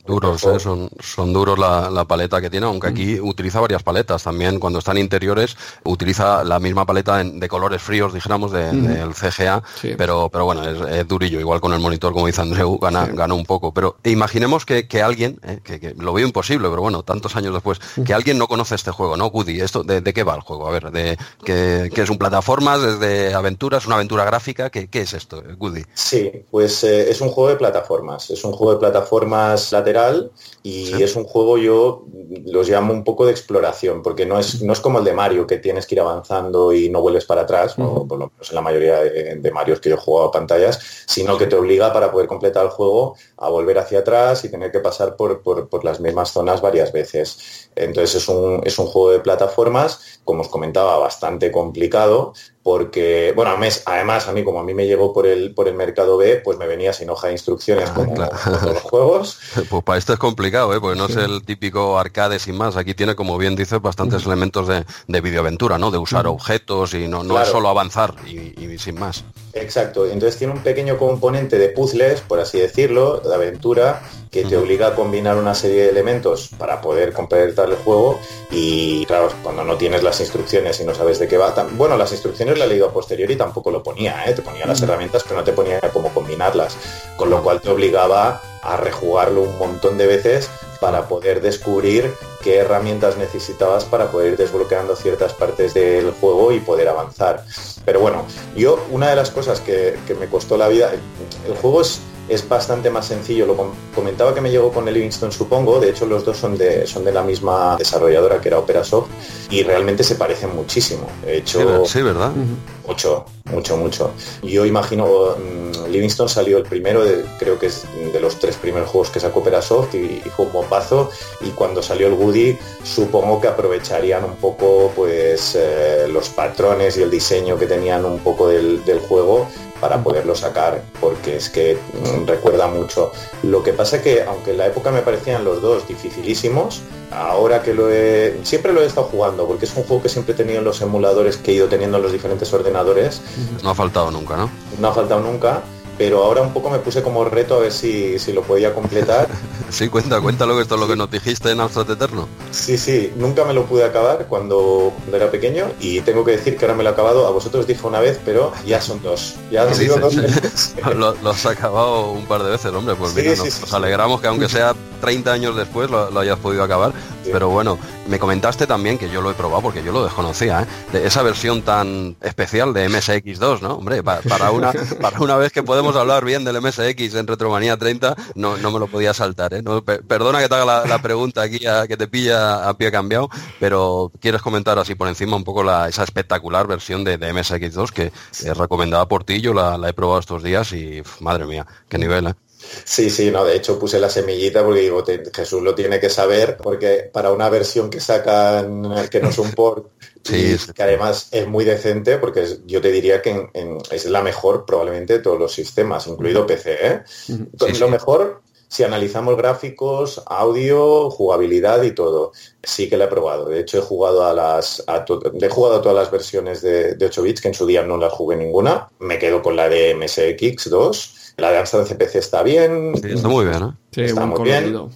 duros, ¿eh? son, son duros la, paleta que tiene, aunque aquí utiliza varias paletas también. Cuando están interiores utiliza la misma paleta de colores fríos, dijéramos, del CGA, pero, pero bueno, es, durillo. Igual con el monitor, como dice Andreu, gana, gana un poco. Pero imaginemos que, alguien, ¿eh? que, lo veo imposible, pero bueno, tantos años después, que alguien no conoce este juego, ¿no? Goody, ¿esto de, qué va el juego? A ver, de que, es un plataformas, desde de aventuras, una aventura gráfica. ¿Qué, qué es esto, Goody? Sí, pues eh, es un juego de plataformas. Es un juego de plataformas lateral y es un juego, yo los llamo un poco de exploración, porque no es, no es como el de Mario, que tienes que ir avanzando y no vuelves para atrás, o por lo menos en la mayoría de, de Marios que yo he jugado a pantallas, sino que te obliga para poder completar el juego a volver hacia atrás y tener que pasar por, por, las mismas zonas varias veces. Entonces es un, es un juego de plataformas, como os comentaba, bastante complicado, porque, bueno, además a mí, como a mí me llegó por el, por el mercado B, pues me venía sin hoja de instrucciones ah, como, todos los juegos. Pues para esto es complicado, ¿eh? porque no es el típico arcade sin más. Aquí tiene, como bien dices, bastantes elementos de, de videoaventura, ¿no? De usar objetos y no, no es solo avanzar y, sin más. Exacto, entonces tiene un pequeño componente de puzzles, por así decirlo, de aventura, que te obliga a combinar una serie de elementos para poder completar el juego. Y claro, cuando no tienes las instrucciones y no sabes de qué va, bueno, las instrucciones la he leído a posteriori y tampoco lo ponía, ¿eh? te ponía las herramientas pero no te ponía cómo combinarlas, con lo cual te obligaba a rejugarlo un montón de veces para poder descubrir qué herramientas necesitabas para poder ir desbloqueando ciertas partes del juego y poder avanzar. Pero bueno, yo una de las cosas que, que me costó la vida, el juego es es bastante más sencillo. Lo comentaba que me llegó con el Livingston, supongo. De hecho, los dos son de, son de la misma desarrolladora que era OperaSoft y realmente se parecen muchísimo. De hecho, sí, ¿verdad? Mucho, mucho, mucho. Yo imagino, mm, Livingston salió el primero, de, creo que es de los tres primeros juegos que sacó OperaSoft y, y fue un bombazo. Y cuando salió el Woody, supongo que aprovecharían un poco pues eh, los patrones y el diseño que tenían un poco del, del juego para poderlo sacar, porque es que mm, recuerda mucho. Lo que pasa que, aunque en la época me parecían los dos dificilísimos, ahora que lo he... Siempre lo he estado jugando, porque es un juego que siempre he tenido en los emuladores que he ido teniendo en los diferentes ordenadores. No ha faltado nunca, ¿no? No ha faltado nunca pero ahora un poco me puse como reto a ver si, si lo podía completar. sí, cuenta, cuéntalo que esto es lo que nos dijiste en Alfred Eterno. Sí, sí, nunca me lo pude acabar cuando, era pequeño y tengo que decir que ahora me lo he acabado. A vosotros dije una vez, pero ya son dos. Ya han sido dos lo, has acabado un par de veces, hombre, pues mira, nos, alegramos que aunque sea 30 años después lo, hayas podido acabar. Pero bueno, me comentaste también que yo lo he probado porque yo lo desconocía, ¿eh? de esa versión tan especial de MSX2, ¿no? Hombre, para, una, para una vez que podemos hablar bien del MSX en Retromanía 30, no, no me lo podía saltar. ¿eh? perdona que te haga la, pregunta aquí, que te pilla a pie cambiado, pero quieres comentar así por encima un poco la, esa espectacular versión de, MSX2 que es recomendada por ti, yo la, he probado estos días y madre mía, qué nivel, ¿eh? Sí, sí, no, de hecho puse la semillita porque digo, Jesús lo tiene que saber, porque para una versión que sacan, que no es un port, sí, sí. que además es muy decente, porque yo te diría que es la mejor probablemente de todos los sistemas, incluido PC. ¿eh? Lo mejor si analizamos gráficos, audio, jugabilidad y todo, sí que la he probado. De hecho, he jugado a las a he jugado a todas las versiones de, de, 8 bits, que en su día no las jugué ninguna. Me quedo con la de MSX2 la de CPC está bien. Está muy bien, ¿eh? Está muy bien.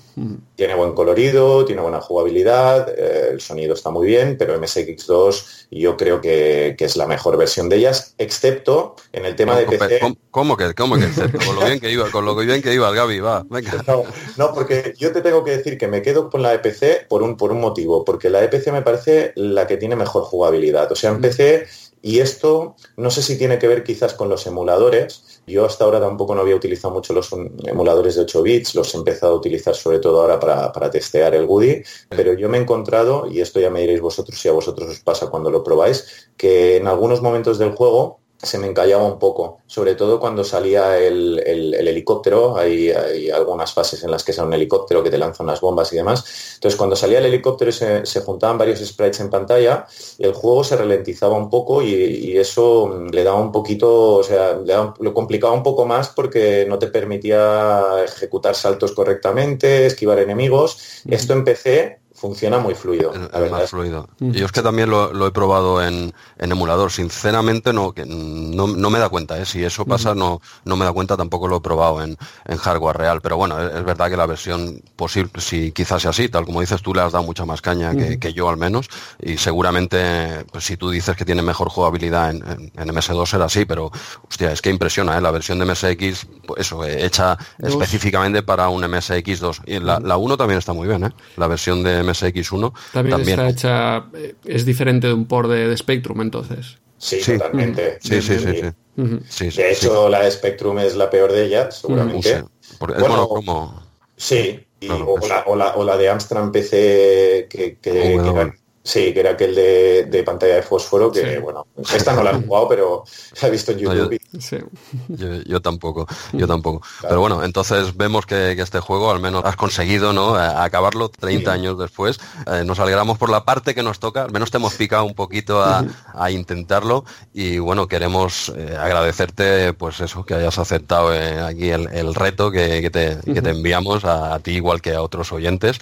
Tiene buen colorido, tiene buena jugabilidad, eh, el sonido está muy bien, pero MSX2 yo creo que, que, es la mejor versión de ellas, excepto en el tema de PC. ¿cómo, ¿Cómo, que, cómo que excepto? Con lo bien que iba, con lo bien que iba el Gaby, va. No, porque yo te tengo que decir que me quedo con la EPC por un, por un motivo, porque la EPC me parece la que tiene mejor jugabilidad. O sea, en y esto no sé si tiene que ver quizás con los emuladores, yo hasta ahora tampoco no había utilizado mucho los emuladores de 8 bits, los he empezado a utilizar sobre todo ahora para, para testear el Woody, pero yo me he encontrado, y esto ya me diréis vosotros si a vosotros os pasa cuando lo probáis, que en algunos momentos del juego se me encallaba un poco, sobre todo cuando salía el, helicóptero, hay, hay, algunas fases en las que sale un helicóptero que te lanza unas bombas y demás. Entonces cuando salía el helicóptero se, se juntaban varios sprites en pantalla, el juego se ralentizaba un poco y, eso le daba un poquito, o sea, lo complicaba un poco más porque no te permitía ejecutar saltos correctamente, esquivar enemigos. Esto en PC funciona muy fluido. más fluido. Yo es que también lo, he probado en, emulador. Sinceramente no, que no, me da cuenta. ¿eh? Si eso pasa no, no me da cuenta, tampoco lo he probado en, hardware real. Pero bueno, es, verdad que la versión posible, si quizás sea así, tal como dices, tú le has dado mucha más caña que, yo al menos. Y seguramente, pues, si tú dices que tiene mejor jugabilidad en, MS2 será así, pero hostia, es que impresiona, ¿eh? la versión de MSX, pues eso, hecha específicamente para un MSX2. Y la, la 1 también está muy bien, ¿eh? la versión de MSX1. También, está hecha, eh, es diferente de un port de, Spectrum entonces. Sí, totalmente. Sí, sí, sí. de hecho, la de Spectrum es la peor de ellas, seguramente. bueno, como... Sí, o, la, de Amstrad PC que, que, Sí, que era aquel de, pantalla de fósforo, que bueno, esta no la he jugado, pero la he visto en YouTube. yo, tampoco, yo tampoco. Pero bueno, entonces vemos que, este juego al menos has conseguido ¿no? acabarlo 30 años después. Eh, nos alegramos por la parte que nos toca, al menos te hemos picado un poquito a, intentarlo y bueno, queremos eh, agradecerte pues eso, que hayas aceptado eh, aquí el, reto que, te, enviamos a, ti igual que a otros oyentes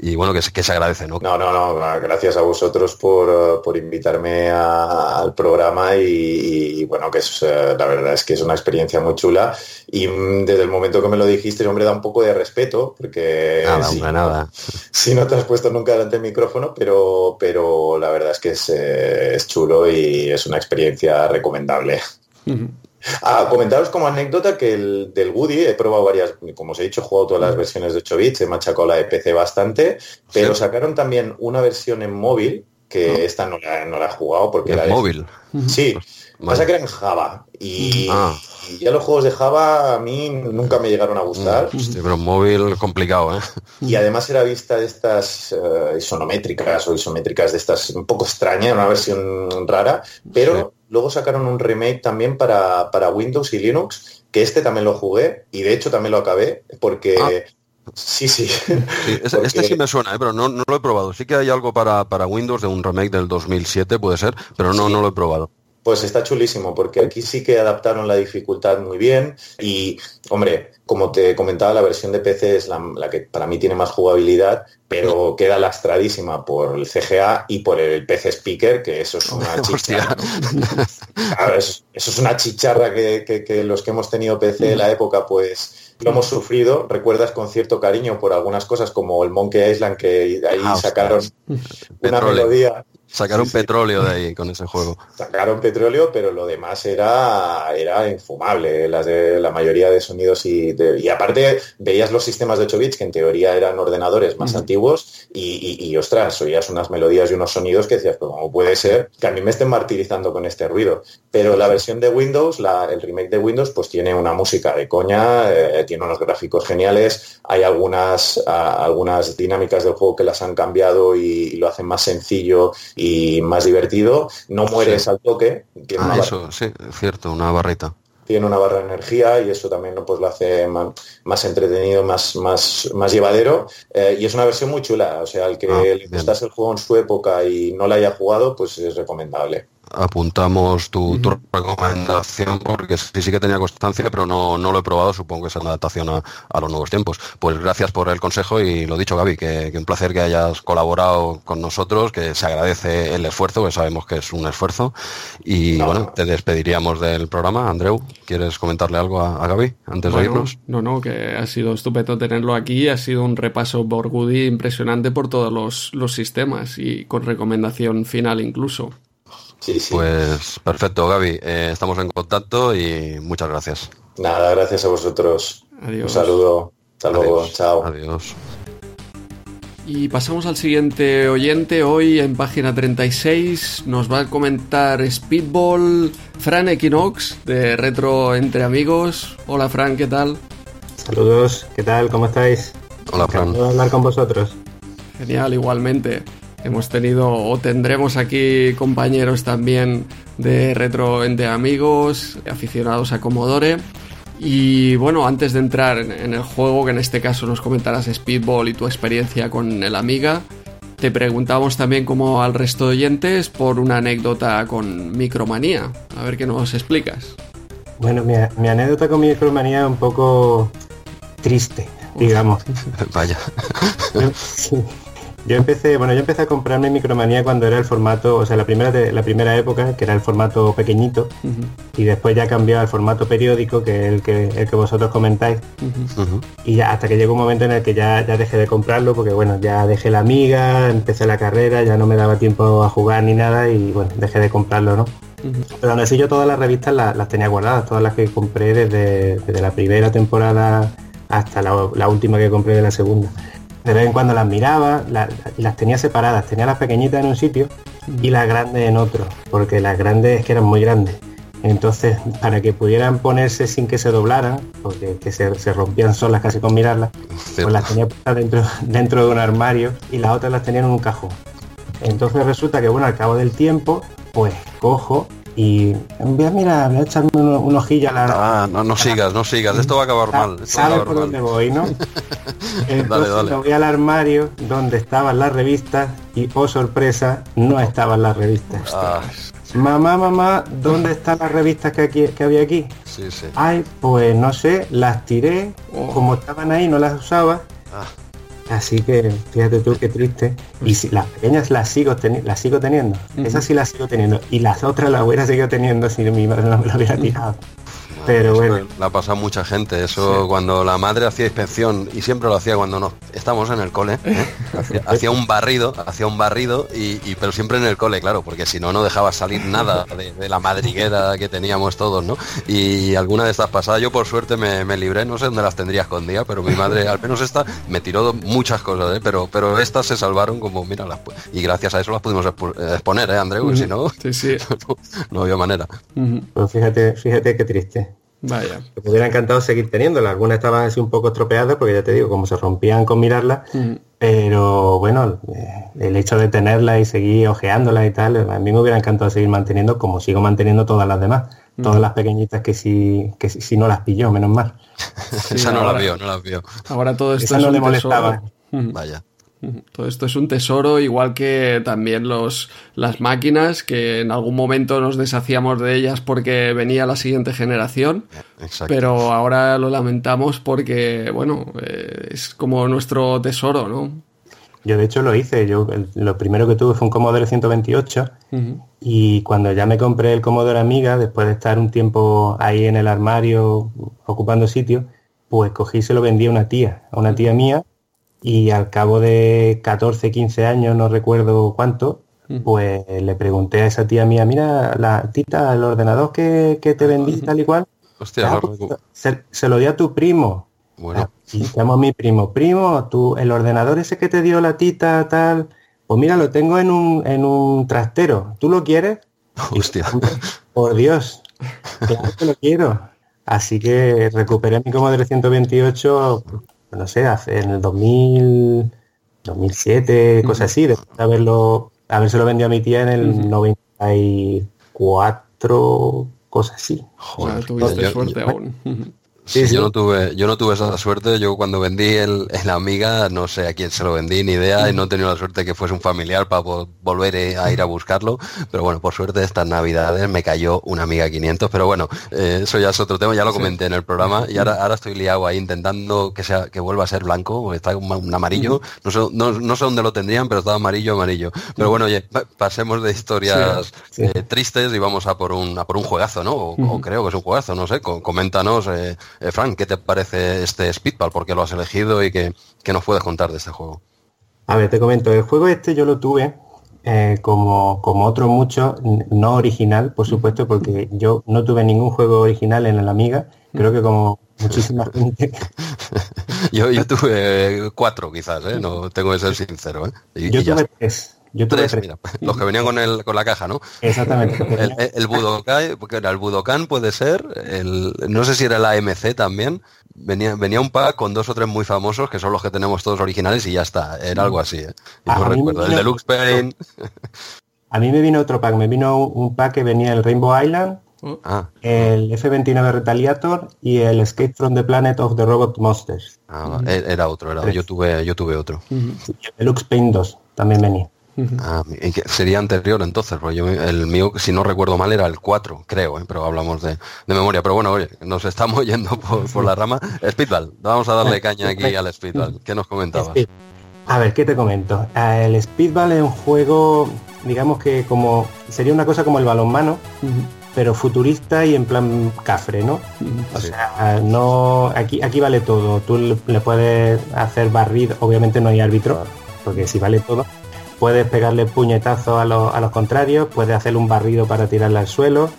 y bueno, que, que se agradece, ¿no? No, no, no, gracias a vosotros por, por invitarme al programa y, bueno, que es, eh, la verdad es que es una experiencia muy chula y mm, desde el momento que me lo dijiste, hombre, da un poco de respeto, porque nada, si, nada. si no te has puesto nunca delante del micrófono, pero, pero la verdad es que es, eh, es chulo y es una experiencia recomendable. Ah, comentaros como anécdota que el del Woody he probado varias, como os he dicho, he jugado todas las versiones de 8 bits, he machacado la de PC bastante, pero sacaron también una versión en móvil, que esta no la, no la, he jugado porque ¿En móvil? Sí, pasa que era en Java ah. y, ya los juegos de Java a mí nunca me llegaron a gustar. Pero móvil complicado, ¿eh? Y además era vista de estas uh, isonométricas o isométricas de estas un poco extraña, una versión rara, pero Luego sacaron un remake también para, Windows y Linux, que este también lo jugué y de hecho también lo acabé porque... Ah. Sí, sí. Este sí me suena, ¿eh? pero no, lo he probado. Sí que hay algo para, para, Windows de un remake del 2007, puede ser, pero no, no lo he probado. Pues está chulísimo, porque aquí sí que adaptaron la dificultad muy bien y, hombre, como te comentaba, la versión de PC es la, que para mí tiene más jugabilidad, pero queda lastradísima por el CGA y por el PC Speaker, que eso es una chicharra. eso, es una chicharra que, los que hemos tenido PC en la época, pues lo hemos sufrido. Recuerdas con cierto cariño por algunas cosas como el Monkey Island, que ahí ah, sacaron una melodía Sacaron petróleo de ahí con ese juego. Sacaron petróleo, pero lo demás era, era infumable, las de la mayoría de sonidos y, y aparte veías los sistemas de 8 bits que en teoría eran ordenadores más antiguos y, y, ostras, oías unas melodías y unos sonidos que decías, pues cómo puede ser que a mí me estén martirizando con este ruido. Pero la versión de Windows, la, el remake de Windows, pues tiene una música de coña, eh, tiene unos gráficos geniales, hay algunas, algunas dinámicas del juego que las han cambiado y lo hacen más sencillo y más divertido. No mueres al toque. ah, eso, sí, es cierto, una barrita. Tiene una barra de energía y eso también pues, lo hace más, entretenido, más, más, más llevadero. Eh, y es una versión muy chula. O sea, al que ah, le gustase el juego en su época y no la haya jugado, pues es recomendable apuntamos tu, recomendación porque sí, sí que tenía constancia, pero no, no lo he probado, supongo que es una adaptación a, los nuevos tiempos. Pues gracias por el consejo y lo dicho, Gaby, que, un placer que hayas colaborado con nosotros, que se agradece el esfuerzo, que sabemos que es un esfuerzo. Y bueno, te despediríamos del programa. Andreu, ¿quieres comentarle algo a, Gaby antes de irnos? No, no, que ha sido estupendo tenerlo aquí, ha sido un repaso por Goody impresionante por todos los, los sistemas y con recomendación final incluso. Pues perfecto, Gaby. Eh, estamos en contacto y muchas gracias. Nada, gracias a vosotros. Adiós. Un saludo. Hasta luego. Chao. Adiós. Y pasamos al siguiente oyente. Hoy en página 36 nos va a comentar Speedball Fran Equinox de Retro Entre Amigos. Hola Fran, ¿qué tal? Saludos, ¿qué tal? ¿Cómo estáis? Hola Fran. ¿Puedo hablar con vosotros? Genial, igualmente. Hemos tenido o tendremos aquí compañeros también de Retro Entre Amigos, aficionados a Commodore. Y bueno, antes de entrar en el juego, que en este caso nos comentarás Speedball y tu experiencia con el Amiga, te preguntamos también como al resto de oyentes por una anécdota con Micromanía. A ver qué nos explicas. Bueno, mi, mi anécdota con Micromanía es un poco triste, digamos. Vaya. Yo empecé, bueno, yo empecé a comprarme Micromanía cuando era el formato, o sea, la primera la primera época, que era el formato pequeñito, y después ya cambió al formato periódico, que es el que, el que vosotros comentáis. Y ya, hasta que llegó un momento en el que ya, ya dejé de comprarlo, porque bueno, ya dejé la amiga, empecé la carrera, ya no me daba tiempo a jugar ni nada, y bueno, dejé de comprarlo, ¿no? Pero aún así yo todas las revistas las, tenía guardadas, todas las que compré desde, la primera temporada hasta la, la última que compré de la segunda. De vez en cuando las miraba las tenía separadas. Tenía las pequeñitas en un sitio y las grandes en otro, porque las grandes es que eran muy grandes. Entonces, para que pudieran ponerse sin que se doblaran, porque se, rompían solas casi con mirarlas, pues las tenía dentro, dentro de un armario y las otras las tenía en un cajón. Entonces resulta que bueno, al cabo del tiempo, pues cojo y voy a mirar, voy a echarme un, ojillo a la... Ah, no, no sigas, no sigas, esto va a acabar mal. ¿Sabes por dónde voy, no? Entonces me voy al armario donde estaban las revistas y, oh sorpresa, no estaban las revistas. Ah. Mamá, mamá, ¿dónde están las revistas que, aquí, que había aquí? Sí, sí. Ay, pues no sé, las tiré, oh. como estaban ahí, no las usaba. Ah. Así que fíjate tú qué triste. Y si, las pequeñas las sigo, las sigo teniendo. Esas sí las sigo teniendo. Y las otras las hubiera seguido teniendo si mi madre no me las hubiera tirado. Pero bueno. La ha pasado mucha gente. Eso cuando la madre hacía inspección, y siempre lo hacía cuando no estamos en el cole, ¿eh? hacía, un barrido, hacía un barrido, y, pero siempre en el cole, claro, porque si no, no dejaba salir nada de, la madriguera que teníamos todos, ¿no? Y alguna de estas pasadas, yo por suerte me, libré, no sé dónde las tendría escondidas, pero mi madre, al menos esta, me tiró muchas cosas, ¿eh? pero, pero estas se salvaron como, mira, las, y gracias a eso las pudimos exponer, ¿eh, Andreu? Si no, no, había manera. Pues fíjate, fíjate qué triste. Vaya. Me hubiera encantado seguir teniéndola. Algunas estaban así un poco estropeadas porque ya te digo, como se rompían con mirarla. Mm. Pero bueno, eh, el hecho de tenerla y seguir ojeándola y tal, a mí me hubiera encantado seguir manteniendo como sigo manteniendo todas las demás. Mm. Todas las pequeñitas que sí, que sí, no las pilló, menos mal. Esa no la vio, no la vio. Ahora todo esto no le molestaba. Vaya. Todo esto es un tesoro, igual que también los, las máquinas, que en algún momento nos deshacíamos de ellas porque venía la siguiente generación, pero ahora lo lamentamos porque, bueno, eh, es como nuestro tesoro, ¿no? Yo de hecho lo hice, yo lo primero que tuve fue un Commodore 128 y cuando ya me compré el Commodore Amiga, después de estar un tiempo ahí en el armario ocupando sitio, pues cogí y se lo vendí a una tía, a una tía mía y al cabo de 14, 15 años, no recuerdo cuánto, pues le pregunté a esa tía mía, mira, la tita, el ordenador que, te vendí tal y cual, ah, pues, se, lo di a tu primo. Bueno. Y llamo a mi primo, primo, tú, el ordenador ese que te dio la tita tal, pues mira, lo tengo en un, en un trastero, ¿tú lo quieres? Hostia. Por Dios, claro que lo quiero. Así que recuperé mi Commodore 128 no sé, hace en el 2000, 2007, cosas así, después de haberlo, lo vendido a mi tía en el 94, cosas así. Joder, tuviste suerte aún. Yo no tuve, yo no tuve esa suerte. Yo cuando vendí el, Amiga, no sé a quién se lo vendí ni idea, y no he tenido la suerte que fuese un familiar para volver a ir a buscarlo. Pero bueno, por suerte estas navidades me cayó una Amiga 500. Pero bueno, eh, eso ya es otro tema. Ya lo comenté en el programa y ahora, ahora estoy liado ahí intentando que sea, que vuelva a ser blanco. Está un, amarillo. No sé, no, sé dónde lo tendrían, pero estaba amarillo, amarillo. Pero bueno, oye, pasemos de historias eh, tristes y vamos a por un, a por un juegazo, ¿no? O, creo que es un juegazo, no sé. Coméntanos. Eh, eh, Frank, ¿qué te parece este Speedball? ¿Por qué lo has elegido y qué, nos puedes contar de este juego? A ver, te comento, el juego este yo lo tuve eh, como, como otro mucho, no original, por supuesto, porque yo no tuve ningún juego original en la Amiga, creo que como muchísima gente. yo, yo tuve cuatro quizás, ¿eh? no tengo que ser sincero. yo tuve tres. Yo Tres, los que venían con, el, con la caja, ¿no? Exactamente. El, el, Budokai, porque era el Budokan puede ser, el, no sé si era la AMC también, venía, venía un pack con dos o tres muy famosos, que son los que tenemos todos originales y ya está, era algo así. ¿eh? recuerdo, el Deluxe Pain. A mí me vino otro pack, me vino un pack que venía el Rainbow Island, ah. el F-29 Retaliator y el Escape from the Planet of the Robot Monsters. Ah, e, era otro, era, yo tuve, yo tuve otro. el Deluxe Paint 2 también venía. Ah, sería anterior entonces, porque el mío, si no recuerdo mal, era el 4, creo, ¿eh? pero hablamos de, memoria. Pero bueno, oye, nos estamos yendo por, la rama. Speedball, vamos a darle caña aquí al Speedball. ¿Qué nos comentabas? A ver, ¿qué te comento? Ah, el Speedball es un juego, digamos que como sería una cosa como el balonmano, pero futurista y en plan cafre, ¿no? O sea, no aquí aquí vale todo. Tú le puedes hacer barrido, obviamente no hay árbitro, porque si vale todo puedes pegarle puñetazos a, los contrarios, puedes hacerle un barrido para tirarle al suelo,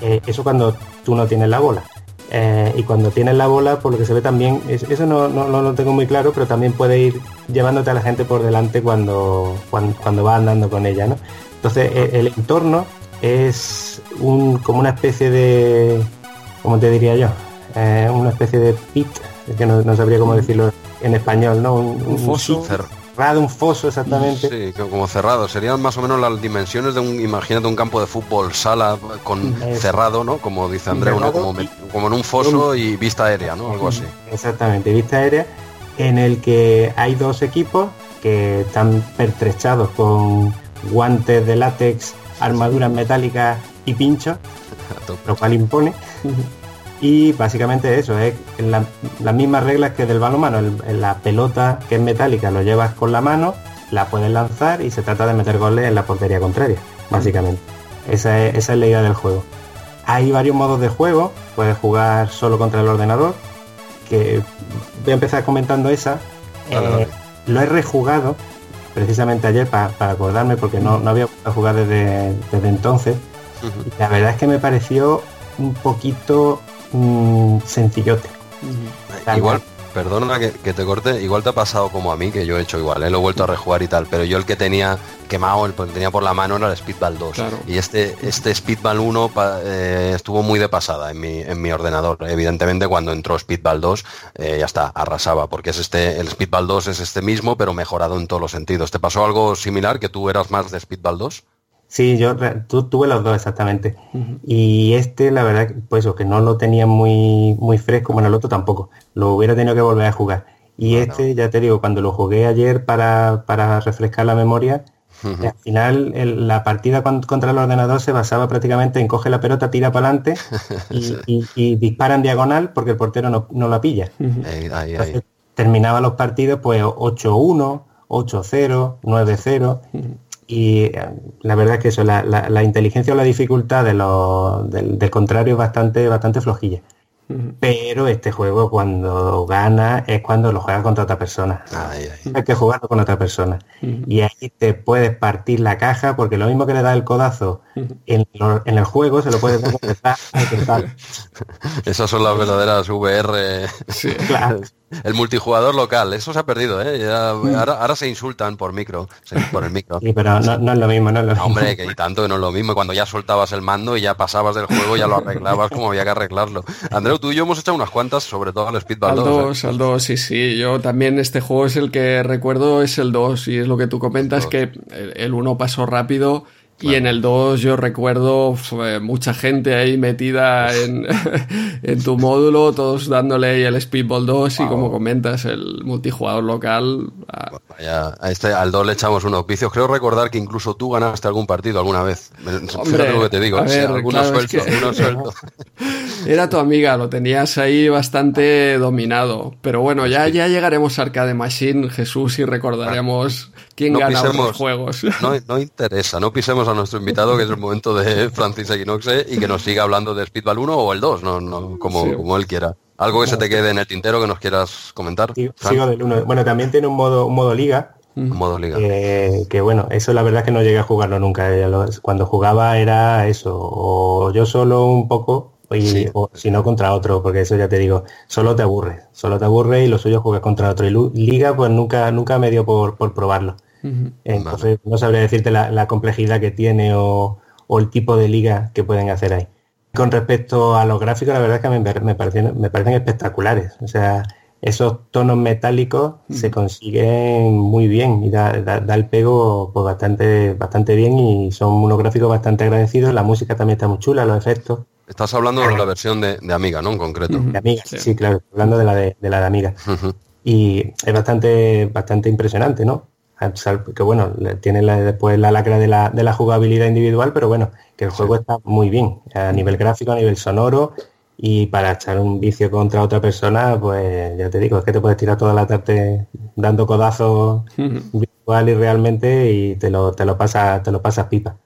eh, eso cuando tú no tienes la bola. Eh, y cuando tienes la bola, por lo que se ve también, eso no, lo tengo muy claro, pero también puede ir llevándote a la gente por delante cuando, cuando, va andando con ella, ¿no? Entonces e, el, entorno es un, como una especie de, ¿cómo te diría yo? Eh, una especie de pit, que no, sabría cómo decirlo en español, ¿no? Un, foso cerrado, un foso exactamente. Sí, como cerrado. Serían más o menos las dimensiones de un, imagínate un campo de fútbol sala con cerrado, ¿no? Como dice Andreu, ¿no? Como, como, en un foso y vista aérea, ¿no? Algo así. Exactamente, vista aérea en el que hay dos equipos que están pertrechados con guantes de látex, armaduras metálicas y pinchos, lo cual impone. Y básicamente eso, es las mismas reglas que del balonmano. en la pelota que es metálica lo llevas con la mano, la puedes lanzar y se trata de meter goles en la portería contraria, básicamente. Esa es, la idea del juego. Hay varios modos de juego, puedes jugar solo contra el ordenador, que voy a empezar comentando esa. Eh, lo he rejugado precisamente ayer para, acordarme porque no, no había jugado desde, desde entonces. La verdad es que me pareció un poquito sencillote. Igual, perdona que, te corte, igual te ha pasado como a mí, que yo he hecho igual, ¿eh? lo he vuelto a rejugar y tal, pero yo el que tenía quemado, el que tenía por la mano era el Speedball 2. Y este, este Speedball 1 eh, estuvo muy de pasada en mi, en mi ordenador. Evidentemente cuando entró Speedball 2 eh, ya está, arrasaba, porque es este, el Speedball 2 es este mismo, pero mejorado en todos los sentidos. ¿Te pasó algo similar que tú eras más de Speedball 2? Sí, yo tuve los dos exactamente. Y este, la verdad, pues que no lo tenía muy, muy fresco, bueno, el otro tampoco. Lo hubiera tenido que volver a jugar. Y este, ya te digo, cuando lo jugué ayer para, refrescar la memoria, al final la partida contra el ordenador se basaba prácticamente en coge la pelota, tira para adelante y, dispara en diagonal porque el portero no, la pilla. terminaba los partidos pues 8-1, 8-0, 9-0 y eh, la verdad es que eso, la, inteligencia o la dificultad de del, contrario es bastante, bastante flojilla. Pero este juego cuando gana es cuando lo juegas contra otra persona. Hay que jugarlo con otra persona. Y ahí te puedes partir la caja porque lo mismo que le da el codazo en, el juego se lo puedes dar Esas son las verdaderas VR. Claro el multijugador local, eso se ha perdido, ¿eh? ahora, se insultan por micro, por el micro. Sí, pero no, es lo mismo, no es lo mismo. Hombre, que tanto no es lo mismo. Cuando ya soltabas el mando y ya pasabas del juego, ya lo arreglabas como había que arreglarlo. Andreu, tú y yo hemos hecho unas cuantas, sobre todo al Speedball 2. Al 2, sí, sí. Yo también este juego es el que recuerdo, es el 2, y es lo que tú comentas, que el 1 pasó rápido y en el 2 yo recuerdo mucha gente ahí metida en, en, tu módulo, todos dándole ahí el Speedball 2 y como comentas, el multijugador local. Vaya, a este, al 2 le echamos unos vicios. Creo recordar que incluso tú ganaste algún partido alguna vez. Lo que te digo. Era tu amiga, lo tenías ahí bastante dominado. Pero bueno, ya, ya llegaremos a Arcade Machine, Jesús, y recordaremos quién gana los juegos. No, no interesa, no pisemos a nuestro invitado, que es el momento de Francis Equinoxe, y que nos siga hablando de Speedball 1 o el 2, no, no, como, como él quiera. ¿Algo que se te quede en el tintero que nos quieras comentar? sigo del 1. Bueno, también tiene un modo, un modo liga. Un modo liga. que bueno, eso la verdad es que no llegué a jugarlo nunca. Cuando jugaba era eso, o yo solo un poco, y, o si no contra otro, porque eso ya te digo, solo te aburre, solo te aburre y lo suyo juegas contra otro. Y liga pues nunca, nunca me dio por, por probarlo. Entonces no sabría decirte la, complejidad que tiene o, el tipo de liga que pueden hacer ahí. Con respecto a los gráficos, la verdad es que me, me, parecen, me parecen espectaculares. O sea, esos tonos metálicos se consiguen muy bien y da, el pego pues, bastante, bastante bien y son unos gráficos bastante agradecidos. La música también está muy chula, los efectos. Estás hablando de la versión de, Amiga, ¿no? En concreto. De Amiga, sí, claro, hablando de la de, la de Amiga. Y es bastante, bastante impresionante, ¿no? Que bueno, tiene después la lacra de la, de la jugabilidad individual, pero bueno, que el juego está muy bien, a nivel gráfico, a nivel sonoro, y para echar un vicio contra otra persona, pues ya te digo, es que te puedes tirar toda la tarde dando codazos virtual y realmente y te lo, te lo pasas, te lo pasas pipa.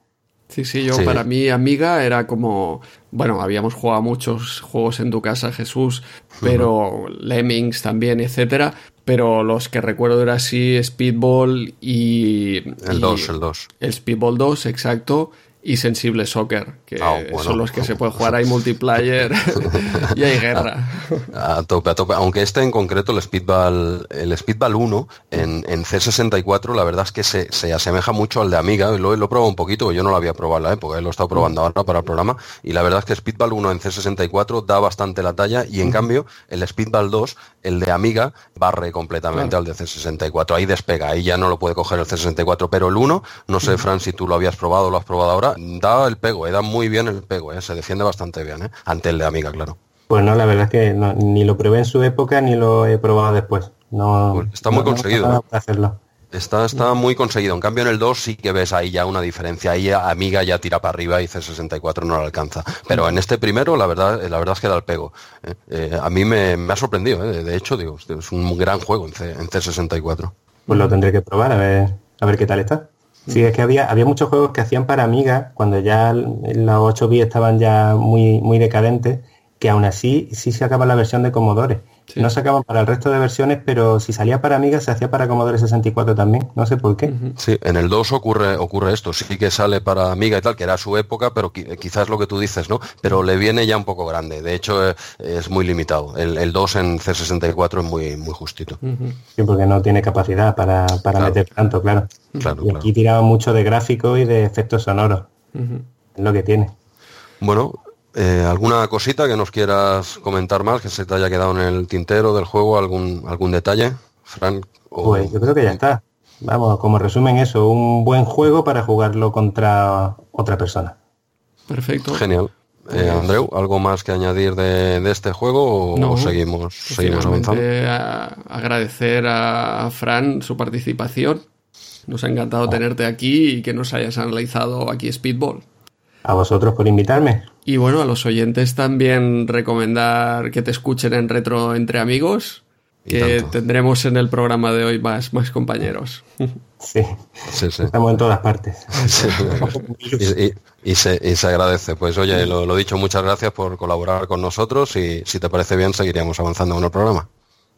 Sí, sí, yo para mí amiga era como, bueno, habíamos jugado muchos juegos en tu casa, Jesús, pero Lemmings también, etcétera, pero los que recuerdo era así Speedball y... El 2, el 2. El Speedball 2, exacto. y Sensible Soccer, que ah, son los que se puede jugar, hay multiplayer y hay guerra. A, tope, a tope. Aunque este en concreto, el Speedball, el Speedball 1 en, en C64, la verdad es que se, se, asemeja mucho al de Amiga. Lo, lo he probado un poquito, yo no lo había probado en la época, lo he estado probando ahora para el programa. Y la verdad es que Speedball 1 en C64 da bastante la talla y en cambio el Speedball 2, el de Amiga, barre completamente al de C64. Ahí despega, ahí ya no lo puede coger el C64, pero el 1, no sé, Fran, si tú lo habías probado o lo has probado ahora, da el pego, eh, da muy bien el pego, eh, se defiende bastante bien, eh, ante el de Amiga, claro. Pues no, la verdad es que ni lo probé en su época ni lo he probado después. No, pues está muy conseguido. hacerlo. Está, está muy conseguido. En cambio, en el 2 sí que ves ahí ya una diferencia. Ahí Amiga ya tira para arriba y C64 no lo alcanza. Pero en este primero, la verdad, la verdad es que da el pego. a mí me, ha sorprendido. De hecho, digo, es un gran juego en, C, en C64. Pues lo tendré que probar a ver, a ver qué tal está. Sí, es que había, había muchos juegos que hacían para Amiga, cuando ya los 8 bits estaban ya muy, muy decadentes, que aún así sí se acaba la versión de Commodore. No se acaban para el resto de versiones, pero si salía para Amiga se hacía para Commodore 64 también. No sé por qué. Sí, en el 2 ocurre, ocurre esto. Sí que sale para Amiga y tal, que era su época, pero quizás lo que tú dices, ¿no? Pero le viene ya un poco grande. De hecho, eh, es muy limitado. El, 2 en C64 es muy, muy justito. Sí, porque no tiene capacidad para, meter tanto, claro. claro y aquí tiraba mucho de gráfico y de efectos sonoros. Es lo que tiene. Bueno, eh, ¿Alguna cosita que nos quieras comentar más, que se te haya quedado en el tintero del juego? ¿Algún, algún detalle, Frank? Pues yo creo que ya está. Vamos, como resumen eso, un buen juego para jugarlo contra otra persona. Perfecto. Genial. Eh, pues- Andreu, ¿algo más que añadir de, este juego o, seguimos, seguimos avanzando? agradecer a Fran su participación. Nos ha encantado ah. tenerte aquí y que nos hayas analizado aquí Speedball. A vosotros por invitarme. Y bueno, a los oyentes también recomendar que te escuchen en Retro Entre Amigos, que tendremos en el programa de hoy más, más compañeros. Sí, estamos en todas partes. y, se, agradece. Pues oye, lo, lo, dicho, muchas gracias por colaborar con nosotros y si te parece bien seguiríamos avanzando en el programa.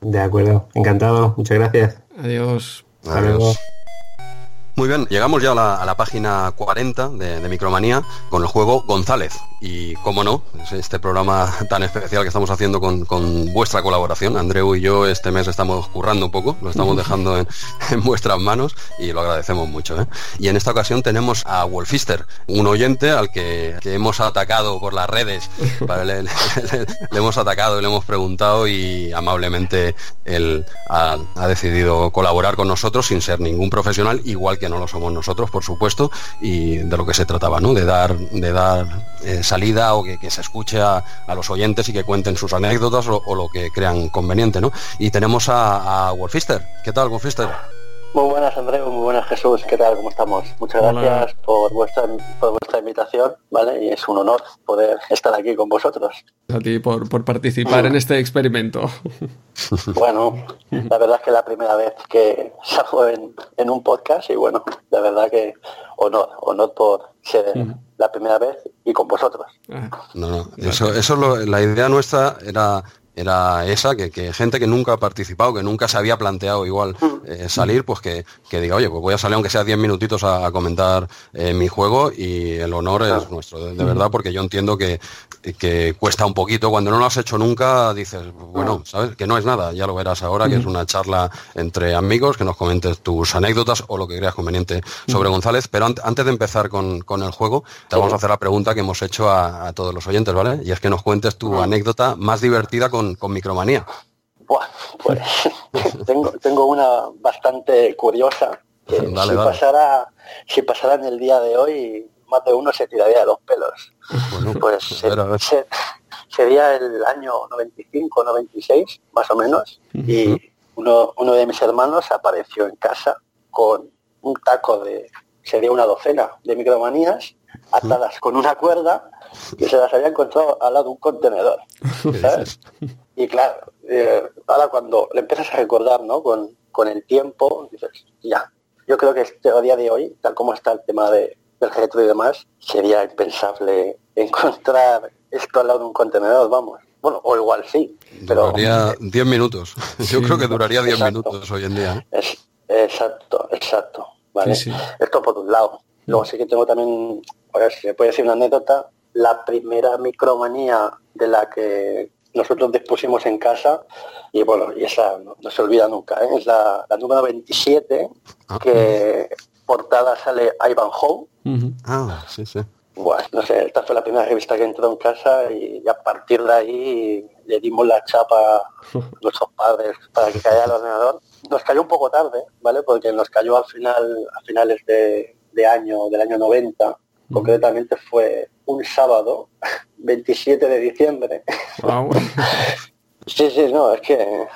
De acuerdo, encantado, muchas gracias. Adiós. Adiós. Muy bien, llegamos ya a la, página 40 de, Micromanía con el juego González. Y cómo no, es este programa tan especial que estamos haciendo con, vuestra colaboración. Andreu y yo este mes estamos currando un poco, lo estamos dejando en, vuestras manos y lo agradecemos mucho. ¿eh? Y en esta ocasión tenemos a Wolfister, un oyente al que, hemos atacado por las redes. Le, hemos atacado y le hemos preguntado y amablemente él ha, ha decidido colaborar con nosotros sin ser ningún profesional, igual que no lo somos nosotros, por supuesto, y de lo que se trataba, ¿no? De dar, de dar eh, salida o que, se escuche a, los oyentes y que cuenten sus anécdotas o, lo que crean conveniente, ¿no? Y tenemos a, a Wolfister. ¿Qué tal, Wolfister? Muy buenas, Andreu, muy buenas, Jesús. ¿Qué tal? ¿Cómo estamos? Muchas gracias por vuestra, por vuestra invitación, ¿vale? Y es un honor poder estar aquí con vosotros. A ti por, participar en este experimento. Bueno, la verdad es que es la primera vez que salgo en, en un podcast y bueno, la verdad que honor, honor por ser la primera vez y con vosotros. No, no, eso, eso lo, la idea nuestra era era esa, que, gente que nunca ha participado, que nunca se había planteado igual mm. eh, salir, pues que, diga, oye, pues voy a salir aunque sea 10 minutitos a, comentar eh, mi juego y el honor es nuestro, de, verdad, porque yo entiendo que, que, cuesta un poquito. Cuando no lo has hecho nunca, dices, bueno, ¿sabes? Que no es nada, ya lo verás ahora, que es una charla entre amigos, que nos comentes tus anécdotas o lo que creas conveniente sobre González. Pero antes de empezar con, el juego, te vamos a hacer la pregunta que hemos hecho a, a todos los oyentes, ¿vale? Y es que nos cuentes tu anécdota más divertida con con, Micromanía? pues tengo, tengo una bastante curiosa. Que si, Pasara, si pasara en el día de hoy, más de uno se tiraría de los pelos. pues sería el año 95, 96, más o menos, y uno, uno de mis hermanos apareció en casa con un taco de, sería una docena de micromanías, atadas con una cuerda que se las había encontrado al lado de un contenedor. Y claro, eh, ahora cuando le empiezas a recordar, ¿no? Con, el tiempo, dices, ya, yo creo que este, a día de hoy, tal como está el tema de, del retro y demás, sería impensable encontrar esto al lado de un contenedor, vamos. Bueno, o igual sí. Pero, duraría 10 minutos. Yo creo que duraría 10 minutos hoy en día. exacto, exacto. Vale. Esto por un lado. Luego sí que tengo también, a ver si se puede decir una anécdota, la primera micromanía de la que nosotros dispusimos en casa y bueno, y esa no, se olvida nunca, ¿eh? es la, número 27 ah. que portada sale Ivan Howe. Ah, sí, sí. Bueno, no sé, esta fue la primera revista que entró en casa y a partir de ahí le dimos la chapa a nuestros padres para que cayera el ordenador. Nos cayó un poco tarde, ¿vale? Porque nos cayó al final, a finales de, año, del año 90. Concretamente fue un sábado, 27 de diciembre. sí, sí, no, es que...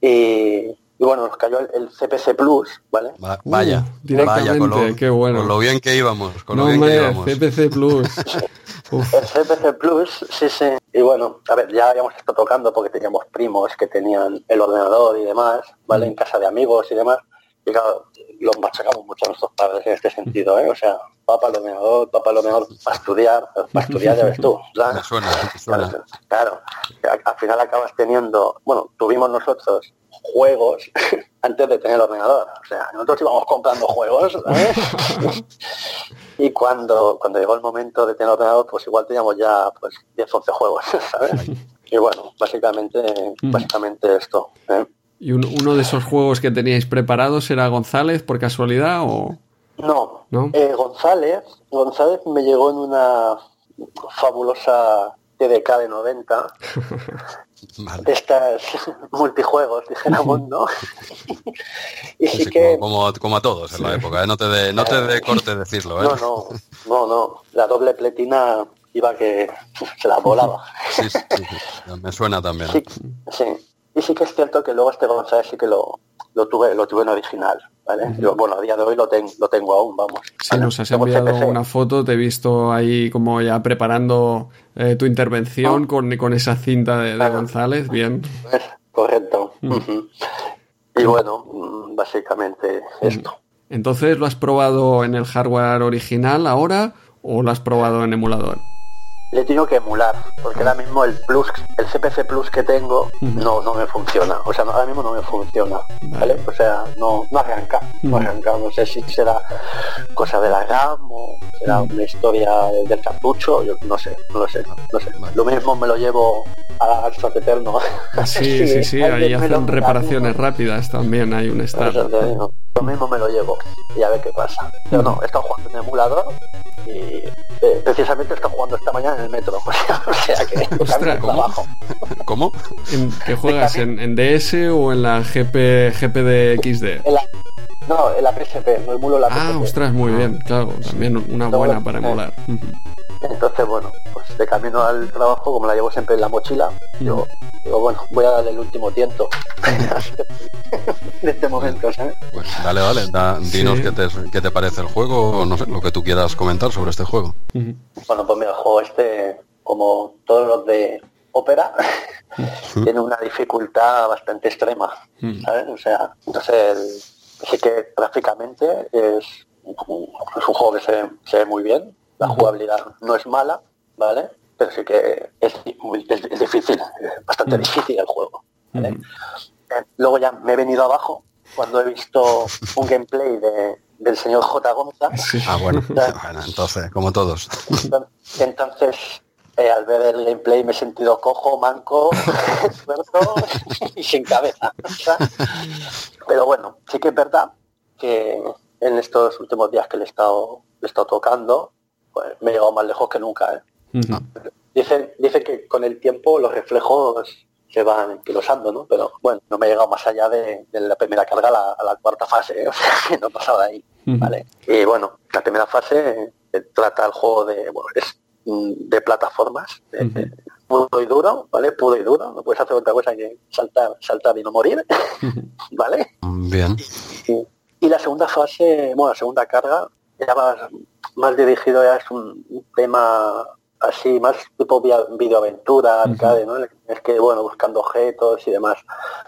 Y, y bueno, nos cayó el, CPC Plus, ¿vale? vaya, vaya, con lo, qué bueno. con lo bien que íbamos, con lo bien que íbamos. CPC Plus. el CPC Plus, sí, sí. Y bueno, a ver, ya habíamos estado tocando porque teníamos primos que tenían el ordenador y demás, ¿vale? En casa de amigos y demás. Y claro, los machacamos mucho a nuestros padres en este sentido, ¿eh? O sea, papá el ordenador, papá el ordenador para estudiar, para estudiar ya ves tú. suena, suena. Claro, claro, al final acabas teniendo, bueno, tuvimos nosotros juegos antes de tener el ordenador. O sea, nosotros íbamos comprando juegos. y cuando, cuando llegó el momento de tener el ordenador, pues igual teníamos ya pues 10, 11 juegos, ¿sabes? Y bueno, básicamente, básicamente esto. ¿eh? ¿Y uno de esos juegos que teníais preparados era González por casualidad o...? No, eh, González, González me llegó en una fabulosa TDK de 90 estas multijuegos, dijéramos, ¿no? y sí, que... Como, a todos en la época, ¿eh? no te de, no te de corte decirlo. ¿eh? No, no, no, no, la doble pletina iba que se la volaba. sí, sí, me suena también. Sí, y sí que es cierto que luego este González sí que lo, lo tuve, lo tuve en original. ¿Vale? bueno, a día de hoy lo, tengo lo tengo aún, vamos. Sí, nos has enviado una foto, te he visto ahí como ya preparando eh, tu intervención ah. con, con, esa cinta de, González, bien. Correcto. Mm. Y bueno, mm, básicamente esto. Entonces, ¿lo has probado en el hardware original ahora o lo has probado en emulador? Le tengo que emular, porque ahora mismo el plus, el CPC Plus que tengo no, no me funciona. O sea, ahora mismo no me funciona. ¿Vale? O sea, no, no arranca, no arranca. No sé si será cosa de la RAM o será una historia del cartucho, yo no sé, no lo sé, no sé. Lo mismo me lo llevo a Alzate Eterno. Sí, sí, sí, ahí hacen reparaciones rápidas también, hay un estado. Lo mismo me lo llevo y a ver qué pasa. Pero no, he estado jugando en emulador y eh, precisamente he estado jugando esta mañana el metro. o sea que Ostras, ¿cómo? ¿Cómo? ¿En, ¿Qué juegas? ¿En, DS o en la GP, GP XD? no, en la PSP, no emulo la PSP. Ah, ostras, muy bien, claro, también una buena para emular. Entonces, bueno, pues de camino al trabajo, como la llevo siempre en la mochila, yo digo, bueno, voy a darle el último tiento de este momento, ¿sabes? Pues dale, dale, dinos qué, te, qué, te, parece el juego, o no sé, lo que tú quieras comentar sobre este juego. Bueno, pues mira, el juego este, como todos los de ópera, tiene una dificultad bastante extrema, ¿sabes? O sea, entonces, sí que gráficamente es, un juego que se, se ve muy bien, la jugabilidad no es mala, ¿vale? Pero sí que es, es, difícil, bastante difícil el juego. Eh, luego ya me he venido abajo cuando he visto un gameplay del señor J. Gonza. Ah, bueno. entonces, como todos. Entonces, eh, al ver el gameplay me he sentido cojo, manco, esfuerzo y sin cabeza. Pero bueno, sí que es verdad que en estos últimos días que le he estado, le he estado tocando, pues me he llegado más lejos que nunca. ¿eh? Dice Dicen, que con el tiempo los reflejos se van enquilosando, ¿no? Pero bueno, no me he llegado más allá de, la primera carga a la, cuarta fase, ¿eh? o sea, que no he pasado de ahí, ¿vale? Y bueno, la primera fase eh, trata el juego de, bueno, es mm, de plataformas, puro y duro, ¿vale? Puro y duro, no puedes hacer otra cosa que saltar, saltar y no morir, ¿vale? Bien. Y, y, la segunda fase, bueno, la segunda carga, ya más, más dirigido ya es un, tema así, más tipo videoaventura, arcade, ¿no? Es que, bueno, buscando objetos y demás.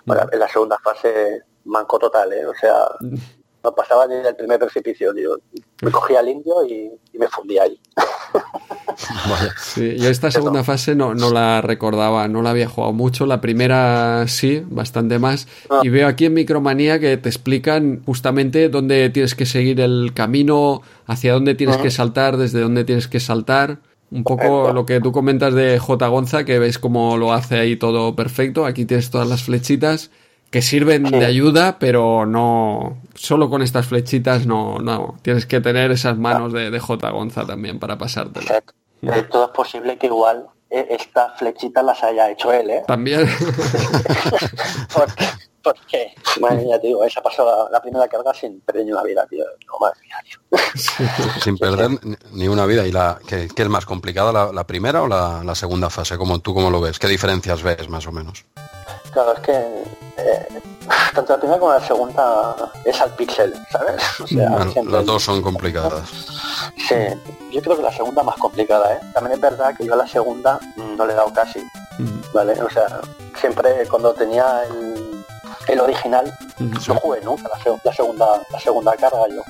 en la segunda fase, manco total, ¿eh? O sea, no pasaba ni del primer precipicio, digo. Me cogía al indio y, me fundía ahí. Sí, yo esta segunda fase no, no la recordaba, no la había jugado mucho. La primera sí, bastante más. Ah. Y veo aquí en Micromanía que te explican justamente dónde tienes que seguir el camino, hacia dónde tienes que saltar, desde dónde tienes que saltar. Un poco lo que tú comentas de J. Gonza, que ves cómo lo hace ahí todo perfecto. Aquí tienes todas las flechitas que sirven de ayuda, pero no solo con estas flechitas no, no. Tienes que tener esas manos de, de J. Gonza también para pasártelo. Todo es posible que igual eh, estas flechitas las haya hecho él, ¿eh? También. porque, porque, ya te digo, esa pasó la, primera carga sin perder ni una vida, tío. Sin perder ni una vida. ¿Y la qué, es más complicada, la, primera o la, segunda fase? como ¿Tú cómo lo ves? ¿Qué diferencias ves, más o menos? Claro, es que eh, tanto la primera como la segunda es al pixel, ¿sabes? O sea, las dos son complicadas. Sí, yo creo que la segunda más complicada, ¿eh? También es verdad que yo a la segunda no le he dado casi, ¿vale? O sea, siempre cuando tenía el, original, no jugué nunca la, segunda la segunda carga yo.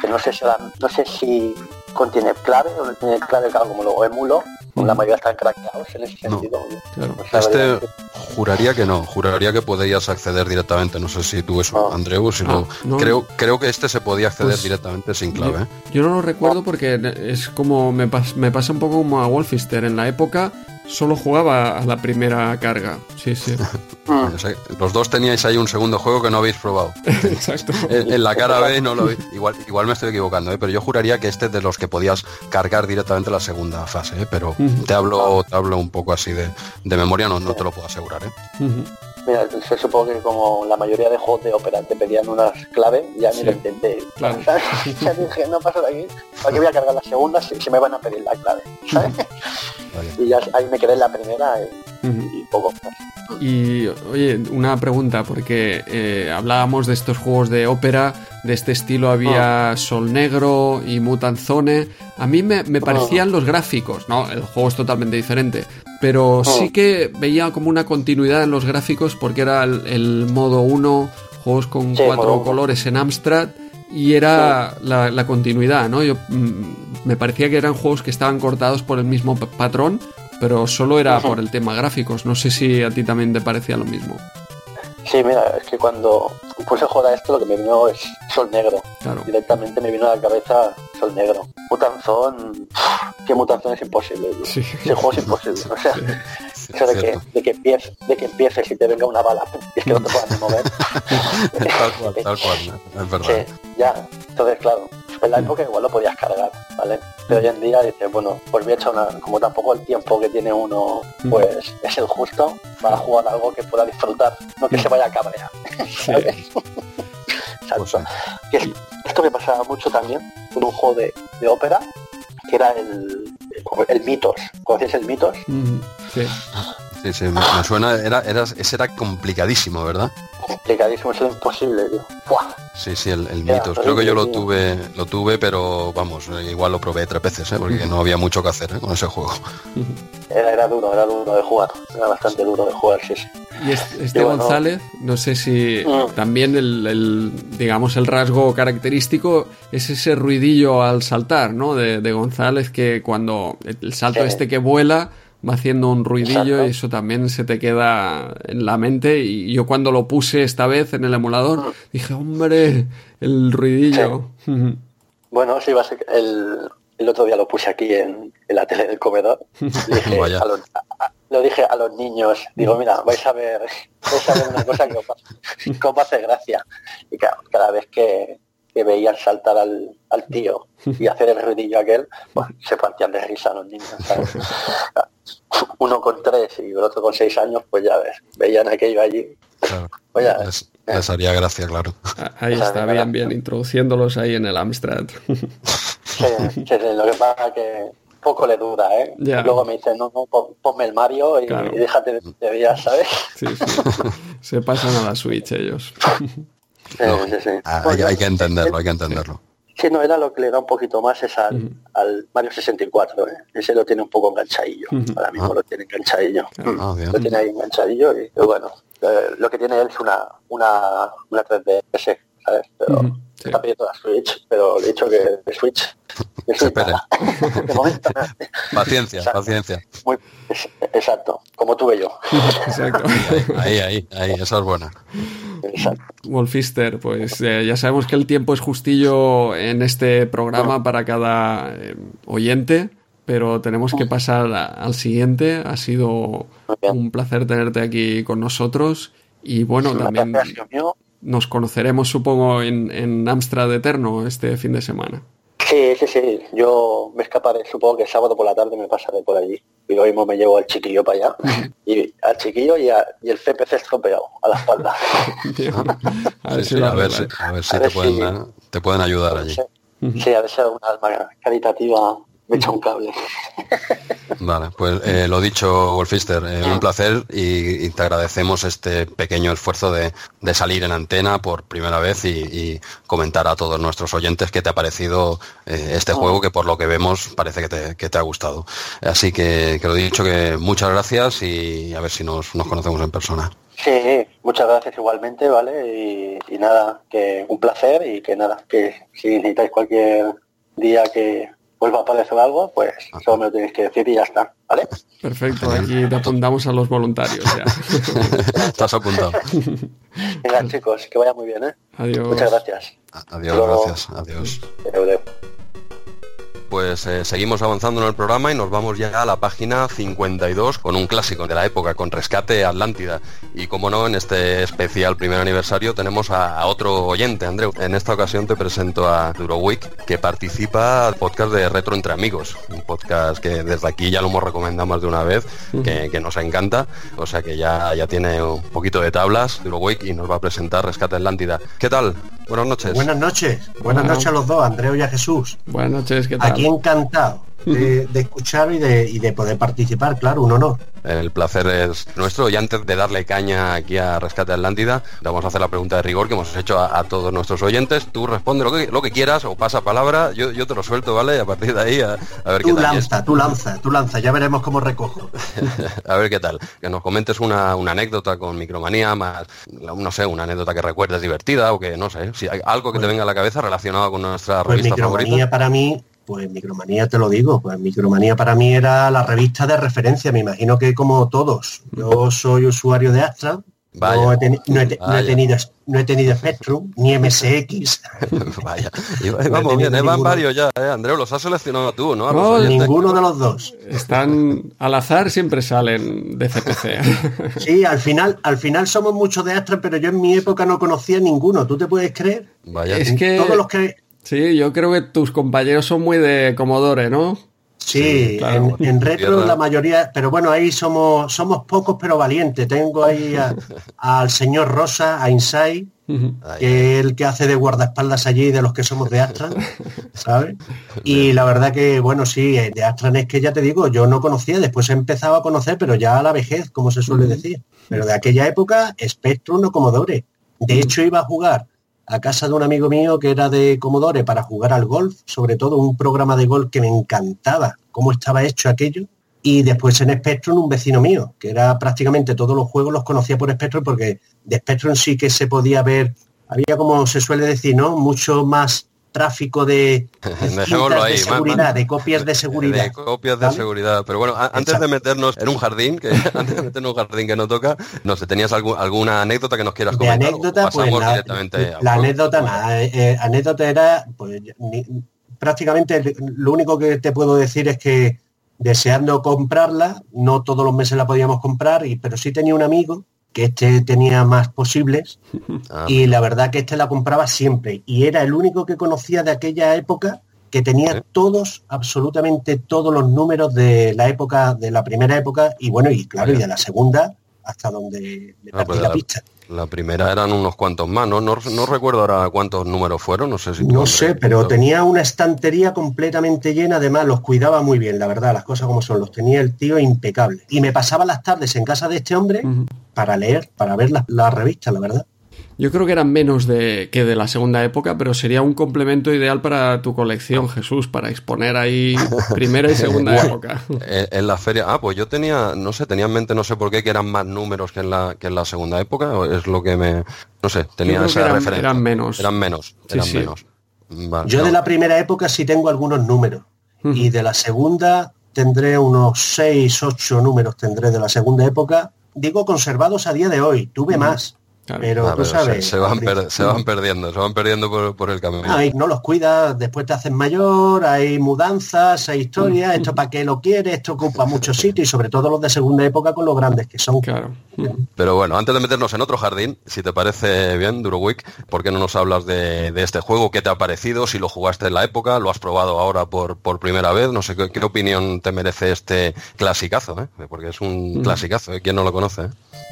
Que no sé si no sé si contiene clave o no tiene clave, claro, como lo emulo, la mayoría están craqueados en ese sentido. este juraría que no, juraría que podías acceder directamente, no sé si tú eso, ah. Andreu, si ah, creo, creo que este se podía acceder pues directamente sin clave. Yo, ¿eh? no lo recuerdo porque es como me, me pasa un poco como a Wolfister, en la época solo jugaba a la primera carga. Sí, sí. Mm. Los dos teníais ahí un segundo juego que no habéis probado. Exacto. En, la cara B no lo igual igual me estoy equivocando, ¿eh? pero yo juraría que este es de los que podías cargar directamente la segunda fase, ¿eh? pero te hablo te hablo un poco así de, memoria, no, no te lo puedo asegurar. ¿eh? Mira, se supone que como la mayoría de juegos de ópera te pedían unas claves, ya me lo intenté. Claro. ya dije, no paso de aquí, ¿para qué voy a cargar la segunda si, me van a pedir la clave? Y ya ahí me quedé en la primera y, poco más. Y oye, una pregunta, porque eh, hablábamos de estos juegos de ópera, de este estilo había ah. Sol Negro y Mutant Zone. A mí me, me parecían ah. los gráficos, ¿no? El juego es totalmente diferente, pero oh. sí que veía como una continuidad en los gráficos porque era el, modo 1, juegos con cuatro colores en Amstrad y era la, continuidad, ¿no? Yo mm, me parecía que eran juegos que estaban cortados por el mismo patrón, pero solo era por el tema gráficos. No sé si a ti también te parecía lo mismo. Sí, mira, es que cuando puse joda esto lo que me vino es Sol Negro. Directamente me vino a la cabeza Sol Negro. Mutanzón, que Mutanzón es imposible. Sí. Ese juego es imposible. O sea, eso de que, de que empieces, de que empieces y te venga una bala y es que no te puedas ni mover. tal cual, tal cual, es verdad. ya, entonces claro, en la época igual lo podías cargar, ¿vale? Pero hoy en día dices, bueno, pues voy a echar una, como tampoco el tiempo que tiene uno, pues es el justo para jugar algo que pueda disfrutar, no que se vaya a cabrear. Esto me pasaba mucho también un juego de, ópera, que era el, el Mitos. ¿Conoces el Mitos? Sí. Sí, sí, me, suena, era, era, ese era complicadísimo, ¿verdad? Complicadísimo, es imposible, tío. Sí, sí, el, el mitos. Creo que yo lo tuve, lo tuve, pero vamos, igual lo probé tres veces, ¿eh? porque no había mucho que hacer ¿eh? con ese juego. Era, era, duro, era duro de jugar, era bastante duro de jugar, sí, sí. Y este, González, no sé si mm. también el, digamos, el rasgo característico es ese ruidillo al saltar, ¿no? De, de González que cuando el salto este que vuela va haciendo un ruidillo y eso también se te queda en la mente. Y yo cuando lo puse esta vez en el emulador, dije, hombre, el ruidillo. bueno, sí, va a ser el, el otro día lo puse aquí en, la tele del comedor. lo dije a los niños, digo, mira, vais a ver, vais a ver una cosa que os, hace gracia. Y cada vez que, que veían saltar al, al, tío y hacer el ruidillo aquel, pues, se partían de risa los niños. Uno con tres y el otro con seis años, pues ya ves, veían aquello allí. Claro. Pues les, haría gracia, claro. Ahí está, bien, bien, introduciéndolos ahí en el Amstrad. Sí, lo que pasa que poco le dura, ¿eh? Luego me dice, no, no, ponme el Mario y, déjate de, de ¿sabes? Sí, sí. Se pasan a la Switch ellos. Ah, hay, que entenderlo, hay que entenderlo. Sí, no, era lo que le da un poquito más es al, Mario 64, ¿eh? ese lo tiene un poco enganchadillo, ahora mismo ah. lo tiene enganchadillo, ah, lo tiene ahí enganchadillo y, bueno, eh, lo que tiene él es una, una, una 3DS ¿sabes? Pero está pidiendo la Switch, pero le he dicho que de Switch... espera. paciencia, paciencia. Muy, exacto, como tuve yo. Exacto. Ahí, ahí, ahí, esa es buena. Wolfister, pues eh, ya sabemos que el tiempo es justillo en este programa para cada eh, oyente, pero tenemos que pasar al siguiente. Ha sido un placer tenerte aquí con nosotros y bueno, también nos conoceremos, supongo, en, en Amstrad Eterno este fin de semana. Sí, sí, sí. Yo me escaparé, supongo que sábado por la tarde me pasaré por allí. Y lo mismo me llevo al chiquillo para allá. y al chiquillo y, y el CPC estropeado a la espalda. a ver, si, a ver si, te, pueden, te, pueden, ayudar allí. Sí, a ver si hay una alma caritativa me echa un cable. Vale, pues eh, lo dicho, Wolfister, eh, un placer y, te agradecemos este pequeño esfuerzo de, salir en antena por primera vez y, comentar a todos nuestros oyentes qué te ha parecido eh, este juego que por lo que vemos parece que te, ha gustado. Así que, que, lo dicho, que muchas gracias y a ver si nos, conocemos en persona. Sí, muchas gracias igualmente, ¿vale? Y, y nada, que un placer y que nada, que si necesitáis cualquier día que vuelva a aparecer algo, pues solo me lo tenéis que decir y ya está, ¿vale? Perfecto, aquí te apuntamos a los voluntarios ya. Estás apuntado. Venga, chicos, que vaya muy bien, ¿eh? Adiós. Muchas gracias. Adiós, gracias. Adiós pues eh, seguimos avanzando en el programa y nos vamos ya a la página 52 con un clásico de la época, con Rescate Atlántida. Y como no, en este especial primer aniversario tenemos a, otro oyente, Andreu. En esta ocasión te presento a Durowick, que participa al podcast de Retro Entre Amigos, un podcast que desde aquí ya lo hemos recomendado más de una vez, que, nos encanta, o sea que ya, ya tiene un poquito de tablas, Durowick, y nos va a presentar Rescate Atlántida. ¿Qué tal? Buenas noches. Buenas noches. Buenas noches a los dos, Andreu y a Jesús. Buenas noches, ¿qué tal? Aquí encantado de, escuchar y de, y de poder participar, claro, un honor. El placer es nuestro y antes de darle caña aquí a Rescate Atlántida, vamos a hacer la pregunta de rigor que hemos hecho a, todos nuestros oyentes. Tú responde lo que, lo que quieras o pasa palabra, yo, yo te lo suelto, ¿vale? Y a partir de ahí a, ver qué tal. Lanza, tú lanza, tú lanza, ya veremos cómo recojo. a ver qué tal. Que nos comentes una, anécdota con micromanía, más, no sé, una anécdota que recuerdes divertida o que no sé, si hay algo que te venga a la cabeza relacionado con nuestra pues revista micromanía para mí pues Micromanía te lo digo, pues Micromanía para mí era la revista de referencia, me imagino que como todos. Yo soy usuario de Astra, no, he tenido, no he tenido Spectrum, ni MSX. Vaya, vamos bien, van varios ya, ¿eh? Andreu, los has seleccionado tú, ¿no? no ninguno de los dos. Están al azar, siempre salen de CPC. sí, al final, al final somos muchos de Astra, pero yo en mi época no conocía ninguno, ¿tú te puedes creer? Vaya. Es que... Todos los que Sí, yo creo que tus compañeros son muy de Commodore, ¿no? Sí, en, retro la mayoría, pero bueno, ahí somos somos pocos pero valientes. Tengo ahí al señor Rosa, a Inside, que es el que hace de guardaespaldas allí de los que somos de Astran, ¿sabes? Y la verdad que, bueno, sí, eh, de Astran es que ya te digo, yo no conocía, después he empezado a conocer, pero ya a la vejez, como se suele decir. Pero de aquella época, Spectrum o Commodore. De hecho, iba a jugar a casa de un amigo mío que era de Commodore para jugar al golf, sobre todo un programa de golf que me encantaba, cómo estaba hecho aquello. Y después en Spectrum un vecino mío, que era prácticamente todos los juegos los conocía por Spectrum porque de Spectrum sí que se podía ver, había como se suele decir, ¿no? Mucho más tráfico de, de seguridad, de copias de seguridad. De copias de seguridad. Pero bueno, antes de meternos en un jardín, que antes de meternos en un jardín que no toca, no sé, ¿tenías alguna anécdota que nos quieras comentar? De anécdota, pues la, anécdota, nada, eh, eh, anécdota era, pues prácticamente lo único que te puedo decir es que deseando comprarla, no todos los meses la podíamos comprar, y, pero sí tenía un amigo que este tenía más posibles ah, y la verdad que este la compraba siempre. Y era el único que conocía de aquella época que tenía todos, absolutamente todos los números de la época, de la primera época y bueno, y claro, y de la segunda hasta donde le ah, pues la, pista. La primera eran unos cuantos más, ¿no? ¿no? recuerdo ahora cuántos números fueron, no sé si... No sé, pero tenía una estantería completamente llena, además los cuidaba muy bien, la verdad, las cosas como son, los tenía el tío impecable. Y me pasaba las tardes en casa de este hombre para leer, para ver las la revistas, la verdad. Yo creo que eran menos de, que de la segunda época, pero sería un complemento ideal para tu colección, Jesús, para exponer ahí primera y segunda época. En la feria, ah, pues yo tenía, no sé, tenía en mente, no sé por qué, que eran más números que en la, que en la segunda época, es lo que me, no sé, tenía esa eran, referencia. Eran menos. Eran menos, eran menos. yo de la primera época sí tengo algunos números, y de la segunda tendré unos 6, 8 números tendré de la segunda época, digo conservados a día de hoy, tuve más. Pero ah, tú sabes. Se, van se, van perdiendo, se van perdiendo por, el camino. no los cuidas, después te hacen mayor, hay mudanzas, hay historias, esto para qué lo quieres, esto ocupa mucho sitio y sobre todo los de segunda época con los grandes que son. Claro. Pero bueno, antes de meternos en otro jardín, si te parece bien, Durowick, ¿por qué no nos hablas de, este juego? ¿Qué te ha parecido? Si lo jugaste en la época, lo has probado ahora por, por primera vez, no sé qué, opinión te merece este clasicazo, ¿eh? porque es un mm. clasicazo, ¿eh? ¿quién no lo conoce?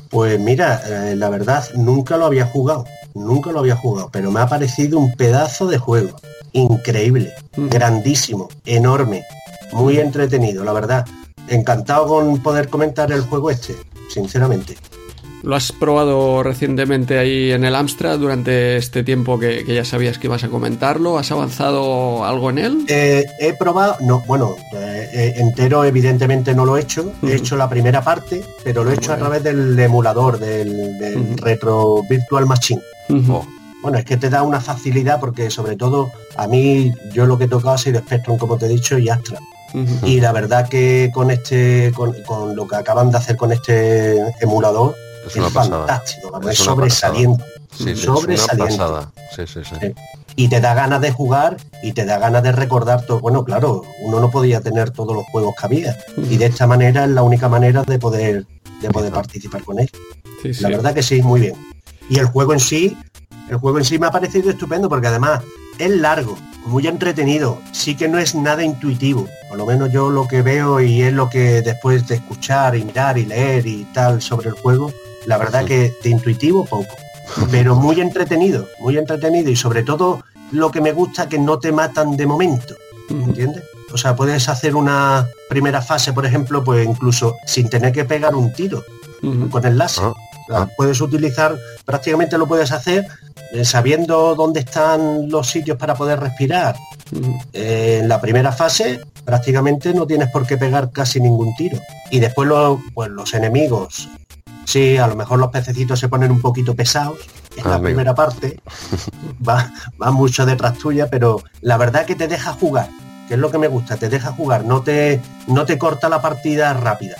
Pues mira, eh, la verdad, nunca lo había jugado, nunca lo había jugado, pero me ha parecido un pedazo de juego. Increíble, mm. grandísimo, enorme, muy entretenido, la verdad. Encantado con poder comentar el juego este, sinceramente. ¿Lo has probado recientemente ahí en el Amstrad durante este tiempo que, ya sabías que ibas a comentarlo? ¿Has avanzado algo en él? Eh, he probado, no, bueno, eh, eh, entero evidentemente no lo he hecho. He hecho la primera parte, pero lo he hecho a través del emulador, del, Retro Virtual Machine. Oh. Bueno, es que te da una facilidad porque sobre todo a mí yo lo que he tocado ha sido Spectrum, como te he dicho, y Astra. Y la verdad que con este, con, lo que acaban de hacer con este emulador, es, fantástico, es, sobresaliente. sobresaliente. Y te da ganas de jugar y te da ganas de recordar todo. Bueno, claro, uno no podía tener todos los juegos que había. Y de esta manera es la única manera de poder, de poder participar con él. la verdad que sí, muy bien. Y el juego en sí, el juego en sí me ha parecido estupendo porque además es largo, muy entretenido, sí que no es nada intuitivo, por lo menos yo lo que veo y es lo que después de escuchar y mirar y leer y tal sobre el juego, la verdad que de intuitivo poco, pero muy entretenido, muy entretenido y sobre todo lo que me gusta que no te matan de momento, ¿entiendes? O sea, puedes hacer una primera fase, por ejemplo, pues incluso sin tener que pegar un tiro con el láser. Ah, ah. Puedes utilizar, prácticamente lo puedes hacer eh, sabiendo dónde están los sitios para poder respirar. Eh, en la primera fase prácticamente no tienes por qué pegar casi ningún tiro. Y después pues, los enemigos Sí, a lo mejor los pececitos se ponen un poquito pesados en la primera parte, va, va mucho detrás tuya, pero la verdad que te deja jugar, que es lo que me gusta, te deja jugar, no te, no te corta la partida rápida,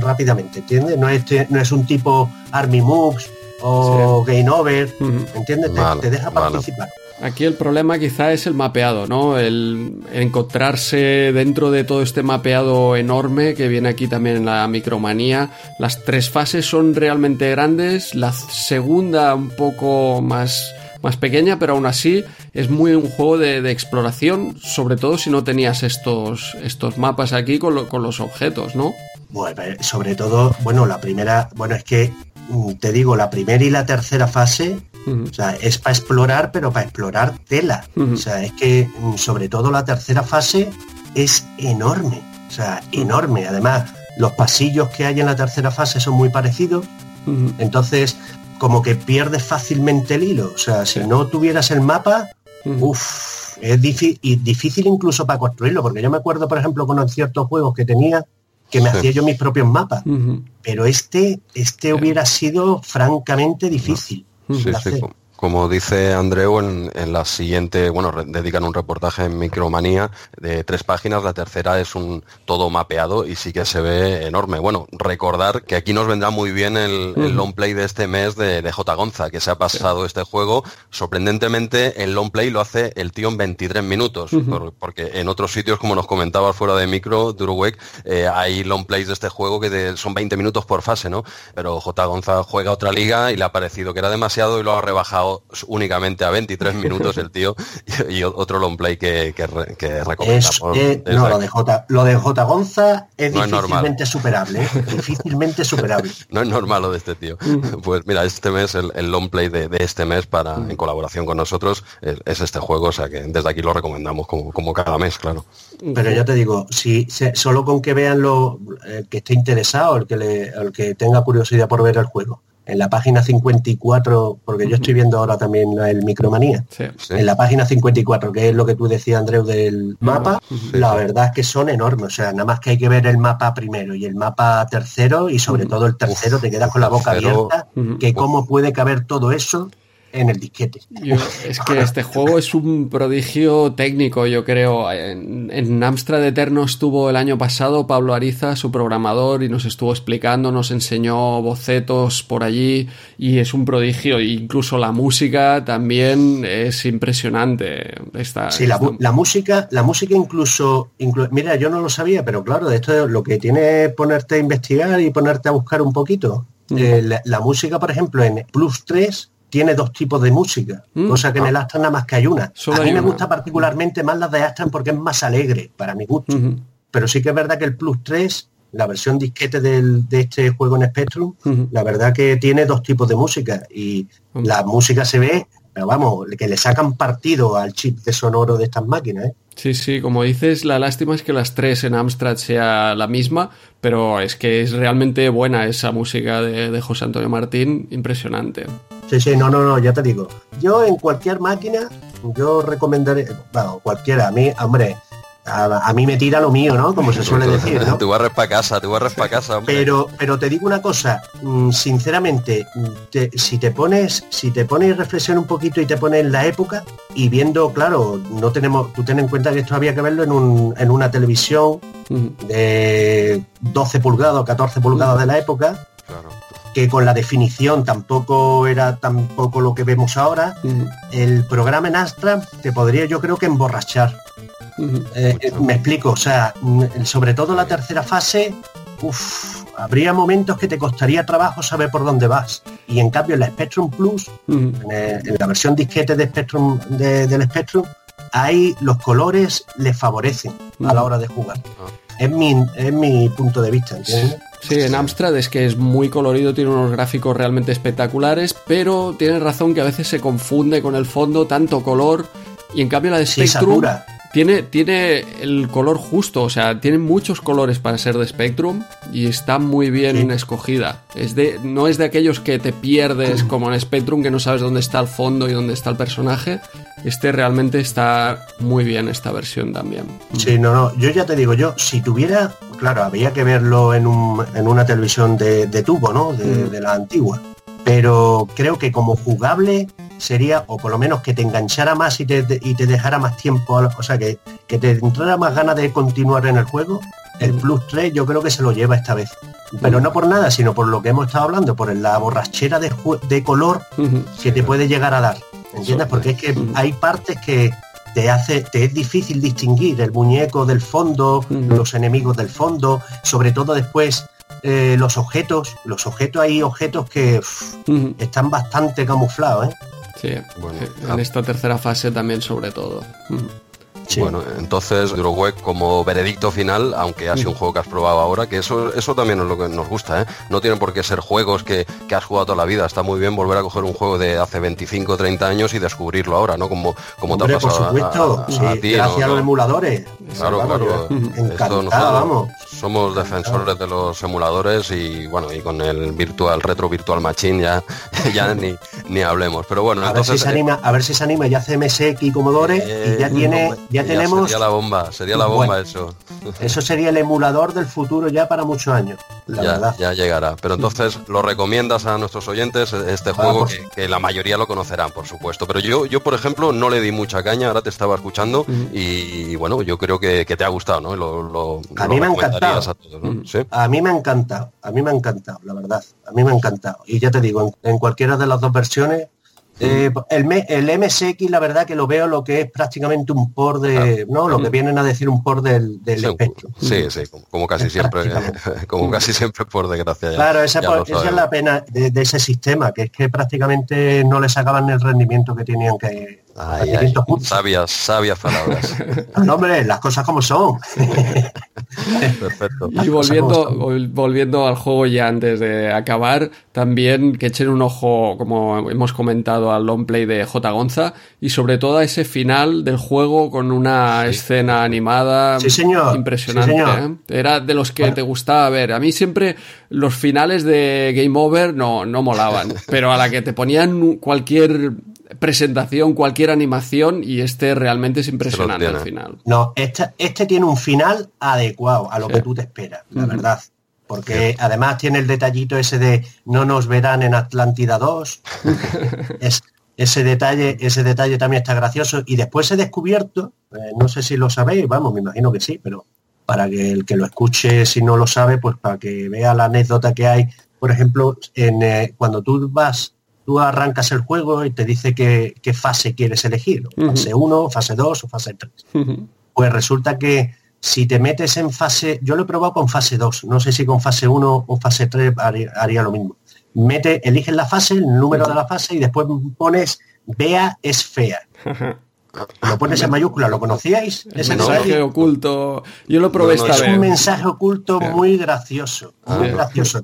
rápidamente, ¿entiendes? No es, no es un tipo Army Moves o Game Over, ¿entiendes? te, deja participar. Aquí el problema quizá es el mapeado, ¿no? El encontrarse dentro de todo este mapeado enorme que viene aquí también en la micromanía. Las tres fases son realmente grandes, la segunda un poco más, más pequeña, pero aún así es muy un juego de, exploración, sobre todo si no tenías estos, estos mapas aquí con, con los objetos, ¿no? Bueno, sobre todo, bueno, la primera, bueno, es que mm, te digo, la primera y la tercera fase o sea, es para explorar, pero para explorar tela. O sea, es que mm, sobre todo la tercera fase es enorme. O sea, enorme. Además, los pasillos que hay en la tercera fase son muy parecidos. Entonces, como que pierdes fácilmente el hilo. O sea, si no tuvieras el mapa, uff, es difícil incluso para construirlo. Porque yo me acuerdo, por ejemplo, con ciertos juegos que tenía que me hacía yo mis propios mapas. Pero este, este hubiera sido francamente difícil. Sí, sí, como dice Andreu en, la siguiente, bueno, dedican un reportaje en Micromanía de tres páginas, la tercera es un todo mapeado y sí que se ve enorme. Bueno, recordar que aquí nos vendrá muy bien el, long play de este mes de, J. Gonza, que se ha pasado este juego. Sorprendentemente, el long play lo hace el tío en 23 minutos, porque en otros sitios, como nos comentaba fuera de micro, Duruwek, eh, hay long plays de este juego que son 20 minutos por fase, ¿no? Pero J. Gonza juega otra liga y le ha parecido que era demasiado y lo ha rebajado únicamente a 23 minutos el tío y, otro long play que, que, recomendamos. no, lo de, J, lo de J. Gonza es difícilmente superable, ¿eh? difícilmente superable. No es normal lo de este tío. Pues mira, este mes, el, long play de, este mes para en colaboración con nosotros es, este juego, o sea que desde aquí lo recomendamos como, como cada mes, claro. Pero ya te digo, si solo con que vean lo que esté interesado, el que, le, el que tenga curiosidad por ver el juego, en la página 54, porque yo estoy viendo ahora también el Micromanía, en la página 54, que es lo que tú decías, Andreu, del mapa, la verdad es que son enormes. O sea, nada más que hay que ver el mapa primero y el mapa tercero, y sobre todo el tercero, te quedas con la boca abierta, que cómo puede caber todo eso en el disquete. es que este juego es un prodigio técnico, yo creo. En, en, Amstrad Eterno estuvo el año pasado Pablo Ariza, su programador, y nos estuvo explicando, nos enseñó bocetos por allí, y es un prodigio. Incluso la música también es impresionante. Esta, sí, La, música, la música incluso, mira, yo no lo sabía, pero claro, esto es lo que tiene ponerte a investigar y ponerte a buscar un poquito. Eh, la, la música, por ejemplo, en Plus 3 tiene dos tipos de música, mm. cosa que en el ah. Aston nada más que hay una. a mí me gusta particularmente más las de Aston porque es más alegre, para mi gusto. Pero sí que es verdad que el Plus 3, la versión disquete de este juego en Spectrum, la verdad que tiene dos tipos de música y la música se ve, pero vamos, que le sacan partido al chip de sonoro de estas máquinas. ¿eh? Sí, sí, como dices, la lástima es que las tres en Amstrad sea la misma, pero es que es realmente buena esa música de, de José Antonio Martín, impresionante. Sí, sí, no, no, no, ya te digo. Yo en cualquier máquina, yo recomendaré, bueno, cualquiera, a mí, hombre, a, mí me tira lo mío, ¿no? Como se suele decir, ¿no? Tú barres para casa, tú barres para casa, hombre. Pero, pero te digo una cosa, mm, sinceramente, si te pones, si te pones reflexión un poquito y te pones en la época y viendo, claro, no tenemos, tú ten en cuenta que esto había que verlo en, un, en una televisión de 12 pulgadas o 14 pulgadas de la época. Claro que con la definición tampoco era tampoco lo que vemos ahora, el programa en Astra te podría yo creo que emborrachar. Eh, eh, me explico, o sea, sobre todo la tercera fase, habría momentos que te costaría trabajo saber por dónde vas. Y en cambio en la Spectrum Plus, en, la versión disquete de Spectrum del Spectrum, ahí los colores le favorecen a la hora de jugar. Ah. Es, mi, es mi punto de vista, ¿entiendes? Sí, en Amstrad es que es muy colorido, tiene unos gráficos realmente espectaculares, pero tiene razón que a veces se confunde con el fondo tanto color y en cambio la de Spectrum tiene, tiene el color justo, o sea, tiene muchos colores para ser de Spectrum y está muy bien escogida. Es de, no es de aquellos que te pierdes como en Spectrum, que no sabes dónde está el fondo y dónde está el personaje. Este realmente está muy bien, esta versión también. Sí, no, no, yo ya te digo, yo si tuviera, claro, había que verlo en, un, en una televisión de, tubo, ¿no? De, de la antigua. Pero creo que como jugable sería, o por lo menos que te enganchara más y te, y te dejara más tiempo, o sea, que, que te entrara más ganas de continuar en el juego, el Plus 3 yo creo que se lo lleva esta vez. Pero no por nada, sino por lo que hemos estado hablando, por la borrachera de, de color que te puede llegar a dar. ¿Entiendes? Porque es que hay partes que te hace, te es difícil distinguir el muñeco del fondo, los enemigos del fondo, sobre todo después eh, los objetos. Los objetos hay objetos que están bastante camuflados, ¿eh? Sí, bueno, en ah. esta tercera fase también sobre todo. Bueno, entonces Drogweb como veredicto final, aunque ha sido un juego que has probado ahora, que eso, eso también es lo que nos gusta, ¿eh? No tienen por qué ser juegos que, has jugado toda la vida. Está muy bien volver a coger un juego de hace 25 o 30 años y descubrirlo ahora, ¿no? Como, como te ha pasado a, ti, Gracias a los emuladores. Claro, claro. Encantado, vamos. Somos defensores de los emuladores y bueno, y con el virtual, retro virtual machine ya, ya ni, ni hablemos. Pero bueno, a entonces. Ver si se anima, a ver si se anima y hace MSX y Commodore y ya eh, tiene ya tenemos... Sería la bomba, sería la bomba eso. Eso sería el emulador del futuro ya para muchos años. La ya, verdad. ya llegará. Pero entonces lo recomiendas a nuestros oyentes este juego que, la mayoría lo conocerán, por supuesto. Pero yo, yo por ejemplo, no le di mucha caña, ahora te estaba escuchando y, bueno, yo creo que, te ha gustado, ¿no? Lo, a mí me ha encantado. A, a mí me ha encantado, a mí me ha encantado, la verdad. A mí me ha encantado. Y ya te digo, en cualquiera de las dos versiones eh, el, el, MSX, la verdad que lo veo lo que es prácticamente un por de, ¿no? Lo que vienen a decir un por del, del espectro. Sí, sí, como, casi siempre, como casi siempre por desgracia. claro, esa, es la pena de, ese sistema, que es que prácticamente no le sacaban el rendimiento que tenían que, Sabias, sabias palabras. no, hombre, las cosas como son. Perfecto. Y volviendo, volviendo al juego ya antes de acabar, también que echen un ojo, como hemos comentado, al long play de J. Gonza y sobre todo a ese final del juego con una escena animada impresionante. ¿eh? Era de los que te gustaba ver. A mí siempre los finales de Game Over no, no molaban, pero a la que te ponían cualquier presentación, cualquier animación y este realmente es impresionante al final. No, este, este tiene un final adecuado a lo que tú te esperas, la verdad. Porque además tiene el detallito ese de no nos verán en Atlántida 2. es, ese detalle, ese detalle también está gracioso. Y después he descubierto, eh, no sé si lo sabéis, vamos, me imagino que sí, pero para que el que lo escuche, si no lo sabe, pues para que vea la anécdota que hay, por ejemplo, en, eh, cuando tú vas tú arrancas el juego y te dice qué, fase quieres elegir, fase 1, fase 2 o fase 3. Pues resulta que si te metes en fase, yo lo he probado con fase 2, no sé si con fase 1 o fase 3 haría, lo mismo. Mete, eliges la fase, el número de la fase y después pones Bea es fea. Lo pones en mayúscula, ¿lo conocíais? Ese mensaje oculto. Yo lo probé esta es un mensaje oculto muy gracioso, muy ah. gracioso.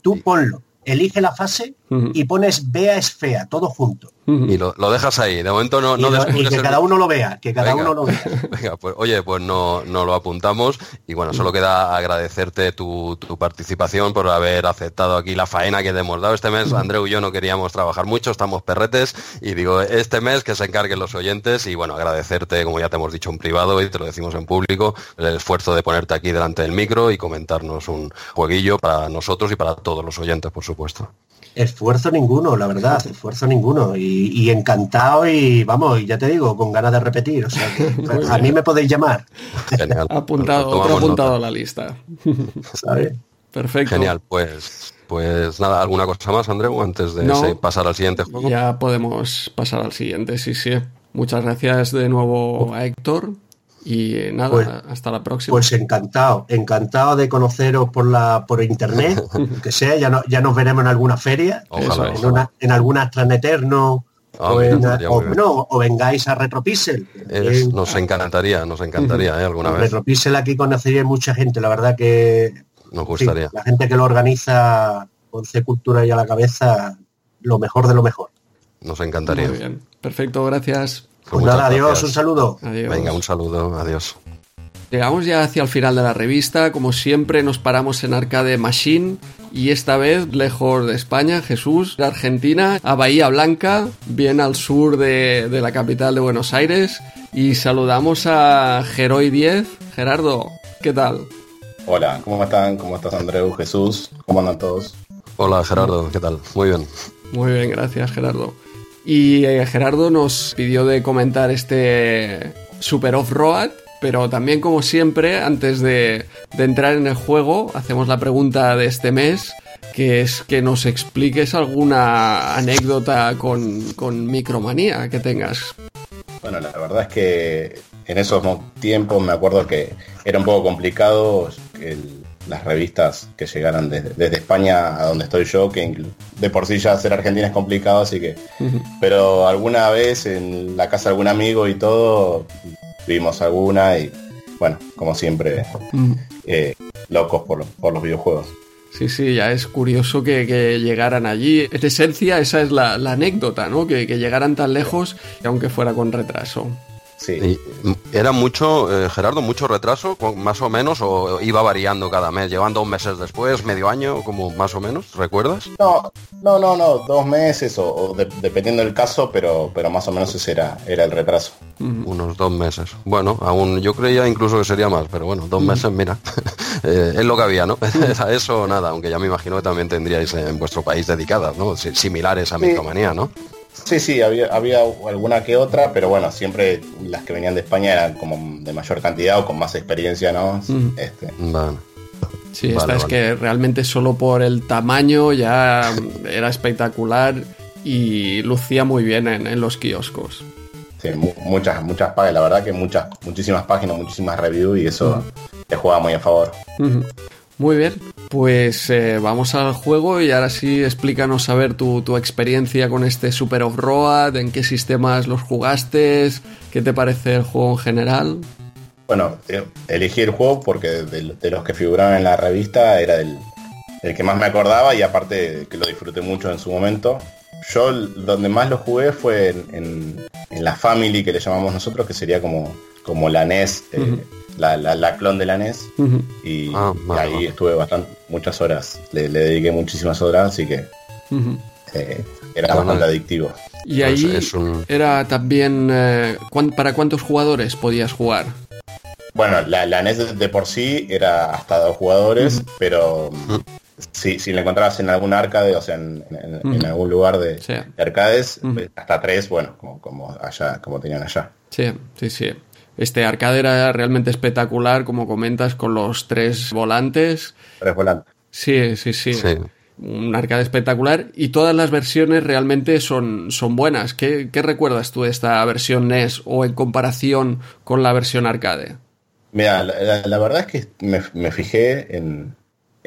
Tú ponlo elige la fase y pones vea es fea, todo junto. Y lo, dejas ahí, de momento no, no y, que cada uno lo vea, que cada uno lo vea. Venga, pues oye, pues no, no lo apuntamos y bueno, solo queda agradecerte tu, participación por haber aceptado aquí la faena que te hemos dado este mes. Andreu y yo no queríamos trabajar mucho, estamos perretes y digo, este mes que se encarguen los oyentes y bueno, agradecerte, como ya te hemos dicho en privado y te lo decimos en público, el esfuerzo de ponerte aquí delante del micro y comentarnos un jueguillo para nosotros y para todos los oyentes, por supuesto. Esfuerzo ninguno, la verdad, esfuerzo ninguno. Y, encantado y vamos, y ya te digo, con ganas de repetir. O sea, a mí me podéis llamar. Genial. apuntado, otro apuntado a la lista. Perfecto. Genial, pues pues nada, ¿alguna cosa más, Andreu, antes de pasar al siguiente juego? Ya podemos pasar al siguiente, sí, sí. Muchas gracias de nuevo a Héctor y eh, nada, pues, hasta la próxima. Pues encantado, encantado de conoceros por la por internet, que sea, ya no, ya nos veremos en alguna feria, en, una, en alguna Eterno. Ah, o, no, o vengáis a Retropixel. nos encantaría, nos encantaría, ¿eh? alguna vez. Retropixel aquí conocería mucha gente, la verdad que nos gustaría. la gente que lo organiza con C Cultura y a la cabeza, lo mejor de lo mejor. Nos encantaría. Muy bien. Perfecto, gracias. Pues nada, adiós, un saludo. Venga, un saludo, adiós. Llegamos ya hacia el final de la revista, como siempre nos paramos en Arcade Machine y esta vez lejos de España, Jesús, de Argentina, a Bahía Blanca, bien al sur de, la capital de Buenos Aires y saludamos a Geroy 10. Gerardo, ¿qué tal? Hola, ¿cómo están? ¿Cómo estás Andreu, Jesús? ¿Cómo andan todos? Hola Gerardo, ¿qué tal? Muy bien. Muy bien, gracias Gerardo. Y eh, Gerardo nos pidió de comentar este Super Off-Road, pero también como siempre, antes de, entrar en el juego, hacemos la pregunta de este mes, que es que nos expliques alguna anécdota con, con Micromanía que tengas. Bueno, la verdad es que en esos tiempos me acuerdo que era un poco complicado el, las revistas que llegaran desde, España a donde estoy yo, que de por sí ya ser argentina es complicado, así que... Pero alguna vez en la casa de algún amigo y todo, vimos alguna y bueno, como siempre, eh, locos por, por, los videojuegos. Sí, sí, ya es curioso que, llegaran allí. En esencia, esa es la, anécdota, ¿no? Que, que llegaran tan lejos, aunque fuera con retraso. Sí. ¿Era mucho, eh, Gerardo, mucho retraso, más o menos, o iba variando cada mes, llevando dos meses después, medio año, como más o menos, ¿recuerdas? No, no, no, no, dos meses o, dependiendo del caso, pero, pero más o menos ese era, era el retraso. Unos dos meses. Bueno, aún yo creía incluso que sería más, pero bueno, dos meses, mira, eh, es lo que había, ¿no? Era eso nada, aunque ya me imagino que también tendríais en vuestro país dedicadas, ¿no? Similares a Micromanía, ¿no? Sí, sí, había, había alguna que otra, pero bueno, siempre las que venían de España eran como de mayor cantidad o con más experiencia, ¿no? Este. Sí, esta es que realmente solo por el tamaño ya era espectacular y lucía muy bien en, los kioscos. Sí, muchas, muchas páginas, la verdad que muchas, muchísimas páginas, muchísimas reviews y eso te juega muy a favor. Muy bien, Pues eh, vamos al juego y ahora sí explícanos a ver tu, experiencia con este Super Off-Road, en qué sistemas los jugaste, qué te parece el juego en general. Bueno, eh, elegí el juego porque de, los que figuraban en la revista era el, que más me acordaba y aparte que lo disfruté mucho en su momento. Yo donde más lo jugué fue en, la Family que le llamamos nosotros, que sería como, como la NES, eh, la, clon de la NES. y, ah, ahí estuve bastante, muchas horas. Le, dediqué muchísimas horas, así que eh, era bastante adictivo. Y ahí era también... ¿Para cuántos jugadores podías jugar? Bueno, la, NES de, por sí era hasta dos jugadores, pero si, si la encontrabas en algún arcade, o sea, en, algún lugar de, arcades, pues, hasta tres, bueno, como, allá, como tenían allá. Sí, sí, sí. Este arcade era realmente espectacular, como comentas, con los tres volantes. Tres volantes. Sí, sí, sí. Un arcade espectacular y todas las versiones realmente son, son buenas. ¿Qué, ¿Qué recuerdas tú de esta versión NES o en comparación con la versión arcade? Mira, la, verdad es que me, fijé en,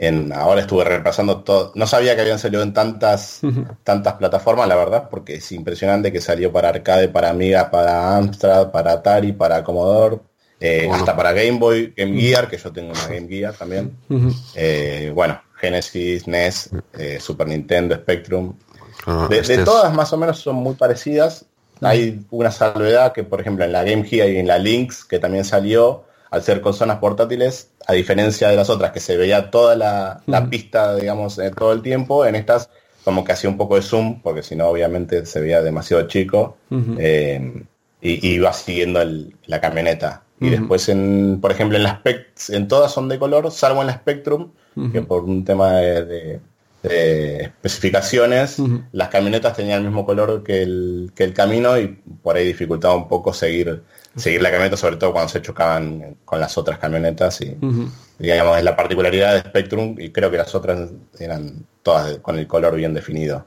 en, ahora estuve repasando todo, no sabía que habían salido en tantas, tantas plataformas, la verdad, porque es impresionante que salió para arcade, para Amiga, para Amstrad, para Atari, para Commodore, eh, hasta para Game Boy, Game Gear, que yo tengo una Game Gear también. Eh, bueno, Genesis, NES, eh, Super Nintendo, Spectrum. de, este todas más o menos son muy parecidas. Hay una salvedad que, por ejemplo, en la Game Gear y en la Lynx, que también salió, al ser consolas portátiles, a diferencia de las otras que se veía toda la, pista, digamos, eh, todo el tiempo, en estas como que hacía un poco de zoom, porque si no obviamente se veía demasiado chico, eh, y, iba siguiendo la camioneta. Y después, en, por ejemplo, en las en todas son de color, salvo en la Spectrum, que por un tema de, especificaciones, las camionetas tenían el mismo color que el, que el camino y por ahí dificultaba un poco seguir seguir la camioneta, sobre todo cuando se chocaban con las otras camionetas y digamos es la particularidad de Spectrum y creo que las otras eran todas con el color bien definido.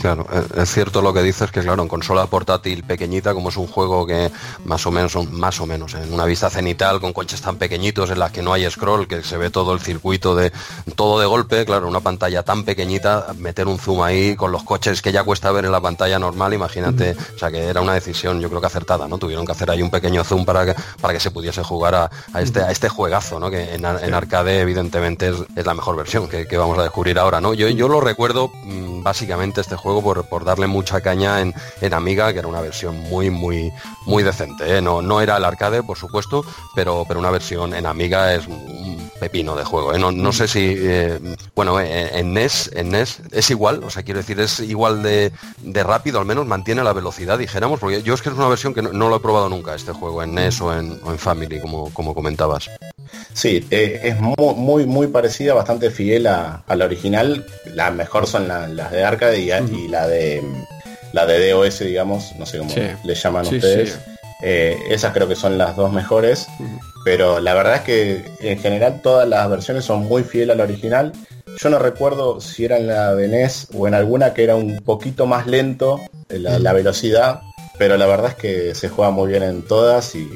Claro, es cierto lo que dices que claro, en consola portátil pequeñita, como es un juego que más o menos, más o menos, en una vista cenital con coches tan pequeñitos en las que no hay scroll, que se ve todo el circuito de todo de golpe, claro, una pantalla tan pequeñita, meter un zoom ahí con los coches que ya cuesta ver en la pantalla normal, imagínate, o sea que era una decisión yo creo que acertada, ¿no? Tuvieron que hacer ahí un pequeño zoom para que, para que se pudiese jugar a, este, a este juegazo, ¿no? Que en, arcade evidentemente es, la mejor versión que, vamos a descubrir ahora, ¿no? Yo, yo lo recuerdo mm, básicamente este juego por, darle mucha caña en, Amiga, que era una versión muy, muy, muy decente. ¿eh? No, no era el arcade, por supuesto, pero, pero una versión en Amiga es un pepino de juego. ¿eh? No, sé si, eh, bueno, en NES, en NES es igual, o sea, quiero decir, es igual de, rápido, al menos mantiene la velocidad, dijéramos, porque yo es que es una versión que no, lo he probado nunca, este juego, en NES o en, Family, como, como comentabas. Sí, es muy, muy, muy parecida, bastante fiel a, la original. La mejor son las de arcade y, la de la de DOS, digamos, no sé cómo le llaman ustedes. Eh, esas creo que son las dos mejores, pero la verdad es que en general todas las versiones son muy fieles a la original. Yo no recuerdo si era en la de NES o en alguna que era un poquito más lento la, la velocidad, pero la verdad es que se juega muy bien en todas y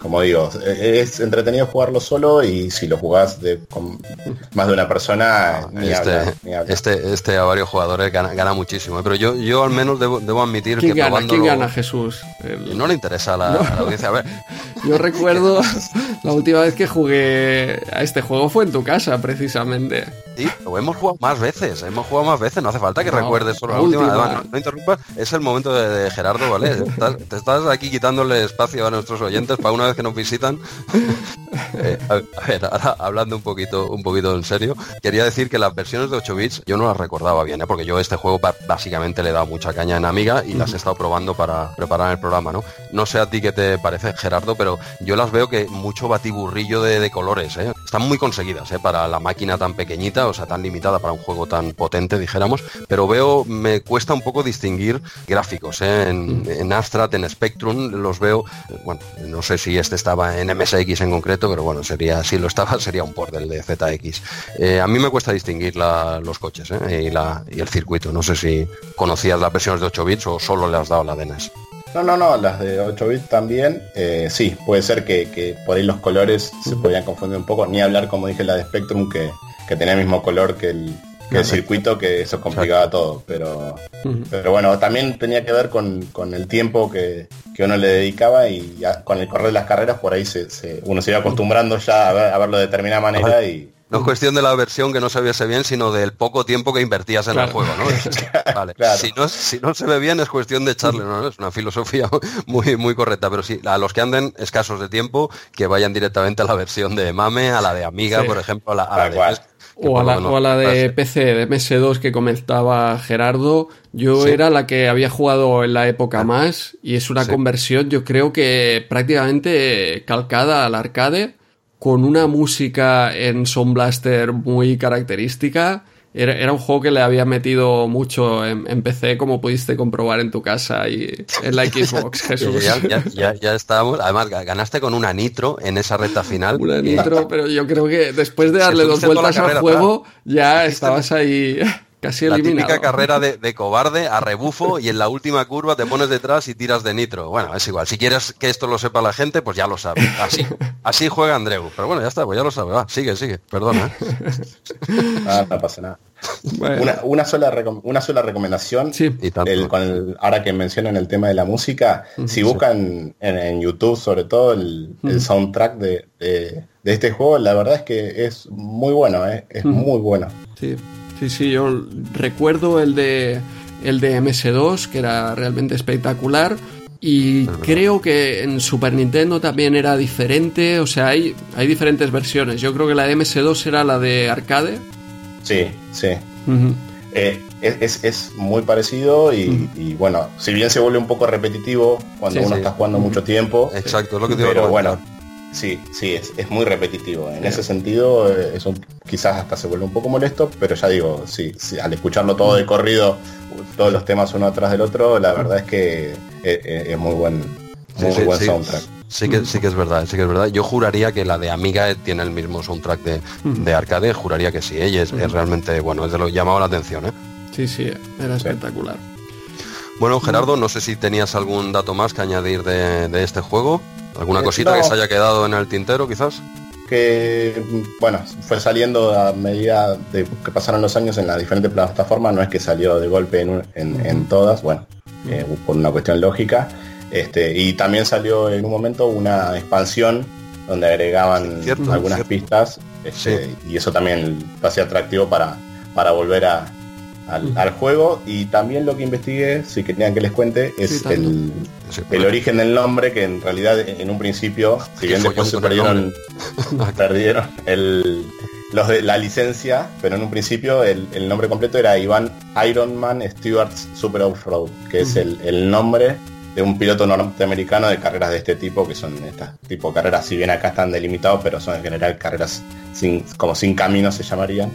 como digo, es entretenido jugarlo solo y si lo jugás de, con más de una persona, este, este, este, a varios jugadores gana, muchísimo. ¿eh? Pero yo, yo al menos debo, admitir que gana? ¿Quién gana Jesús? No le interesa a la, audiencia. A ver. Yo recuerdo la última vez que jugué a este juego fue en tu casa, precisamente. Sí, lo hemos jugado más veces, hemos jugado más veces, no hace falta que recuerdes solo la última. no, interrumpas, es el momento de, Gerardo, ¿vale? te estás aquí quitándole espacio a nuestros oyentes para una vez que nos visitan. Eh, a, ver, ahora hablando un poquito, un poquito en serio, quería decir que las versiones de 8 bits yo no las recordaba bien, ¿eh? porque yo este juego básicamente le he dado mucha caña en Amiga y las he estado probando para preparar el programa, ¿no? No sé a ti qué te parece, Gerardo, pero yo las veo que mucho batiburrillo de, colores, ¿eh? Están muy conseguidas, ¿eh? Para la máquina tan pequeñita, o sea, tan limitada para un juego tan potente, dijéramos, pero veo, me cuesta un poco distinguir gráficos, ¿eh? En, en Astra, en Spectrum, los veo, bueno, no sé si este estaba en MSX en concreto, pero bueno, sería si lo estaba, sería un port del de ZX. Eh, a mí me cuesta distinguir los coches ¿eh? y, la, y el circuito. No sé si conocías las versiones de 8 bits o solo le has dado la de NES. No, no, no, las de 8 bits también. Eh, sí, puede ser que, por ahí los colores se podían confundir un poco. Ni hablar, como dije, la de Spectrum, que, que tenía el mismo color que el, que el circuito, que eso complicaba todo. Pero, pero bueno, también tenía que ver con, el tiempo que, uno le dedicaba y con el correr de las carreras por ahí se, uno se iba acostumbrando ya a, verlo de determinada manera y, no es cuestión de la versión que no se viese bien, sino del poco tiempo que invertías en el juego, ¿no? vale. Si, no, si no se ve bien es cuestión de echarle, ¿no? Es una filosofía muy, muy correcta, pero sí, a los que anden escasos de tiempo, que vayan directamente a la versión de Mame, a la de Amiga, por ejemplo, a la, de o a, la, de PC, de MS2 que comentaba Gerardo, yo era la que había jugado en la época ah. más y es una conversión yo creo que prácticamente calcada al arcade con una música en Sound Blaster muy característica era, un juego que le había metido mucho en, PC, como pudiste comprobar en tu casa y en la Xbox, Jesús. ya, ya, estábamos. Además, ganaste con una nitro en esa recta final. Una nitro, pero yo creo que después de darle dos vueltas al juego, ya estabas ahí. Casi la típica carrera de, cobarde a rebufo y en la última curva te pones detrás y tiras de nitro. Bueno, es igual. Si quieres que esto lo sepa la gente, pues ya lo sabe. Así, así juega Andreu. Pero bueno, ya está, pues ya lo sabe. Va, sigue, sigue. Perdona. Ah, no pasa nada. Una, sola una sola recomendación. con ahora que mencionan el tema de la música, si buscan en, YouTube sobre todo el, soundtrack de, este juego, la verdad es que es muy bueno, ¿eh? es muy bueno. Sí. Sí, sí, yo recuerdo el de el de MS2, que era realmente espectacular. Y creo que en Super Nintendo también era diferente. O sea, hay, hay diferentes versiones. Yo creo que la de MS2 era la de arcade. Sí, sí. Eh, es, muy parecido y, bueno, si bien se vuelve un poco repetitivo cuando uno está jugando mucho tiempo. Exacto, es lo que te Pero bueno, Sí, sí, es, muy repetitivo. En ese sentido, eh, eso quizás hasta se vuelve un poco molesto, pero ya digo, sí, al escucharlo todo de corrido, todos los temas uno atrás del otro, la verdad es que eh, eh, es, muy buen, muy, buen soundtrack. Sí que, sí que es verdad, sí que es verdad. Yo juraría que la de Amiga tiene el mismo soundtrack de, arcade, juraría que sí. Ella es, realmente, bueno, es de lo llamado la atención, ¿eh? Sí, sí, era espectacular. Bueno, Gerardo, no sé si tenías algún dato más que añadir de este juego. ¿Alguna eh, cosita que se haya quedado en el tintero quizás? Que, bueno, fue saliendo a medida de que pasaron los años en las diferentes plataformas, no es que salió de golpe en, todas, bueno, eh, por una cuestión lógica. Este, y también salió en un momento una expansión donde agregaban algunas pistas este, y eso también lo hacía atractivo para, para volver a, al, juego y también lo que investigué, si querían que les cuente, es el, el, origen del nombre, que en realidad en un principio, si bien después se perdieron, perdieron el, los de la licencia, pero en un principio el, nombre completo era Iván Ironman Stewart's Super Off-Road, que es el, nombre de un piloto norteamericano de carreras de este tipo, que son estas tipo de carreras, si bien acá están delimitados, pero son en general carreras sin, como sin camino se llamarían.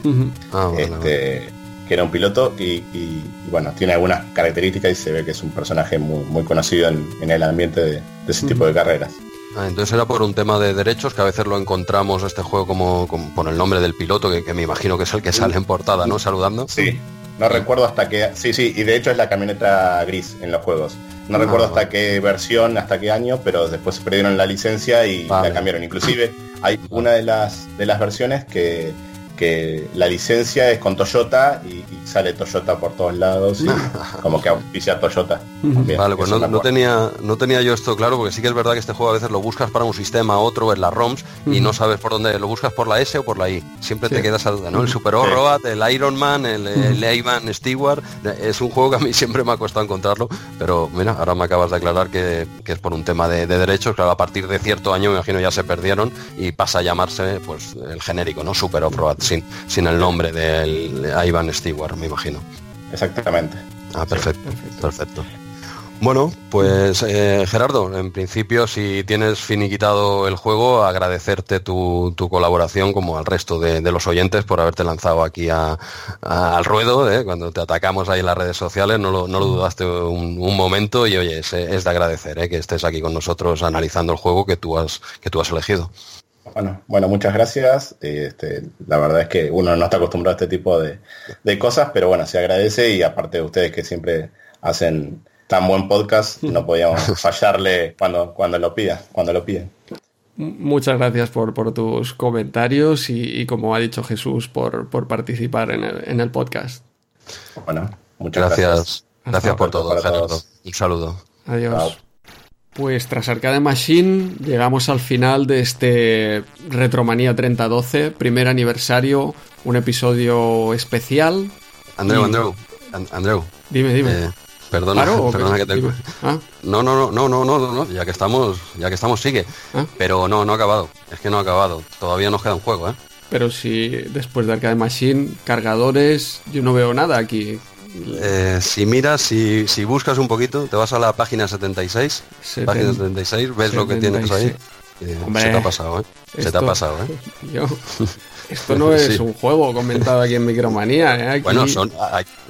Ah, este, que era un piloto y, bueno, tiene algunas características y se ve que es un personaje muy, conocido en, el ambiente de, ese tipo de carreras. Ah, entonces era por un tema de derechos que a veces lo encontramos este juego como, por el nombre del piloto, que, me imagino que es el que sale en portada, ¿no? Saludando. Sí, no recuerdo hasta qué... Sí, sí, y de hecho es la camioneta gris en los juegos. No ah, recuerdo hasta qué versión, hasta qué año, pero después se perdieron la licencia y la cambiaron. Inclusive hay una de las, de las versiones que que la licencia es con Toyota y, sale Toyota por todos lados y como que auspicia Toyota. vale, pues no, tenía, no tenía yo esto claro, porque sí que es verdad que este juego a veces lo buscas para un sistema, otro en la ROMs, y no sabes por dónde, lo buscas por la S o por la I. Siempre te quedas a duda, ¿no? El Super Road, el Iron Man, el, el Stewart, es un juego que a mí siempre me ha costado encontrarlo, pero mira, ahora me acabas de aclarar que, es por un tema de, derechos, claro, a partir de cierto año me imagino ya se perdieron y pasa a llamarse pues el genérico, ¿no? Super Off-Road sin, el nombre del Ivan Stewart, me imagino. Exactamente. Ah, perfecto, perfecto. Bueno, pues eh, Gerardo, en principio si tienes finiquitado el juego, agradecerte tu, colaboración como al resto de, los oyentes por haberte lanzado aquí al ruedo, eh, cuando te atacamos ahí en las redes sociales, no lo, dudaste un, momento y oye, es, es de agradecer eh, que estés aquí con nosotros analizando el juego que tú has, que tú has elegido. Bueno, bueno, muchas gracias. Este, la verdad es que uno no está acostumbrado a este tipo de, cosas, pero bueno, se agradece y aparte de ustedes que siempre hacen tan buen podcast, no podíamos fallarle cuando, cuando lo pida, cuando lo piden. Muchas gracias por, por tus comentarios y, como ha dicho Jesús, por, por participar en el, en el, podcast. Bueno, muchas gracias. Gracias, por todo, Un saludo. Adiós. Pues tras Arcade Machine llegamos al final de este Retromanía 3012, primer aniversario, un episodio especial. Andreu, Andreu, Andreu. Dime, dime. Eh, perdona, perdona que te... ¿Ah? No, no, no, no, no, no, no, ya que estamos, ya que estamos sigue. ¿Ah? Pero no, no ha acabado. Es que no ha acabado. Todavía nos queda un juego, ¿eh? Pero si después de Arcade Machine, cargadores, yo no veo nada aquí. Eh, si miras, si, si, buscas un poquito, te vas a la página 76, página 76, ves lo que tienes ahí. Eh, se te ha pasado, ¿eh? se te ha pasado, ¿eh? esto no es un juego comentado aquí en Micromanía, ¿eh? Bueno, son,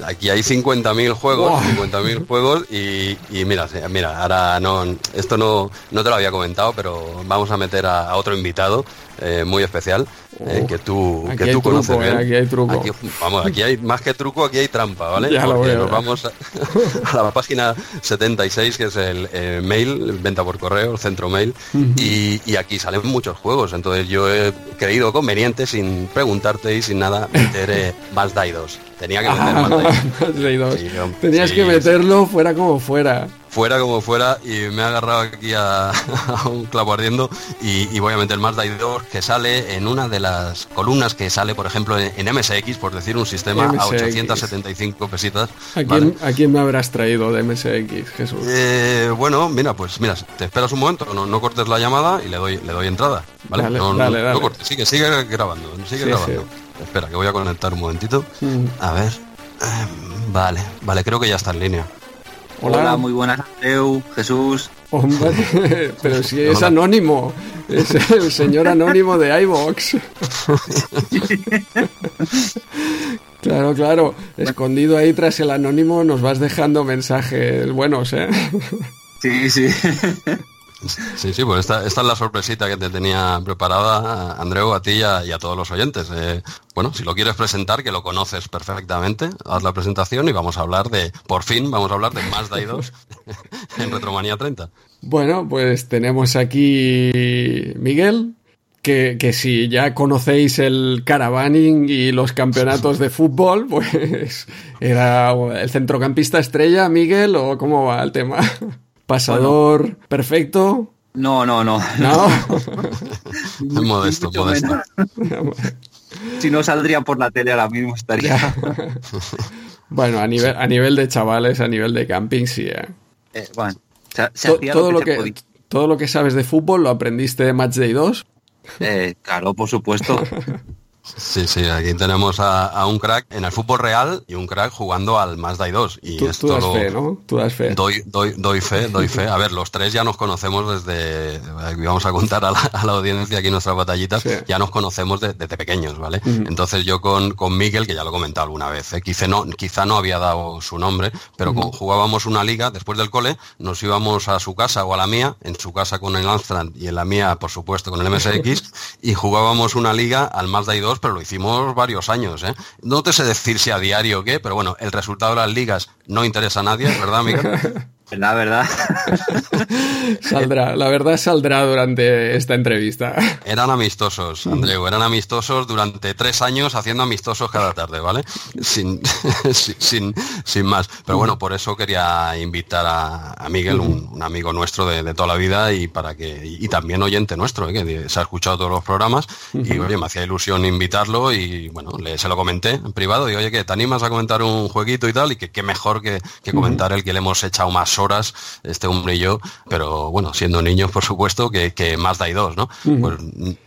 aquí hay 50.000 juegos, 50.000 juegos y, y, mira, mira, ahora no, esto no, no te lo había comentado, pero vamos a meter a otro invitado eh, muy especial eh, que tú, que tú conoces bien. aquí hay truco. vamos, aquí hay más que truco, aquí hay trampa, ¿vale? Ya Porque nos vamos a, la página 76, que es el, mail, venta por correo, el centro mail, y, y, aquí salen muchos juegos. Entonces yo he creído conveniente, sin preguntarte y sin nada, meter eh, Mazda 2. Tenía que meter Mazda 2. Tenías que meterlo fuera como fuera fuera como fuera y me ha agarrado aquí a, un clavo ardiendo y, voy a meter más de 2 que sale en una de las columnas que sale, por ejemplo, en, MSX, por decir un sistema, a 875 pesitas. ¿A quién, me habrás traído de MSX, Jesús? Eh, bueno, mira, pues mira, te esperas un momento, no, cortes la llamada y le doy, le doy entrada. ¿vale? no, no, cortes, sigue, sigue grabando, sigue grabando. Espera, que voy a conectar un momentito. Mm. A ver. Eh, vale, vale, creo que ya está en línea. Hola, muy buenas, Andreu, Jesús. Hombre, pero si es anónimo, es el señor anónimo de iVox. claro, claro, escondido ahí tras el anónimo nos vas dejando mensajes buenos, ¿eh? Sí, sí. Sí, sí, pues esta, es la sorpresita que te tenía preparada, Andreu, a ti y a, todos los oyentes. Eh, bueno, si lo quieres presentar, que lo conoces perfectamente, haz la presentación y vamos a hablar de, por fin, vamos a hablar de Mazda 2 en Retromanía 30. Bueno, pues tenemos aquí Miguel, que, que, si ya conocéis el caravaning y los campeonatos de fútbol, pues era el centrocampista estrella, Miguel, o cómo va el tema. Pasador perfecto. No, no, no. No. modesto, modesto. si no saldría por la tele ahora mismo estaría. bueno, a nivel, a nivel de chavales, a nivel de camping, sí. ¿eh? eh bueno, todo, lo que, todo lo que sabes de fútbol lo aprendiste de Match Day 2. Eh, claro, por supuesto. Sí, sí, aquí tenemos a, un crack en el fútbol real y un crack jugando al Mazda 2. Y tú, esto das fe, ¿no? Tú das fe. Doy, doy, doy fe, doy fe. A ver, los tres ya nos conocemos desde, vamos a contar a la, audiencia aquí nuestras batallitas, ya nos conocemos desde pequeños, ¿vale? Entonces yo con, con Miguel, que ya lo he comentado alguna vez, ¿eh? quizá, no, quizá no había dado su nombre, pero como jugábamos una liga después del cole, nos íbamos a su casa o a la mía, en su casa con el Amstrad y en la mía, por supuesto, con el MSX, y jugábamos una liga al Mazda 2 pero lo hicimos varios años. ¿eh? No te sé decir si a diario o qué, pero bueno, el resultado de las ligas no interesa a nadie, ¿verdad, Miguel? La verdad. saldrá, la verdad saldrá durante esta entrevista. Eran amistosos, Andreu, eran amistosos durante tres años haciendo amistosos cada tarde, ¿vale? Sin, sin, sin, más. Pero bueno, por eso quería invitar a, Miguel, un, amigo nuestro de, toda la vida y para que, y también oyente nuestro, ¿eh? que se ha escuchado todos los programas, y oye, me hacía ilusión invitarlo y bueno, le, se lo comenté en privado y oye, que te animas a comentar un jueguito y tal, y que qué mejor que, comentar el que le hemos echado más horas, este hombre y yo, pero bueno, siendo niños, por supuesto, que, que más da y dos, ¿no? Pues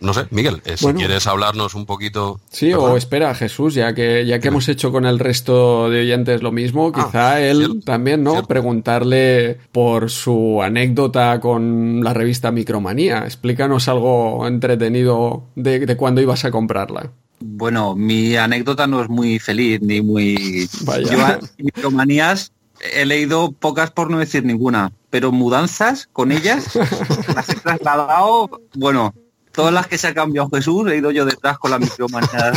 no sé, Miguel, eh, si quieres hablarnos un poquito. Sí, o espera, Jesús, ya que, ya que hemos hecho con el resto de oyentes lo mismo, ah, quizá él también, ¿no? Preguntarle por su anécdota con la revista Micromanía. Explícanos algo entretenido de, de cuándo ibas a comprarla. Bueno, mi anécdota no es muy feliz ni muy. Vaya. Yo micromanías he leído pocas por no decir ninguna, pero mudanzas con ellas las he trasladado, bueno, todas las que se ha cambiado Jesús, he ido yo detrás con la micromanía.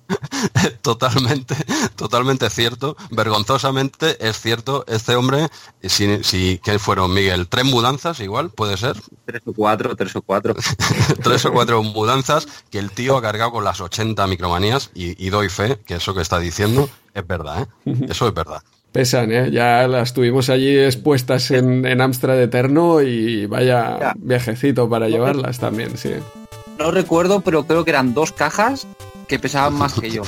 totalmente, totalmente cierto. Vergonzosamente es cierto. Este hombre, si, si ¿qué fueron, Miguel? ¿Tres mudanzas igual? ¿Puede ser? Tres o cuatro, tres o cuatro. tres o cuatro mudanzas que el tío ha cargado con las 80 micromanías y, doy fe que eso que está diciendo es verdad, ¿eh? Eso es verdad. Pesan, ¿eh? Ya las tuvimos allí expuestas en, en Amstrad Eterno y vaya viajecito para llevarlas también, sí. No recuerdo, pero creo que eran dos cajas que pesaban más que yo.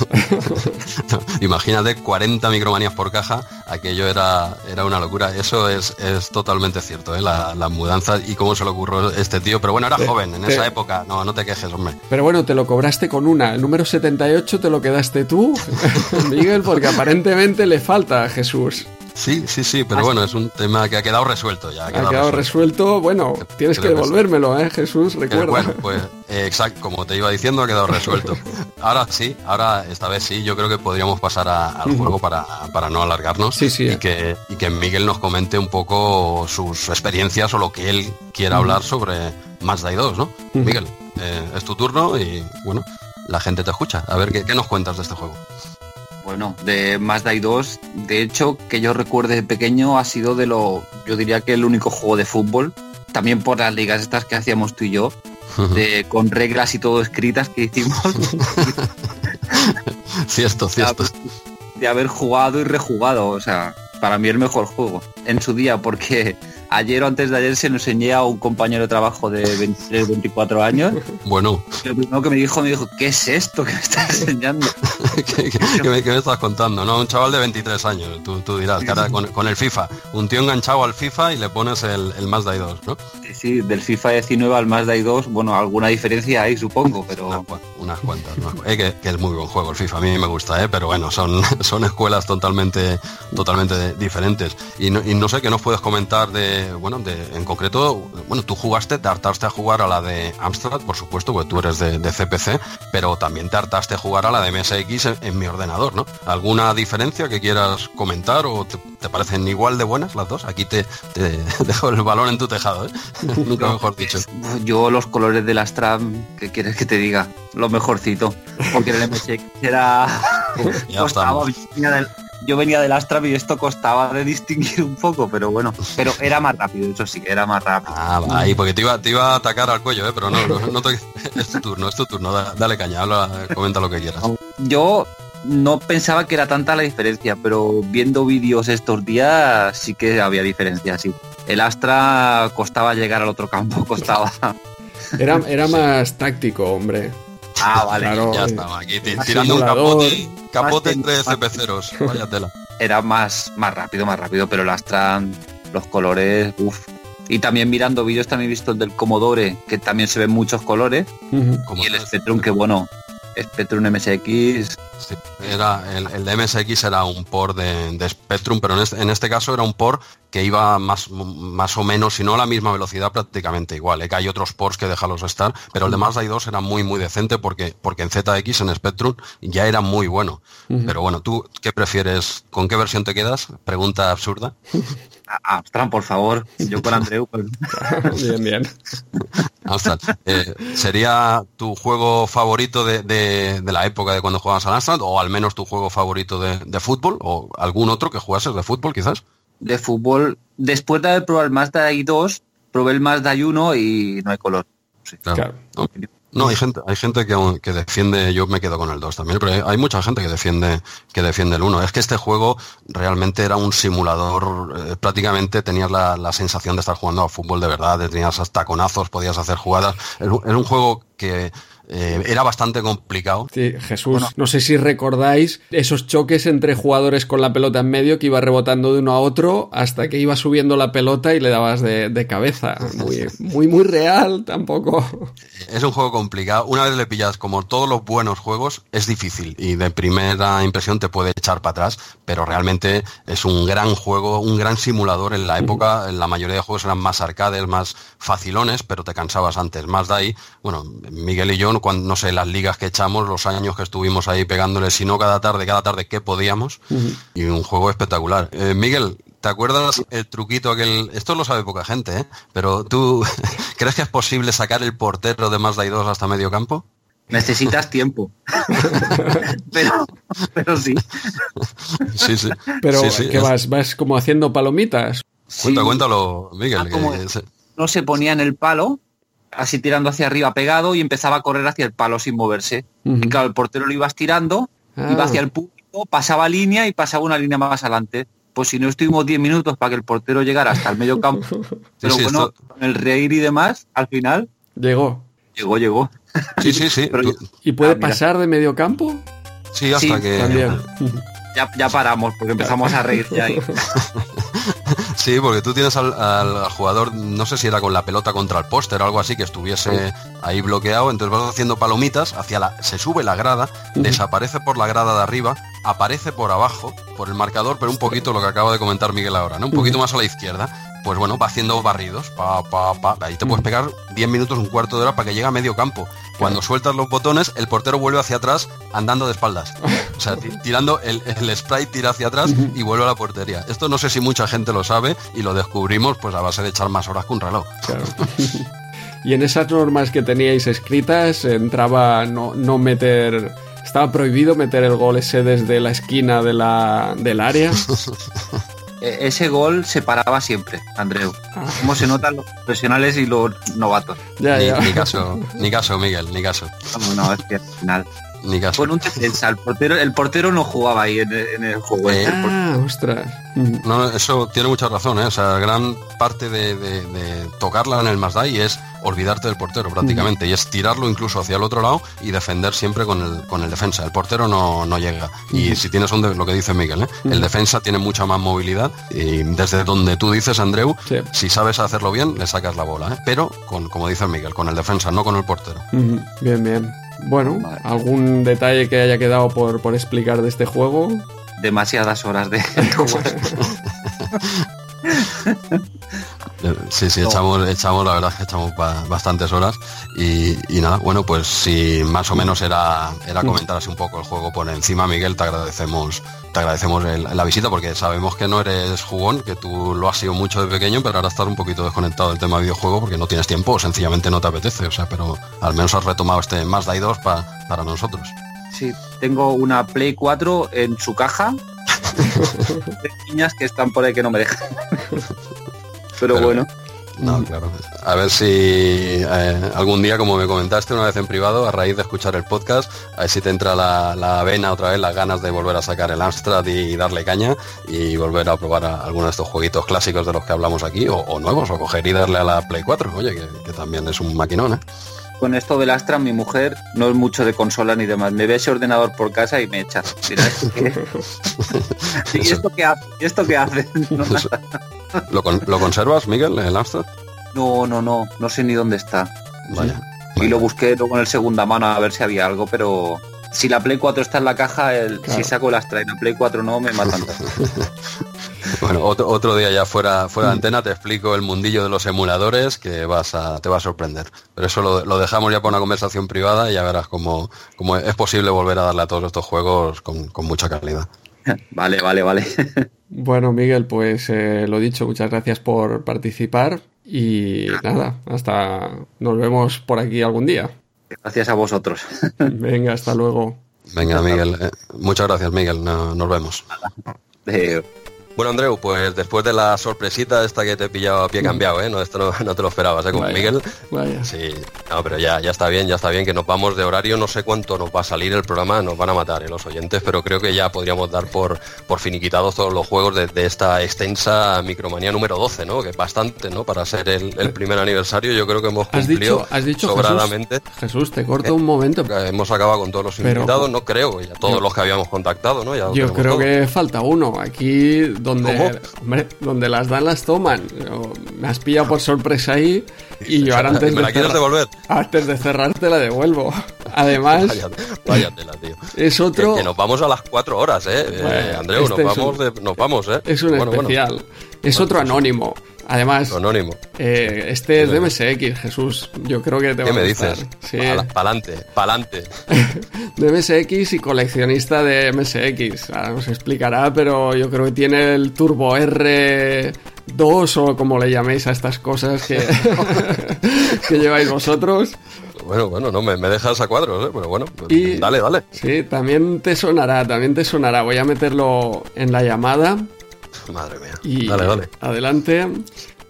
Imagínate 40 micromanías por caja, aquello era, era una locura. Eso es, es totalmente cierto, ¿eh? las la mudanzas y cómo se le ocurrió este tío. Pero bueno, era joven en esa época, no, no te quejes, hombre. Pero bueno, te lo cobraste con una. El número 78 te lo quedaste tú, Miguel, porque aparentemente le falta a Jesús. Sí, sí, sí, pero bueno, es un tema que ha quedado resuelto ya. Ha quedado, resuelto. bueno, tienes que devolvérmelo, ¿eh, Jesús? Recuerda. Bueno, pues exacto, como te iba diciendo, ha quedado resuelto. Ahora sí, ahora esta vez sí, yo creo que podríamos pasar al juego para, para, no alargarnos sí, sí, y, que, y que Miguel nos comente un poco sus experiencias o lo que él quiera hablar sobre Mazda 2, ¿no? Miguel, eh, es tu turno y bueno, la gente te escucha. A ver, ¿qué, qué nos cuentas de este juego? Bueno, de Mazda 2, de hecho, que yo recuerde de pequeño, ha sido de lo, yo diría que el único juego de fútbol, también por las ligas estas que hacíamos tú y yo, de, con reglas y todo escritas que hicimos. cierto, cierto. De haber jugado y rejugado, o sea, para mí el mejor juego en su día, porque ayer o antes de ayer se lo enseñé a un compañero de trabajo de 23, 24 años. Bueno. Lo primero que me dijo, me dijo, ¿qué es esto que me estás enseñando? ¿Qué, me, estás contando? No, un chaval de 23 años, tú, dirás, con, el FIFA. Un tío enganchado al FIFA y le pones el, el Mazda 2, ¿no? Sí, sí, del FIFA 19 al Mazda 2, bueno, alguna diferencia hay, supongo, pero... Unas, cuantas. que, es muy buen juego el FIFA, a mí me gusta, ¿eh? pero bueno, son, son escuelas totalmente, totalmente diferentes. Y no, y no sé qué nos puedes comentar de, bueno, de, en concreto, bueno, tú jugaste, te hartaste a jugar a la de Amstrad, por supuesto, porque tú eres de, CPC, pero también te hartaste a jugar a la de MSX en, mi ordenador, ¿no? ¿Alguna diferencia que quieras comentar o te, parecen igual de buenas las dos? Aquí te, dejo el balón en tu tejado, ¿eh? Nunca mejor dicho. Yo los colores de la Amstrad, ¿qué quieres que te diga? Lo mejorcito, porque el MSX era... ya yo venía del Astra y esto costaba de distinguir un poco, pero bueno, pero era más rápido, eso sí, era más rápido. Ah, ahí, porque te iba, te iba a atacar al cuello, ¿eh? pero no, no, es tu turno, es tu turno, dale, caña, comenta lo que quieras. Yo no pensaba que era tanta la diferencia, pero viendo vídeos estos días sí que había diferencia, sí. El Astra costaba llegar al otro campo, costaba. Era, era más táctico, hombre. Ah, vale. ya estaba aquí tirando un capote, capote entre CP0, vaya tela. Era más, más rápido, más rápido, pero las tran, los colores, uff. Y también mirando vídeos también he visto el del Commodore, que también se ven muchos colores. Y el Spectrum, que bueno, Spectrum MSX era el, de MSX era un port de, Spectrum, pero este, en este, caso era un port que iba más, más o menos, si no a la misma velocidad, prácticamente igual. ¿eh? Que hay otros ports que déjalos estar, pero el de Mazda 2 era muy, muy decente porque, porque en ZX, en Spectrum, ya era muy bueno. Pero bueno, ¿tú qué prefieres? ¿Con qué versión te quedas? Pregunta absurda. Amstrad, por favor. Yo con Andreu. Pues. bien, bien. Amstrad. Eh, ¿Sería tu juego favorito de, la época de cuando jugabas al Amstrad? ¿O al menos tu juego favorito de, fútbol? ¿O algún otro que jugases de fútbol, quizás? De fútbol. Después de haber probado el Mazda i2, probé el Mazda i1 y no hay color. claro. No, hay gente, hay gente que, que, defiende, yo me quedo con el 2 también, pero hay, mucha gente que defiende, que defiende el 1. Es que este juego realmente era un simulador, eh, prácticamente tenías la, la, sensación de estar jugando a fútbol de verdad, tenías hasta conazos, podías hacer jugadas. Era un juego que eh, era bastante complicado. Sí, Jesús, no sé si recordáis esos choques entre jugadores con la pelota en medio que iba rebotando de uno a otro hasta que iba subiendo la pelota y le dabas de, cabeza. Muy, muy, muy real tampoco. Es un juego complicado. Una vez le pillas, como todos los buenos juegos, es difícil y de primera impresión te puede echar para atrás, pero realmente es un gran juego, un gran simulador. En la época, la mayoría de juegos eran más arcades, más facilones, pero te cansabas antes. Más de ahí, bueno, Miguel y yo cuando, no sé, las ligas que echamos, los años que estuvimos ahí pegándole, sino cada tarde, cada tarde que podíamos, y un juego espectacular. Eh, Miguel, ¿te acuerdas el truquito aquel? Esto lo sabe poca gente, ¿eh? Pero tú, ¿crees que es posible sacar el portero de Mazda 2 hasta medio campo? Necesitas tiempo. pero, pero sí. Sí, sí. Pero ¿qué vas? ¿Vas como haciendo palomitas? cuéntalo, Miguel. Ah, no se ponía en el palo, así tirando hacia arriba pegado y empezaba a correr hacia el palo sin moverse. Y claro, el portero lo ibas tirando, iba ah. hacia el público, pasaba línea y pasaba una línea más adelante. Pues si no estuvimos 10 minutos para que el portero llegara hasta el medio campo, pero bueno, con el reír y demás, al final... Llegó. Llegó, llegó. Sí, sí, sí. ¿Y puede ah, pasar de medio campo? Sí, hasta que... Ya, ya, paramos porque empezamos a reír ya. Sí, porque tú tienes al, jugador, no sé si era con la pelota contra el póster o algo así, que estuviese ahí bloqueado, entonces vas haciendo palomitas, hacia la, se sube la grada, desaparece por la grada de arriba, aparece por abajo, por el marcador, pero un poquito lo que acaba de comentar Miguel ahora, ¿no? Un poquito más a la izquierda pues bueno, va haciendo barridos, pa, pa, pa. Ahí te puedes mm. pegar 10 minutos, un cuarto de hora para que llegue a medio campo. Cuando sueltas los botones, el portero vuelve hacia atrás andando de espaldas. O sea, tirando el, el sprite tira hacia atrás y vuelve a la portería. Esto no sé si mucha gente lo sabe y lo descubrimos pues a base de echar más horas que un reloj. y en esas normas que teníais escritas entraba no, no meter estaba prohibido meter el gol ese desde la esquina de la, del área. E, ese gol se paraba siempre, Andreu. ¿Cómo se notan los profesionales y los novatos? ni, caso, ni caso, Miguel, ni caso. No, no, es que al final. Ni caso. Con un defensa, el portero, el portero no jugaba ahí en, el juego. ¿eh? ah, ostras. No, eso tiene mucha razón, ¿eh? O sea, gran parte de, tocarla en el Mazda es olvidarte del portero prácticamente y es tirarlo incluso hacia el otro lado y defender siempre con el, con el defensa. El portero no, no llega. Y si tienes un lo que dice Miguel, ¿eh? el defensa tiene mucha más movilidad y desde donde tú dices, Andreu, si sabes hacerlo bien, le sacas la bola. ¿eh? Pero, con, como dice Miguel, con el defensa, no con el portero. Bien, bien. Bueno, ¿algún detalle que haya quedado por, por explicar de este juego? Demasiadas horas de... Sí, sí, echamos, echamos, la verdad es que echamos bastantes horas y, nada, bueno, pues si más o menos era, era comentar así un poco el juego por encima, Miguel, te agradecemos, te agradecemos la visita porque sabemos que no eres jugón, que tú lo has sido mucho de pequeño, pero ahora estás un poquito desconectado del tema de videojuego porque no tienes tiempo o sencillamente no te apetece, o sea, pero al menos has retomado este más Day 2 para nosotros. Sí, tengo una Play 4 en su caja de niñas que están por ahí que no me dejan. Pero, bueno. No, claro. A ver si eh, algún día, como me comentaste una vez en privado, a raíz de escuchar el podcast, a ver si te entra la, vena otra vez, las ganas de volver a sacar el Amstrad y darle caña y volver a probar algunos de estos jueguitos clásicos de los que hablamos aquí, o, nuevos, o coger y darle a la Play 4, oye, que, también es un maquinón, ¿eh? Con esto del Astra, mi mujer no es mucho de consola ni demás. Me ve ese ordenador por casa y me echa. ¿Y esto qué hace? ¿Y esto qué hace? ¿Lo, conservas, Miguel, el Amstrad? No, no, no, no sé ni dónde está. Vaya. Y lo busqué luego en el segunda mano a ver si había algo, pero si la Play 4 está en la caja, el, si saco el Astra y la Play 4 no, me matan. bueno, otro, día ya fuera, fuera de mm. antena te explico el mundillo de los emuladores que vas a, te va a sorprender. Pero eso lo, dejamos ya para una conversación privada y ya verás cómo, cómo es posible volver a darle a todos estos juegos con, con mucha calidad. Vale, vale, vale. Bueno, Miguel, pues eh, lo dicho, muchas gracias por participar y nada, hasta nos vemos por aquí algún día. Gracias a vosotros. Venga, hasta luego. Venga, Miguel. Eh, muchas gracias, Miguel. nos vemos. Bueno, Andreu, pues después de la sorpresita esta que te he pillado a pie cambiado, ¿eh? No, esto no, te lo esperabas, ¿eh? Con Miguel. Sí, no, pero ya, ya está bien, ya está bien que nos vamos de horario. No sé cuánto nos va a salir el programa, nos van a matar ¿eh? los oyentes, pero creo que ya podríamos dar por, por finiquitados todos los juegos de, esta extensa micromanía número 12, ¿no? Que es bastante, ¿no? Para ser el, primer aniversario, yo creo que hemos cumplido has dicho, sobradamente. Jesús, te corto un momento. Hemos acabado con todos los invitados, no creo, ya todos los que habíamos contactado, ¿no? Ya yo creo que falta uno. Aquí donde, donde las dan las toman. Me has pillado por sorpresa ahí y yo ahora antes de, la quieres devolver? antes de cerrar te la devuelvo. Además, tío. Es otro. Que, nos vamos a las cuatro horas, eh. eh Andreu, nos, este vamos nos vamos, eh. Es un especial. Es otro anónimo. Además, Anónimo. Eh, este es de MSX, Jesús. Yo creo que te va ¿Qué me dices? Sí. Pa'lante, pa'lante. de MSX y coleccionista de MSX. Ahora nos explicará, pero yo creo que tiene el Turbo R2 o como le llaméis a estas cosas que, que lleváis vosotros. Bueno, bueno, no me, dejas a cuadros, ¿eh? pero bueno, pues, dale, dale. Sí, también te sonará, también te sonará. Voy a meterlo en la llamada. Madre mía. Y dale, dale. Adelante.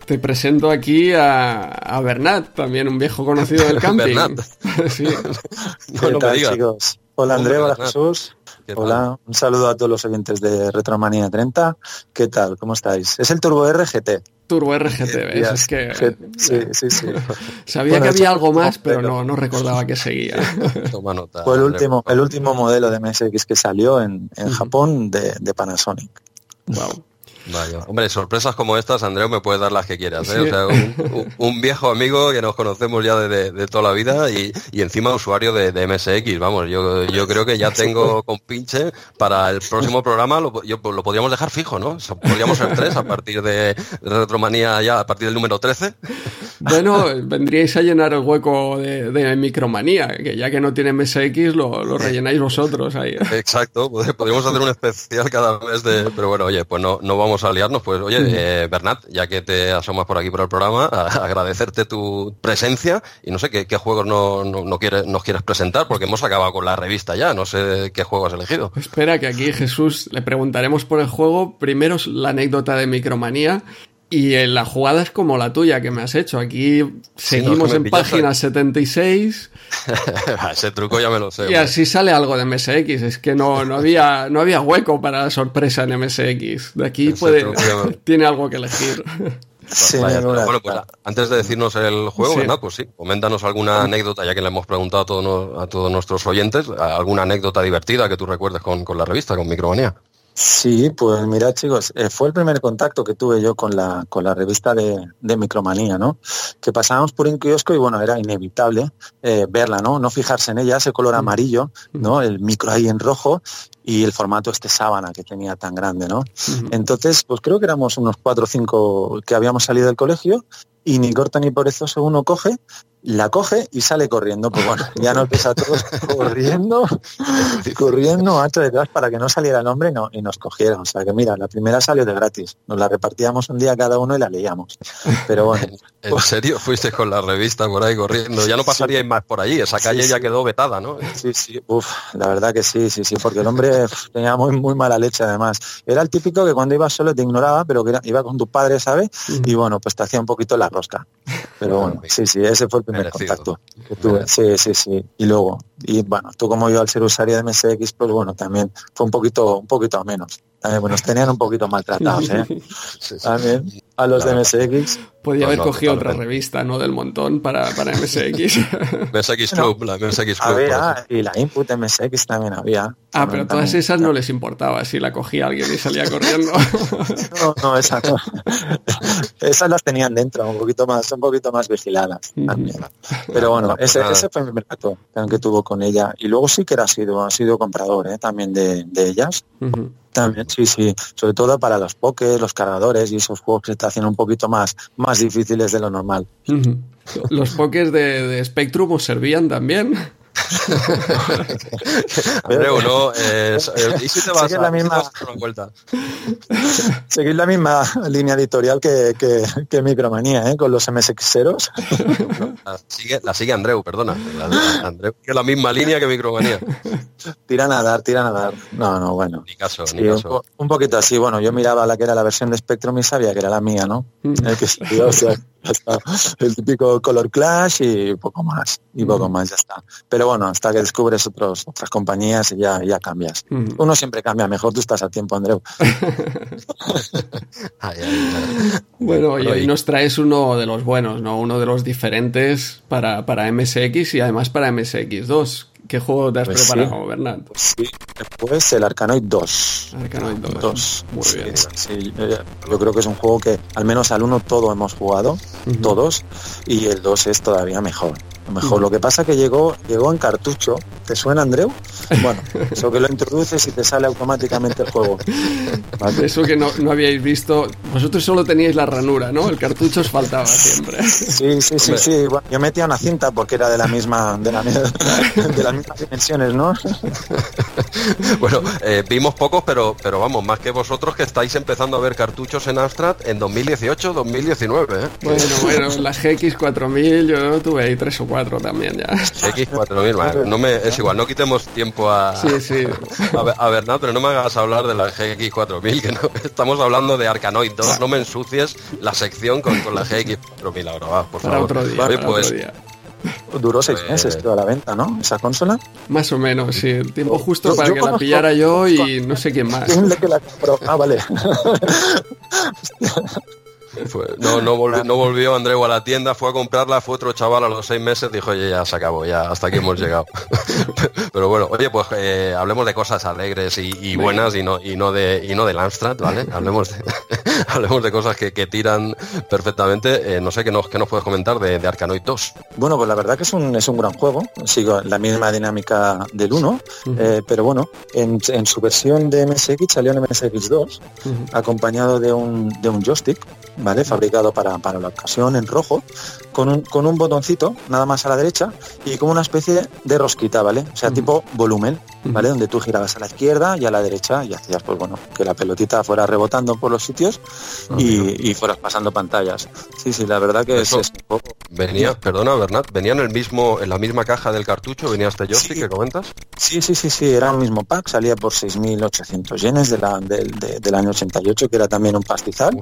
Te presento aquí a, Bernat, también un viejo conocido del camping. Bernat. sí. no, chicos? Hola André, hola Jesús. Hola, un saludo a todos los oyentes de Retromanía 30. ¿Qué tal? ¿Cómo estáis? Es el Turbo RGT. Turbo RGT, ¿ves? Es que... Sí, sí, sí. Sabía que había algo más, pero no, no recordaba que seguía. Toma nota. Fue el último, el último modelo de MSX que salió en, en Japón de, de Panasonic. Wow. Vaya. Hombre, sorpresas como estas, Andreu, me puedes dar las que quieras. ¿eh? O sea, un, viejo amigo que nos conocemos ya de, toda la vida y, encima usuario de, MSX. Vamos, yo, yo creo que ya tengo con pinche para el próximo programa, lo, lo podríamos dejar fijo, ¿no? podríamos ser tres a partir de, Retromanía ya, a partir del número 13. Bueno, vendríais a llenar el hueco de, Micromanía, que ya que no tiene MSX, lo, lo rellenáis vosotros ahí. Exacto, podríamos hacer un especial cada mes de... Pero bueno, oye, pues no, no vamos a liarnos, pues oye, eh, Bernat, ya que te asomas por aquí por el programa, agradecerte tu presencia y no sé qué, juegos no, no, quieres, nos quieres presentar, porque hemos acabado con la revista ya, no sé qué juego has elegido. Espera, que aquí Jesús le preguntaremos por el juego. Primero la anécdota de Micromanía y en la jugada es como la tuya que me has hecho. Aquí seguimos en página 76. Ese truco ya me lo sé. Y así sale algo de MSX. Es que no, no, había, no había hueco para la sorpresa en MSX. De aquí puede, tiene algo que elegir. bueno, pues antes de decirnos el juego, ¿verdad? Pues sí, coméntanos alguna anécdota, ya que le hemos preguntado a todos, a todos nuestros oyentes, alguna anécdota divertida que tú recuerdes con, con la revista, con Micromanía. Sí, pues mira chicos, eh, fue el primer contacto que tuve yo con la, con la revista de, de Micromanía, ¿no? Que pasábamos por un kiosco y bueno, era inevitable eh, verla, ¿no? No fijarse en ella, ese color amarillo, ¿no? El micro ahí en rojo y el formato este sábana que tenía tan grande, ¿no? Entonces, pues creo que éramos unos cuatro o cinco que habíamos salido del colegio y ni corta ni por eso uno coge la coge y sale corriendo. Pues bueno, ya nos empieza todos corriendo, corriendo macho detrás para que no saliera el nombre y, no, y nos cogieran. O sea que mira, la primera salió de gratis. Nos la repartíamos un día cada uno y la leíamos. Pero bueno. ¿En serio fuiste con la revista por ahí corriendo? Ya no pasaríais más por allí, esa calle ya quedó vetada, ¿no? Sí, sí, uf, la verdad que sí, sí, sí, porque el hombre tenía muy, muy mala leche además. Era el típico que cuando ibas solo te ignoraba, pero que iba con tu padre, ¿sabes? Y bueno, pues te hacía un poquito la rosca. Pero bueno, sí, sí, ese fue el primer contacto que tuve. Sí, sí, sí. Y luego, y bueno, tú como yo al ser usuario de MSX, pues bueno, también fue un poquito, un poquito menos. También, bueno, nos tenían un poquito maltratados, ¿eh? También a los de MSX. Podía haber cogido otra revista, ¿no? Del montón para, para MSX. MSX Club, la MSX Club. Había, y la Input MSX también había. Ah, pero todas esas no les importaba si la cogía alguien y salía corriendo. no, no, esas no. esas las tenían dentro, un poquito más, un poquito más vigiladas también. Pero bueno, ese, ese fue mi mercado que tuvo con ella. Y luego sí que era sido, ha sido comprador ¿eh? también de, de ellas. También, sí, sí. Sobre todo para los pokés, los cargadores y esos juegos que hacen un poquito más, más difíciles de lo normal. ¿Los pokés de, de Spectrum os servían también? Andreu, ¿no? Eh, ¿Y si te vas a, la misma, vuelta? Seguir la misma línea editorial que, que, Micromanía, ¿eh? Con los MSXeros. La sigue, la sigue Andreu, perdona. La, Andreu la misma línea que Micromanía. Tiran a dar, tiran a dar. No, no, bueno. Ni caso, ni caso. Un, poquito así, bueno, yo miraba la que era la versión de Spectrum y sabía que era la mía, ¿no? Mm. El que o sea, el típico color clash y poco más, y poco más, ya está. Pero bueno, hasta que descubres otros, otras compañías y ya, ya cambias. Uno siempre cambia, mejor tú estás a tiempo, Andreu. bueno, y hoy nos traes uno de los buenos, ¿no? Uno de los diferentes para, para MSX y además para MSX2 ¿Qué juego te has pues preparado, Bernat? Pues sí, después el Arcanoid 2. Arcanoid 2. Muy bien. yo creo que es un juego que al menos al 1 todo hemos jugado, todos, y el 2 es todavía mejor mejor. Lo que pasa que llegó, llegó en cartucho. ¿Te suena, Andreu? Bueno, eso que lo introduces y te sale automáticamente el juego. Eso que no, no, habíais visto. Vosotros solo teníais la ranura, ¿no? El cartucho os faltaba siempre. Sí, sí, sí, sí. yo metía una cinta porque era de la misma, de, la, de las mismas dimensiones, ¿no? bueno, eh, vimos pocos, pero, pero vamos, más que vosotros que estáis empezando a ver cartuchos en Amstrad en 2018, 2019. ¿eh? Bueno, bueno, las GX4000 yo tuve ahí tres o cuatro GX4 también ya. GX4000, no me, es igual, no quitemos tiempo a, sí, sí. a, Bernat, pero no me hagas hablar de la GX4000, que no, estamos hablando de Arkanoid 2, no me ensucies la sección con, con la GX4000 ahora, va, por para Otro día, para pues, otro día. Duró seis pues, meses a la venta, ¿no? Esa consola. Más o menos, sí. El tiempo justo para que la pillara yo y no sé quién más. que la compró? Ah, vale. no, no, volvió, no volvió Andreu a la tienda, fue a comprarla, fue otro chaval a los seis meses, dijo, oye, ya se acabó, ya hasta aquí hemos llegado. Pero bueno, oye, pues eh, hablemos de cosas alegres y, buenas y no, y no de y no de Landstrat, ¿vale? Hablemos de, hablemos de cosas que, tiran perfectamente. Eh, no sé qué nos, qué nos puedes comentar de, de Arkanoid 2. Bueno, pues la verdad que es un, es un gran juego, sigo la misma dinámica del 1, eh, pero bueno, en, su versión de MSX salió en MSX2, acompañado de un, de un joystick ¿vale? Fabricado para, la ocasión en rojo, con un, con un botoncito nada más a la derecha y como una especie de rosquita, ¿vale? O sea, tipo volumen, ¿vale? Donde tú girabas a la izquierda y a la derecha y hacías, pues bueno, que la pelotita fuera rebotando por los sitios y, fueras pasando pantallas. Sí, sí, la verdad que es, un poco... Venía, perdona, Bernat, ¿venía en el mismo, en la misma caja del cartucho? ¿Venía este joystick que comentas? Sí, sí, sí, sí, era el mismo pack, salía por 6.800 yenes de la, del año 88, que era también un pastizal.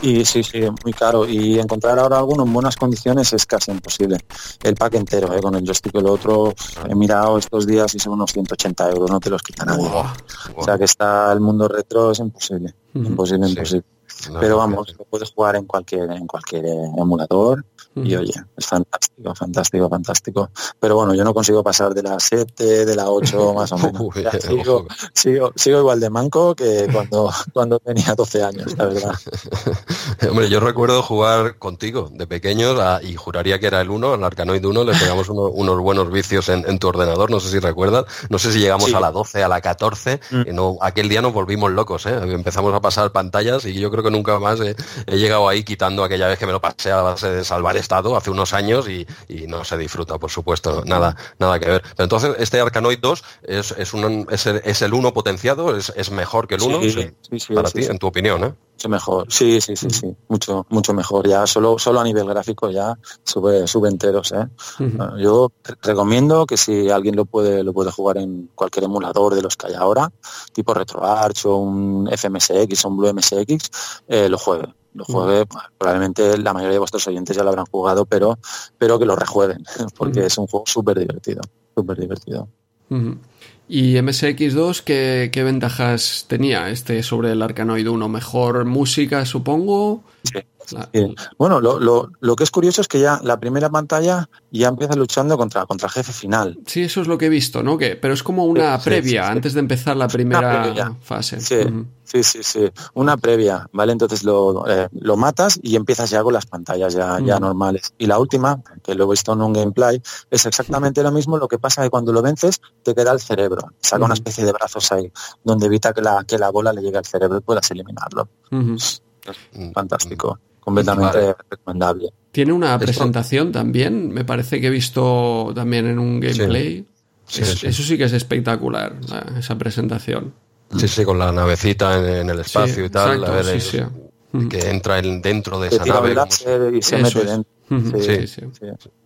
Y sí, sí, muy caro. Y encontrar ahora alguno en buenas condiciones es casi imposible. El pack entero, ¿eh? con el joystick el otro, he mirado estos días y son unos 180 euros, no te los quita nadie. O sea que está el mundo retro, es imposible. Imposible, imposible. Pero vamos, lo puedes jugar en cualquier, en cualquier emulador y oye, es fantástico, fantástico, fantástico. Pero bueno, yo no consigo pasar de la 7, de la 8 más o menos. sigo, sigo, igual de manco que cuando, cuando tenía 12 años, la verdad. Hombre, yo recuerdo jugar contigo de pequeños y juraría que era el 1, el Arcanoid 1, le pegamos unos buenos vicios en, tu ordenador, no sé si recuerdas. No sé si llegamos a la 12, a la 14, mm. y no, aquel día nos volvimos locos, ¿eh? empezamos a pasar pantallas y yo creo que nunca más he, llegado ahí quitando aquella vez que me lo pasé a base de salvar estado hace unos años y, no se disfruta, por supuesto, nada, nada que ver. Pero entonces, este Arcanoid 2 es, es, un, es, el 1 potenciado, es, es, mejor que el 1, para ti, en tu opinión, ¿eh? Mucho mejor, sí, sí, sí, sí, mucho, mucho mejor. Ya solo, solo a nivel gráfico ya sube, sube enteros, ¿eh? Yo recomiendo que si alguien lo puede, lo puede jugar en cualquier emulador de los que hay ahora, tipo RetroArch o un FMSX o un Blue MSX, eh, lo juegue lo juegue, probablemente la mayoría de vuestros oyentes ya lo habrán jugado, pero, pero que lo rejueguen, porque es un juego súper divertido, súper divertido. ¿Y MSX2 qué, qué, ventajas tenía este sobre el Arcanoid 1? ¿Mejor música, supongo? Bueno, lo, lo, lo, que es curioso es que ya la primera pantalla ya empieza luchando contra, contra el jefe final. Sí, eso es lo que he visto, ¿no? Que, pero es como una previa antes de empezar la primera fase. Sí, sí, sí, sí, una previa, ¿vale? Entonces lo, eh, lo, matas y empiezas ya con las pantallas ya, ya normales. Y la última, que lo he visto en un gameplay, es exactamente lo mismo, lo que pasa que cuando lo vences te queda el cerebro, saca una especie de brazos ahí, donde evita que la, que la bola le llegue al cerebro y puedas eliminarlo. Fantástico completamente recomendable. Tiene una presentación también, me parece que he visto también en un gameplay. Eso sí que es espectacular, esa presentación. Sí, sí, con la navecita en, el espacio y tal. que entra dentro de esa nave. Y se mete dentro. Sí, sí,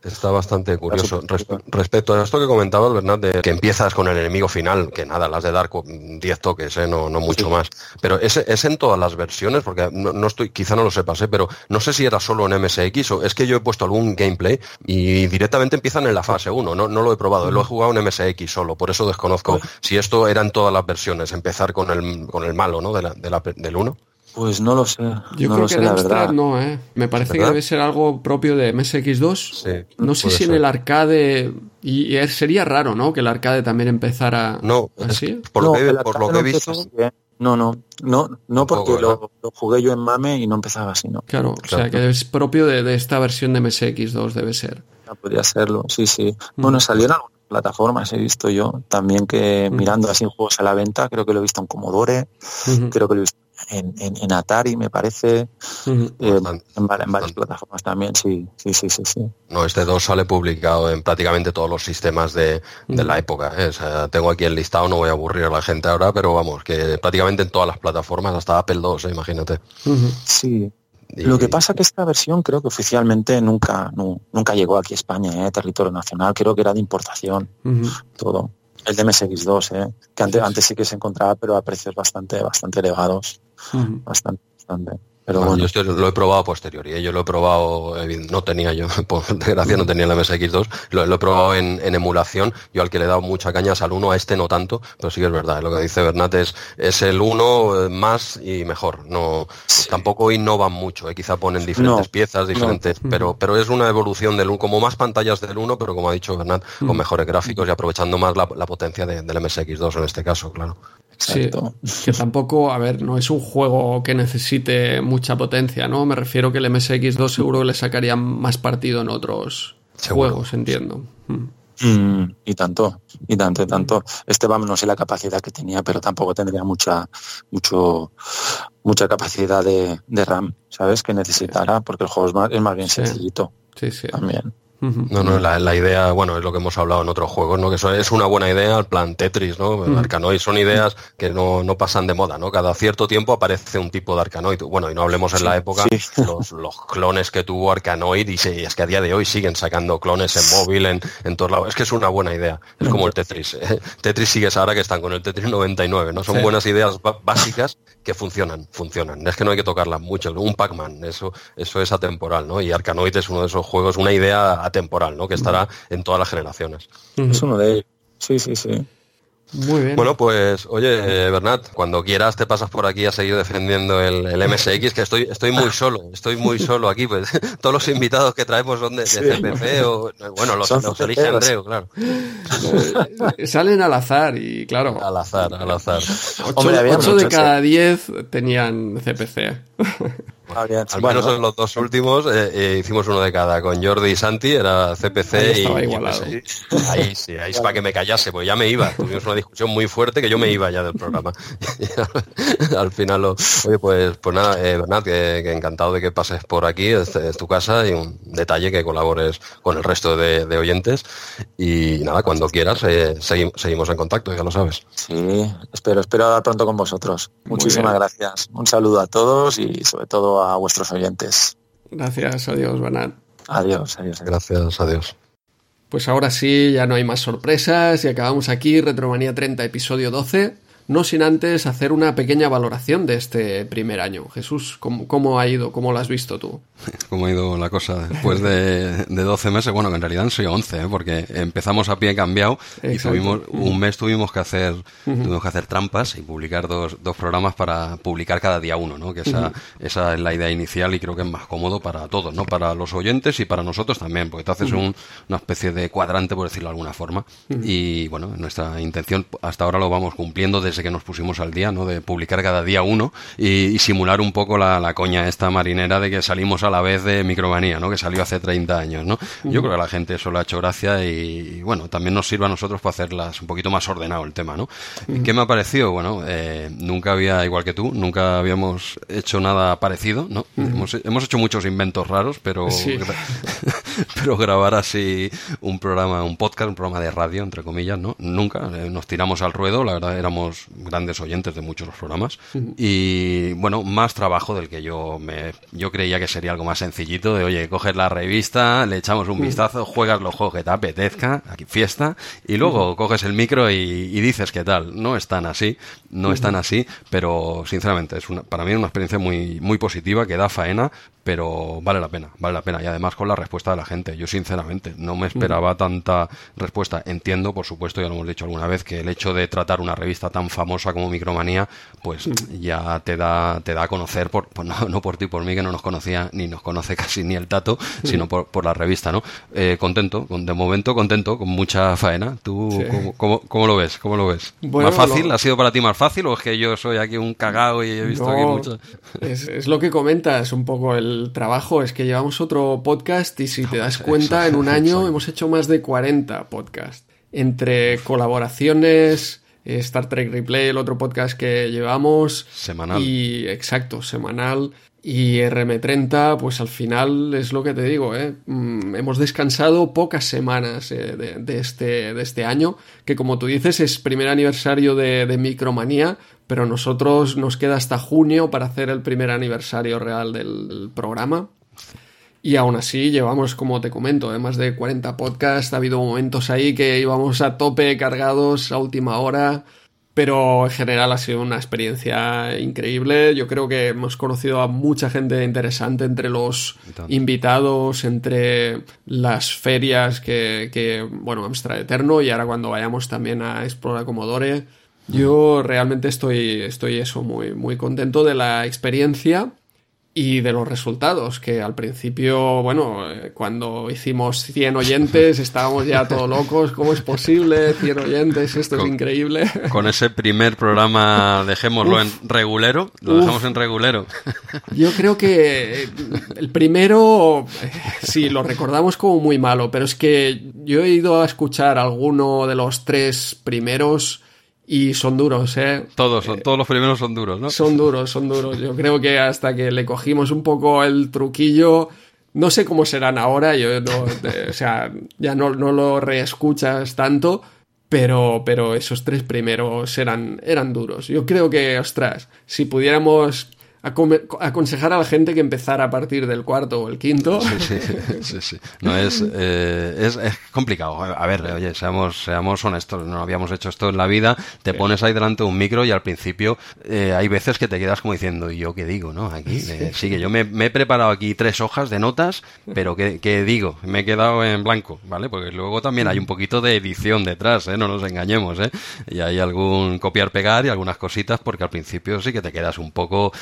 está bastante curioso. respecto a esto que comentabas, Bernat, de que empiezas con el enemigo final, que nada, las de dar 10 toques, ¿eh? no, no mucho más. Pero ¿es, es en todas las versiones, porque no, estoy, quizá no lo sepas, ¿eh? pero no sé si era solo en MSX o es que yo he puesto algún gameplay y directamente empiezan en la fase 1, no, no lo he probado, lo he jugado en MSX solo, por eso desconozco si esto era en todas las versiones, empezar con el, con el malo, ¿no? De la, de la, del 1. Pues no lo sé. Yo creo que en Amstrad no, ¿eh? Me parece que debe ser algo propio de MSX2. no sé si en el arcade. Y, sería raro, ¿no? Que el arcade también empezara no, así. Por lo, que, por lo que he visto. ¿eh? No, no, no, no porque lo, jugué yo en MAME y no empezaba así, ¿no? Claro, o sea que es propio de, esta versión de MSX2, debe ser. No, podría serlo, sí, sí. Mm. Bueno, salieron algunas plataformas, he visto yo, también que mm. mirando así juegos a la venta, creo que lo he visto en Commodore, creo que lo he visto en, en, Atari, me parece, eh, en, varias plataformas también, sí, sí, sí, sí, sí. No, este 2 sale publicado en prácticamente todos los sistemas de, de la época. ¿eh? O sea, tengo aquí el listado, no voy a aburrir a la gente ahora, pero vamos, que prácticamente en todas las plataformas, hasta Apple 2, ¿eh? imagínate. Sí, Lo que pasa que esta versión creo que oficialmente nunca, nunca llegó aquí a España, ¿eh? territorio nacional, creo que era de importación, todo. El de MSX2, ¿eh? que antes, antes sí que se encontraba, pero a precios bastante, bastante elevados. Bastante, bastante. Pero bueno, Yo lo he probado a posteriori, ¿eh? yo lo he probado, no tenía yo, por desgracia no tenía el MSX2, lo, he probado en, emulación, yo al que le he dado mucha cañas al 1, a este no tanto, pero sí que es verdad, lo que dice Bernat es, es el 1 eh, más y mejor, no tampoco innovan mucho, ¿eh? quizá ponen diferentes piezas, diferentes, pero, pero es una evolución del 1, como más pantallas del 1, pero como ha dicho Bernat, con mejores gráficos y aprovechando más la, potencia del MSX2 en este caso, claro. Sí, que tampoco, a ver, no es un juego que necesite mucha potencia, ¿no? Me refiero que el MSX2 seguro le sacaría más partido en otros juegos, entiendo. Mm. Mm, y tanto, y tanto, y tanto. Este vamos, no sé la capacidad que tenía, pero tampoco tendría mucha, mucho, mucha capacidad de, RAM, ¿sabes? Que necesitará, porque el juego es más, es más bien sencillito. Sí, sí. También. No, no, la, idea, bueno, es lo que hemos hablado en otros juegos, ¿no? Que eso es una buena idea, el plan Tetris, ¿no? El Arcanoid son ideas que no, no, pasan de moda, ¿no? Cada cierto tiempo aparece un tipo de Arcanoid. Bueno, y no hablemos en la época los, los, clones que tuvo Arcanoid y, es que a día de hoy siguen sacando clones en móvil, en, en todos lados. Es que es una buena idea. Es como el Tetris. Tetris sigues ahora que están con el Tetris 99, ¿no? Son buenas ideas básicas que funcionan, funcionan. Es que no hay que tocarlas mucho. Un Pac-Man, eso, eso es atemporal, ¿no? Y Arcanoid es uno de esos juegos, una idea atemporal, ¿no? Que estará en todas las generaciones. Es uno de ellos. Sí, sí, sí. Muy bien. Bueno, pues, oye, Bernat, cuando quieras te pasas por aquí a seguir defendiendo el, MSX, que estoy, estoy muy solo, estoy muy solo aquí, pues todos los invitados que traemos son de, CPC o, bueno, los, los elige Andreu, claro. Salen al azar y claro. Al azar, al azar. Ocho, de cada diez tenían CPC. Al menos en los dos últimos eh, eh, hicimos uno de cada. Con Jordi y Santi era CPC y, Ahí sí, ahí es para que me callase, pues ya me iba. Tuvimos una discusión muy fuerte que yo me iba ya del programa. al final, lo, oye, pues, pues nada, eh, Bernat, que, encantado de que pases por aquí, es, tu casa y un detalle que colabores con el resto de, oyentes. Y nada, cuando quieras, seguimos en contacto, ya lo sabes. Sí, espero, espero hablar pronto con vosotros. Muchísimas gracias. Un saludo a todos y sobre todo a vuestros oyentes. Gracias, adiós, Banat. Adiós, adiós. Gracias, adiós. Pues ahora sí, ya no hay más sorpresas y acabamos aquí, Retromanía 30, episodio 12 no sin antes hacer una pequeña valoración de este primer año. Jesús, ¿cómo, ha ido? ¿Cómo lo has visto tú? ¿Cómo ha ido la cosa después de, de 12 meses? Bueno, que en realidad han sido 11, ¿eh? porque empezamos a pie cambiado y tuvimos, un mes tuvimos que hacer tuvimos que hacer trampas y publicar dos, dos programas para publicar cada día uno, ¿no? Que esa, esa es la idea inicial y creo que es más cómodo para todos, ¿no? Para los oyentes y para nosotros también, porque te haces un, una especie de cuadrante, por decirlo de alguna forma. Y bueno, nuestra intención hasta ahora lo vamos cumpliendo desde que nos pusimos al día, ¿no? De publicar cada día uno y, simular un poco la, la, coña esta marinera de que salimos a la vez de Micromanía, ¿no? Que salió hace 30 años, ¿no? Yo creo que a la gente eso le ha hecho gracia y, bueno, también nos sirve a nosotros para hacerlas un poquito más ordenado el tema, ¿no? ¿Qué me ha parecido? Bueno, eh, nunca había, igual que tú, nunca habíamos hecho nada parecido, ¿no? hemos, hemos, hecho muchos inventos raros, pero, pero grabar así un programa, un podcast, un programa de radio, entre comillas, ¿no? Nunca. Eh, nos tiramos al ruedo, la verdad éramos grandes oyentes de muchos los programas. Y bueno, más trabajo del que yo me yo creía que sería algo más sencillito de oye, coges la revista, le echamos un vistazo, juegas los juegos que te apetezca, aquí fiesta, y luego coges el micro y, dices qué tal. No es tan así, no es tan así, pero sinceramente es una, para mí es una experiencia muy, muy positiva que da faena, pero vale la pena, vale la pena. Y además con la respuesta de la gente. Yo sinceramente no me esperaba tanta respuesta. Entiendo, por supuesto, ya lo hemos dicho alguna vez, que el hecho de tratar una revista tan famosa como Micromanía, pues ya te da, te da a conocer, por, pues no, por ti, por mí, que no nos conocía, ni nos conoce casi ni el tato, sino por, por la revista, ¿no? Eh, contento, de momento contento, con mucha faena. ¿Tú ¿cómo, lo ves? ¿Cómo lo ves? ¿Más fácil? ¿Ha sido para ti más fácil o es que yo soy aquí un cagado y he visto aquí mucho? Es, es lo que comentas, un poco el trabajo es que llevamos otro podcast y si te das cuenta, en un año hemos hecho más de 40 podcasts. Entre colaboraciones, eh, Star Trek Replay, el otro podcast que llevamos. Semanal. Y exacto, semanal. Y RM30, pues al final es lo que te digo, ¿eh? Mm, hemos descansado pocas semanas eh, de, este, de este año, que como tú dices es primer aniversario de, Micromanía, pero nosotros nos queda hasta junio para hacer el primer aniversario real del programa. Y aún así llevamos, como te comento, ¿eh? más de 40 podcasts, ha habido momentos ahí que íbamos a tope cargados a última hora pero en general ha sido una experiencia increíble. Yo creo que hemos conocido a mucha gente interesante entre los invitados, entre las ferias que, que, bueno, Amstrad Eterno y ahora cuando vayamos también a Explora Commodore. Yo realmente estoy, estoy eso, muy, muy contento de la experiencia y de los resultados, que al principio, bueno, eh, cuando hicimos 100 oyentes estábamos ya todos locos, ¿cómo es posible? 100 oyentes, esto es increíble. Con ese primer programa, dejémoslo en regulero, lo dejamos en regulero. Yo creo que eh, el primero, eh, sí, lo recordamos como muy malo, pero es que yo he ido a escuchar alguno de los tres primeros y son duros, ¿eh? Todos, son, todos los primeros son duros, ¿no? Son duros, son duros. Yo creo que hasta que le cogimos un poco el truquillo, no sé cómo serán ahora, yo no, o sea, ya no, no lo reescuchas tanto, pero, pero esos tres primeros eran, eran duros. Yo creo que, ostras, si pudiéramos aconsejar a la gente que empezara a partir del cuarto o el quinto. Sí, sí, sí. No, es, eh, es, es, complicado. A ver, oye, seamos, seamos honestos, no habíamos hecho esto en la vida, te pones ahí delante de un micro y al principio eh, hay veces que te quedas como diciendo, ¿y yo qué digo? no Aquí, eh, sí, que yo me, he preparado aquí tres hojas de notas, pero ¿qué, ¿qué, digo? Me he quedado en blanco, ¿vale? Porque luego también hay un poquito de edición detrás, ¿eh? No nos engañemos, ¿eh? Y hay algún copiar-pegar y algunas cositas porque al principio sí que te quedas un poco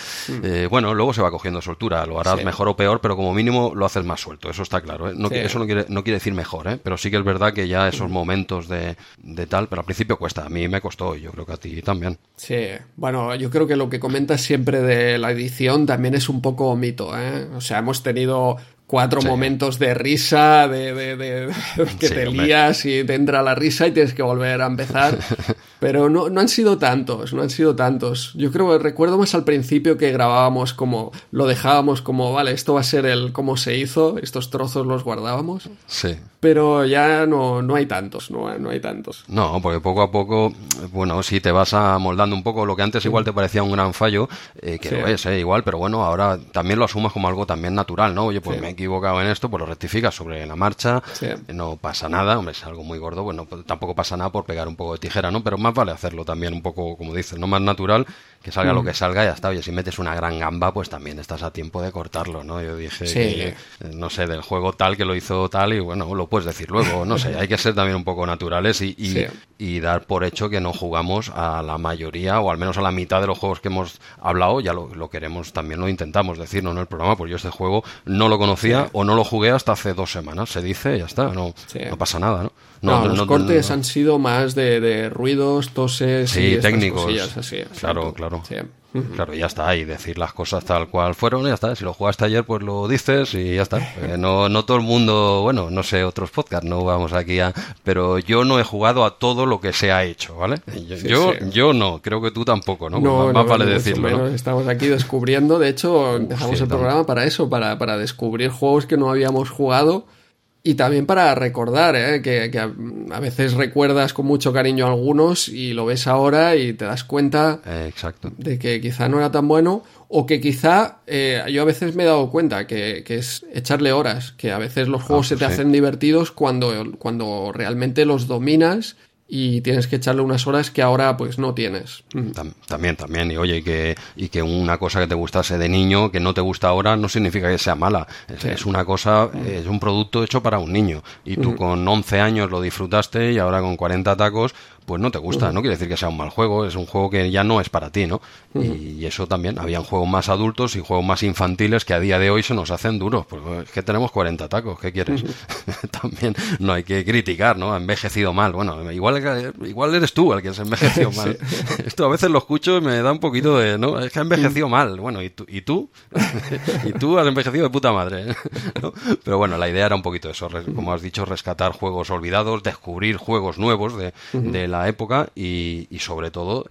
eh, bueno, luego se va cogiendo soltura, lo harás mejor o peor, pero como mínimo lo haces más suelto, eso está claro. ¿eh? No, Eso no quiere, no quiere decir mejor, ¿eh? pero sí que es verdad que ya esos momentos de, de, tal, pero al principio cuesta, a mí me costó y yo creo que a ti también. Sí, bueno, yo creo que lo que comentas siempre de la edición también es un poco mito, ¿eh? o sea, hemos tenido cuatro momentos de risa, de, de, que te lías y te entra la risa y tienes que volver a empezar. Pero no, no han sido tantos, no han sido tantos. Yo creo que recuerdo más al principio que grabábamos como, lo dejábamos como, vale, esto va a ser el cómo se hizo, estos trozos los guardábamos. Sí. Pero ya no, no hay tantos, no, no hay tantos. No, porque poco a poco, bueno, si te vas amoldando un poco, lo que antes igual te parecía un gran fallo, eh, que lo es, eh, igual, pero bueno, ahora también lo asumas como algo también natural, ¿no? Oye, pues me equivocado en esto, pues lo rectificas sobre la marcha, no pasa nada, hombre, es algo muy gordo, bueno, pues tampoco pasa nada por pegar un poco de tijera, ¿no? Pero más vale hacerlo también un poco, como dices, no más natural, que salga lo mm. que salga y ya está. Oye, si metes una gran gamba, pues también estás a tiempo de cortarlo, ¿no? Yo dije, que, eh, no sé, del juego tal que lo hizo tal y bueno, lo puedes decir luego, no sé, hay que ser también un poco naturales y, y, dar por hecho que no jugamos a la mayoría o al menos a la mitad de los juegos que hemos hablado, ya lo, queremos, también lo intentamos decirnos en el programa, pues yo este juego no lo conocía o no lo jugué hasta hace dos semanas, se dice, ya está, no, no pasa nada, ¿no? No, los cortes han sido más de, ruidos, toses sí, y técnicos. Así, claro, claro. Claro, ya está, y decir las cosas tal cual fueron, ya está. Si lo jugaste ayer, pues lo dices y ya está. Eh, no, no todo el mundo, bueno, no sé, otros podcasts, no vamos aquí a. Pero yo no he jugado a todo lo que se ha hecho, ¿vale? Yo, yo, no, creo que tú tampoco, ¿no? no más, vale decirlo. Estamos aquí descubriendo, de hecho, empezamos el programa para eso, para, para descubrir juegos que no habíamos jugado y también para recordar, ¿eh? que, a, veces recuerdas con mucho cariño algunos y lo ves ahora y te das cuenta exacto. de que quizá no era tan bueno o que quizá eh, yo a veces me he dado cuenta que, es echarle horas, que a veces los juegos ah, se te hacen divertidos cuando, cuando realmente los dominas y tienes que echarle unas horas que ahora pues no tienes. Mm. También, también. Y oye, que, y que una cosa que te gustase de niño, que no te gusta ahora, no significa que sea mala. Es, una cosa, es un producto hecho para un niño. Y tú con 11 años lo disfrutaste y ahora con 40 tacos, pues no te gusta. No quiere decir que sea un mal juego, es un juego que ya no es para ti, ¿no? Y, eso también, habían juegos más adultos y juegos más infantiles que a día de hoy se nos hacen duros. Pues es que tenemos 40 tacos, ¿qué quieres? también no hay que criticar, ¿no? Ha envejecido mal. Bueno, igual, igual eres tú el que se envejecido mal. Esto a veces lo escucho y me da un poquito de, ¿no? Es que ha envejecido mal. Bueno, ¿y tú? ¿Y tú? ¿Y tú has envejecido de puta madre? Pero bueno, la idea era un poquito eso, como has dicho, rescatar juegos olvidados, descubrir juegos nuevos de, de la la época y, sobre todo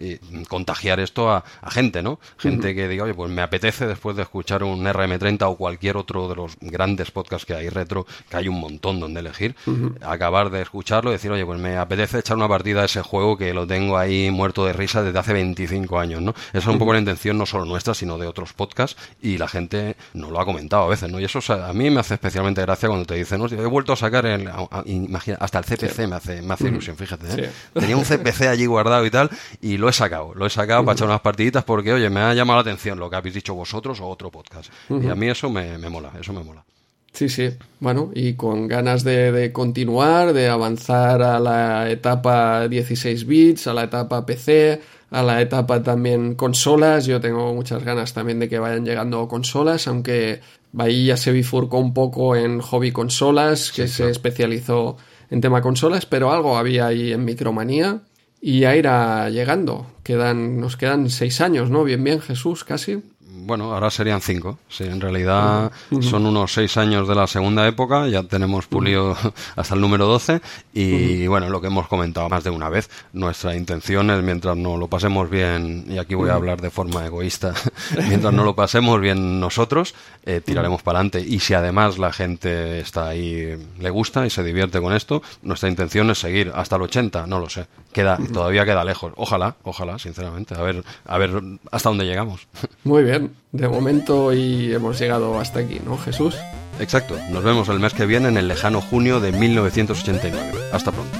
contagiar esto a, gente, ¿no? Gente que diga, oye, pues me apetece después de escuchar un RM30 o cualquier otro de los grandes podcasts que hay retro, que hay un montón donde elegir, acabar de escucharlo y decir, oye, pues me apetece echar una partida a ese juego que lo tengo ahí muerto de risa desde hace 25 años, ¿no? Esa es un poco la intención no solo nuestra, sino de otros podcasts y la gente no lo ha comentado a veces, ¿no? Y eso a mí me hace especialmente gracia cuando te dicen, no, he vuelto a sacar el, imagina, hasta el CPC me hace, me hace ilusión, fíjate, ¿eh? Tenía un CPC allí guardado y tal y lo he sacado, lo he sacado para echar unas partiditas porque, oye, me ha llamado la atención lo que habéis dicho vosotros o otro podcast. Y a mí eso me, me mola, eso me mola. Sí, sí. Bueno, y con ganas de, continuar, de avanzar a la etapa 16 bits, a la etapa PC, a la etapa también consolas. Yo tengo muchas ganas también de que vayan llegando consolas, aunque ahí ya se bifurcó un poco en hobby consolas, que se especializó en tema consolas, pero algo había ahí en Micromanía y ya irá llegando. Quedan, nos quedan seis años, ¿no? Bien, bien, Jesús, casi bueno, ahora serían cinco. Sí, en realidad son unos seis años de la segunda época, ya tenemos pulido hasta el número 12 y bueno, lo que hemos comentado más de una vez, nuestra intención es mientras no lo pasemos bien, y aquí voy a hablar de forma egoísta, mientras no lo pasemos bien nosotros, eh, tiraremos para adelante. Y si además la gente está ahí, le gusta y se divierte con esto, nuestra intención es seguir hasta el 80, no lo sé, queda, todavía queda lejos, ojalá, ojalá, sinceramente, a ver, a ver hasta dónde llegamos. Muy bien de momento y hemos llegado hasta aquí, ¿no, Jesús? Exacto. Nos vemos el mes que viene en el lejano junio de 1989. Hasta pronto.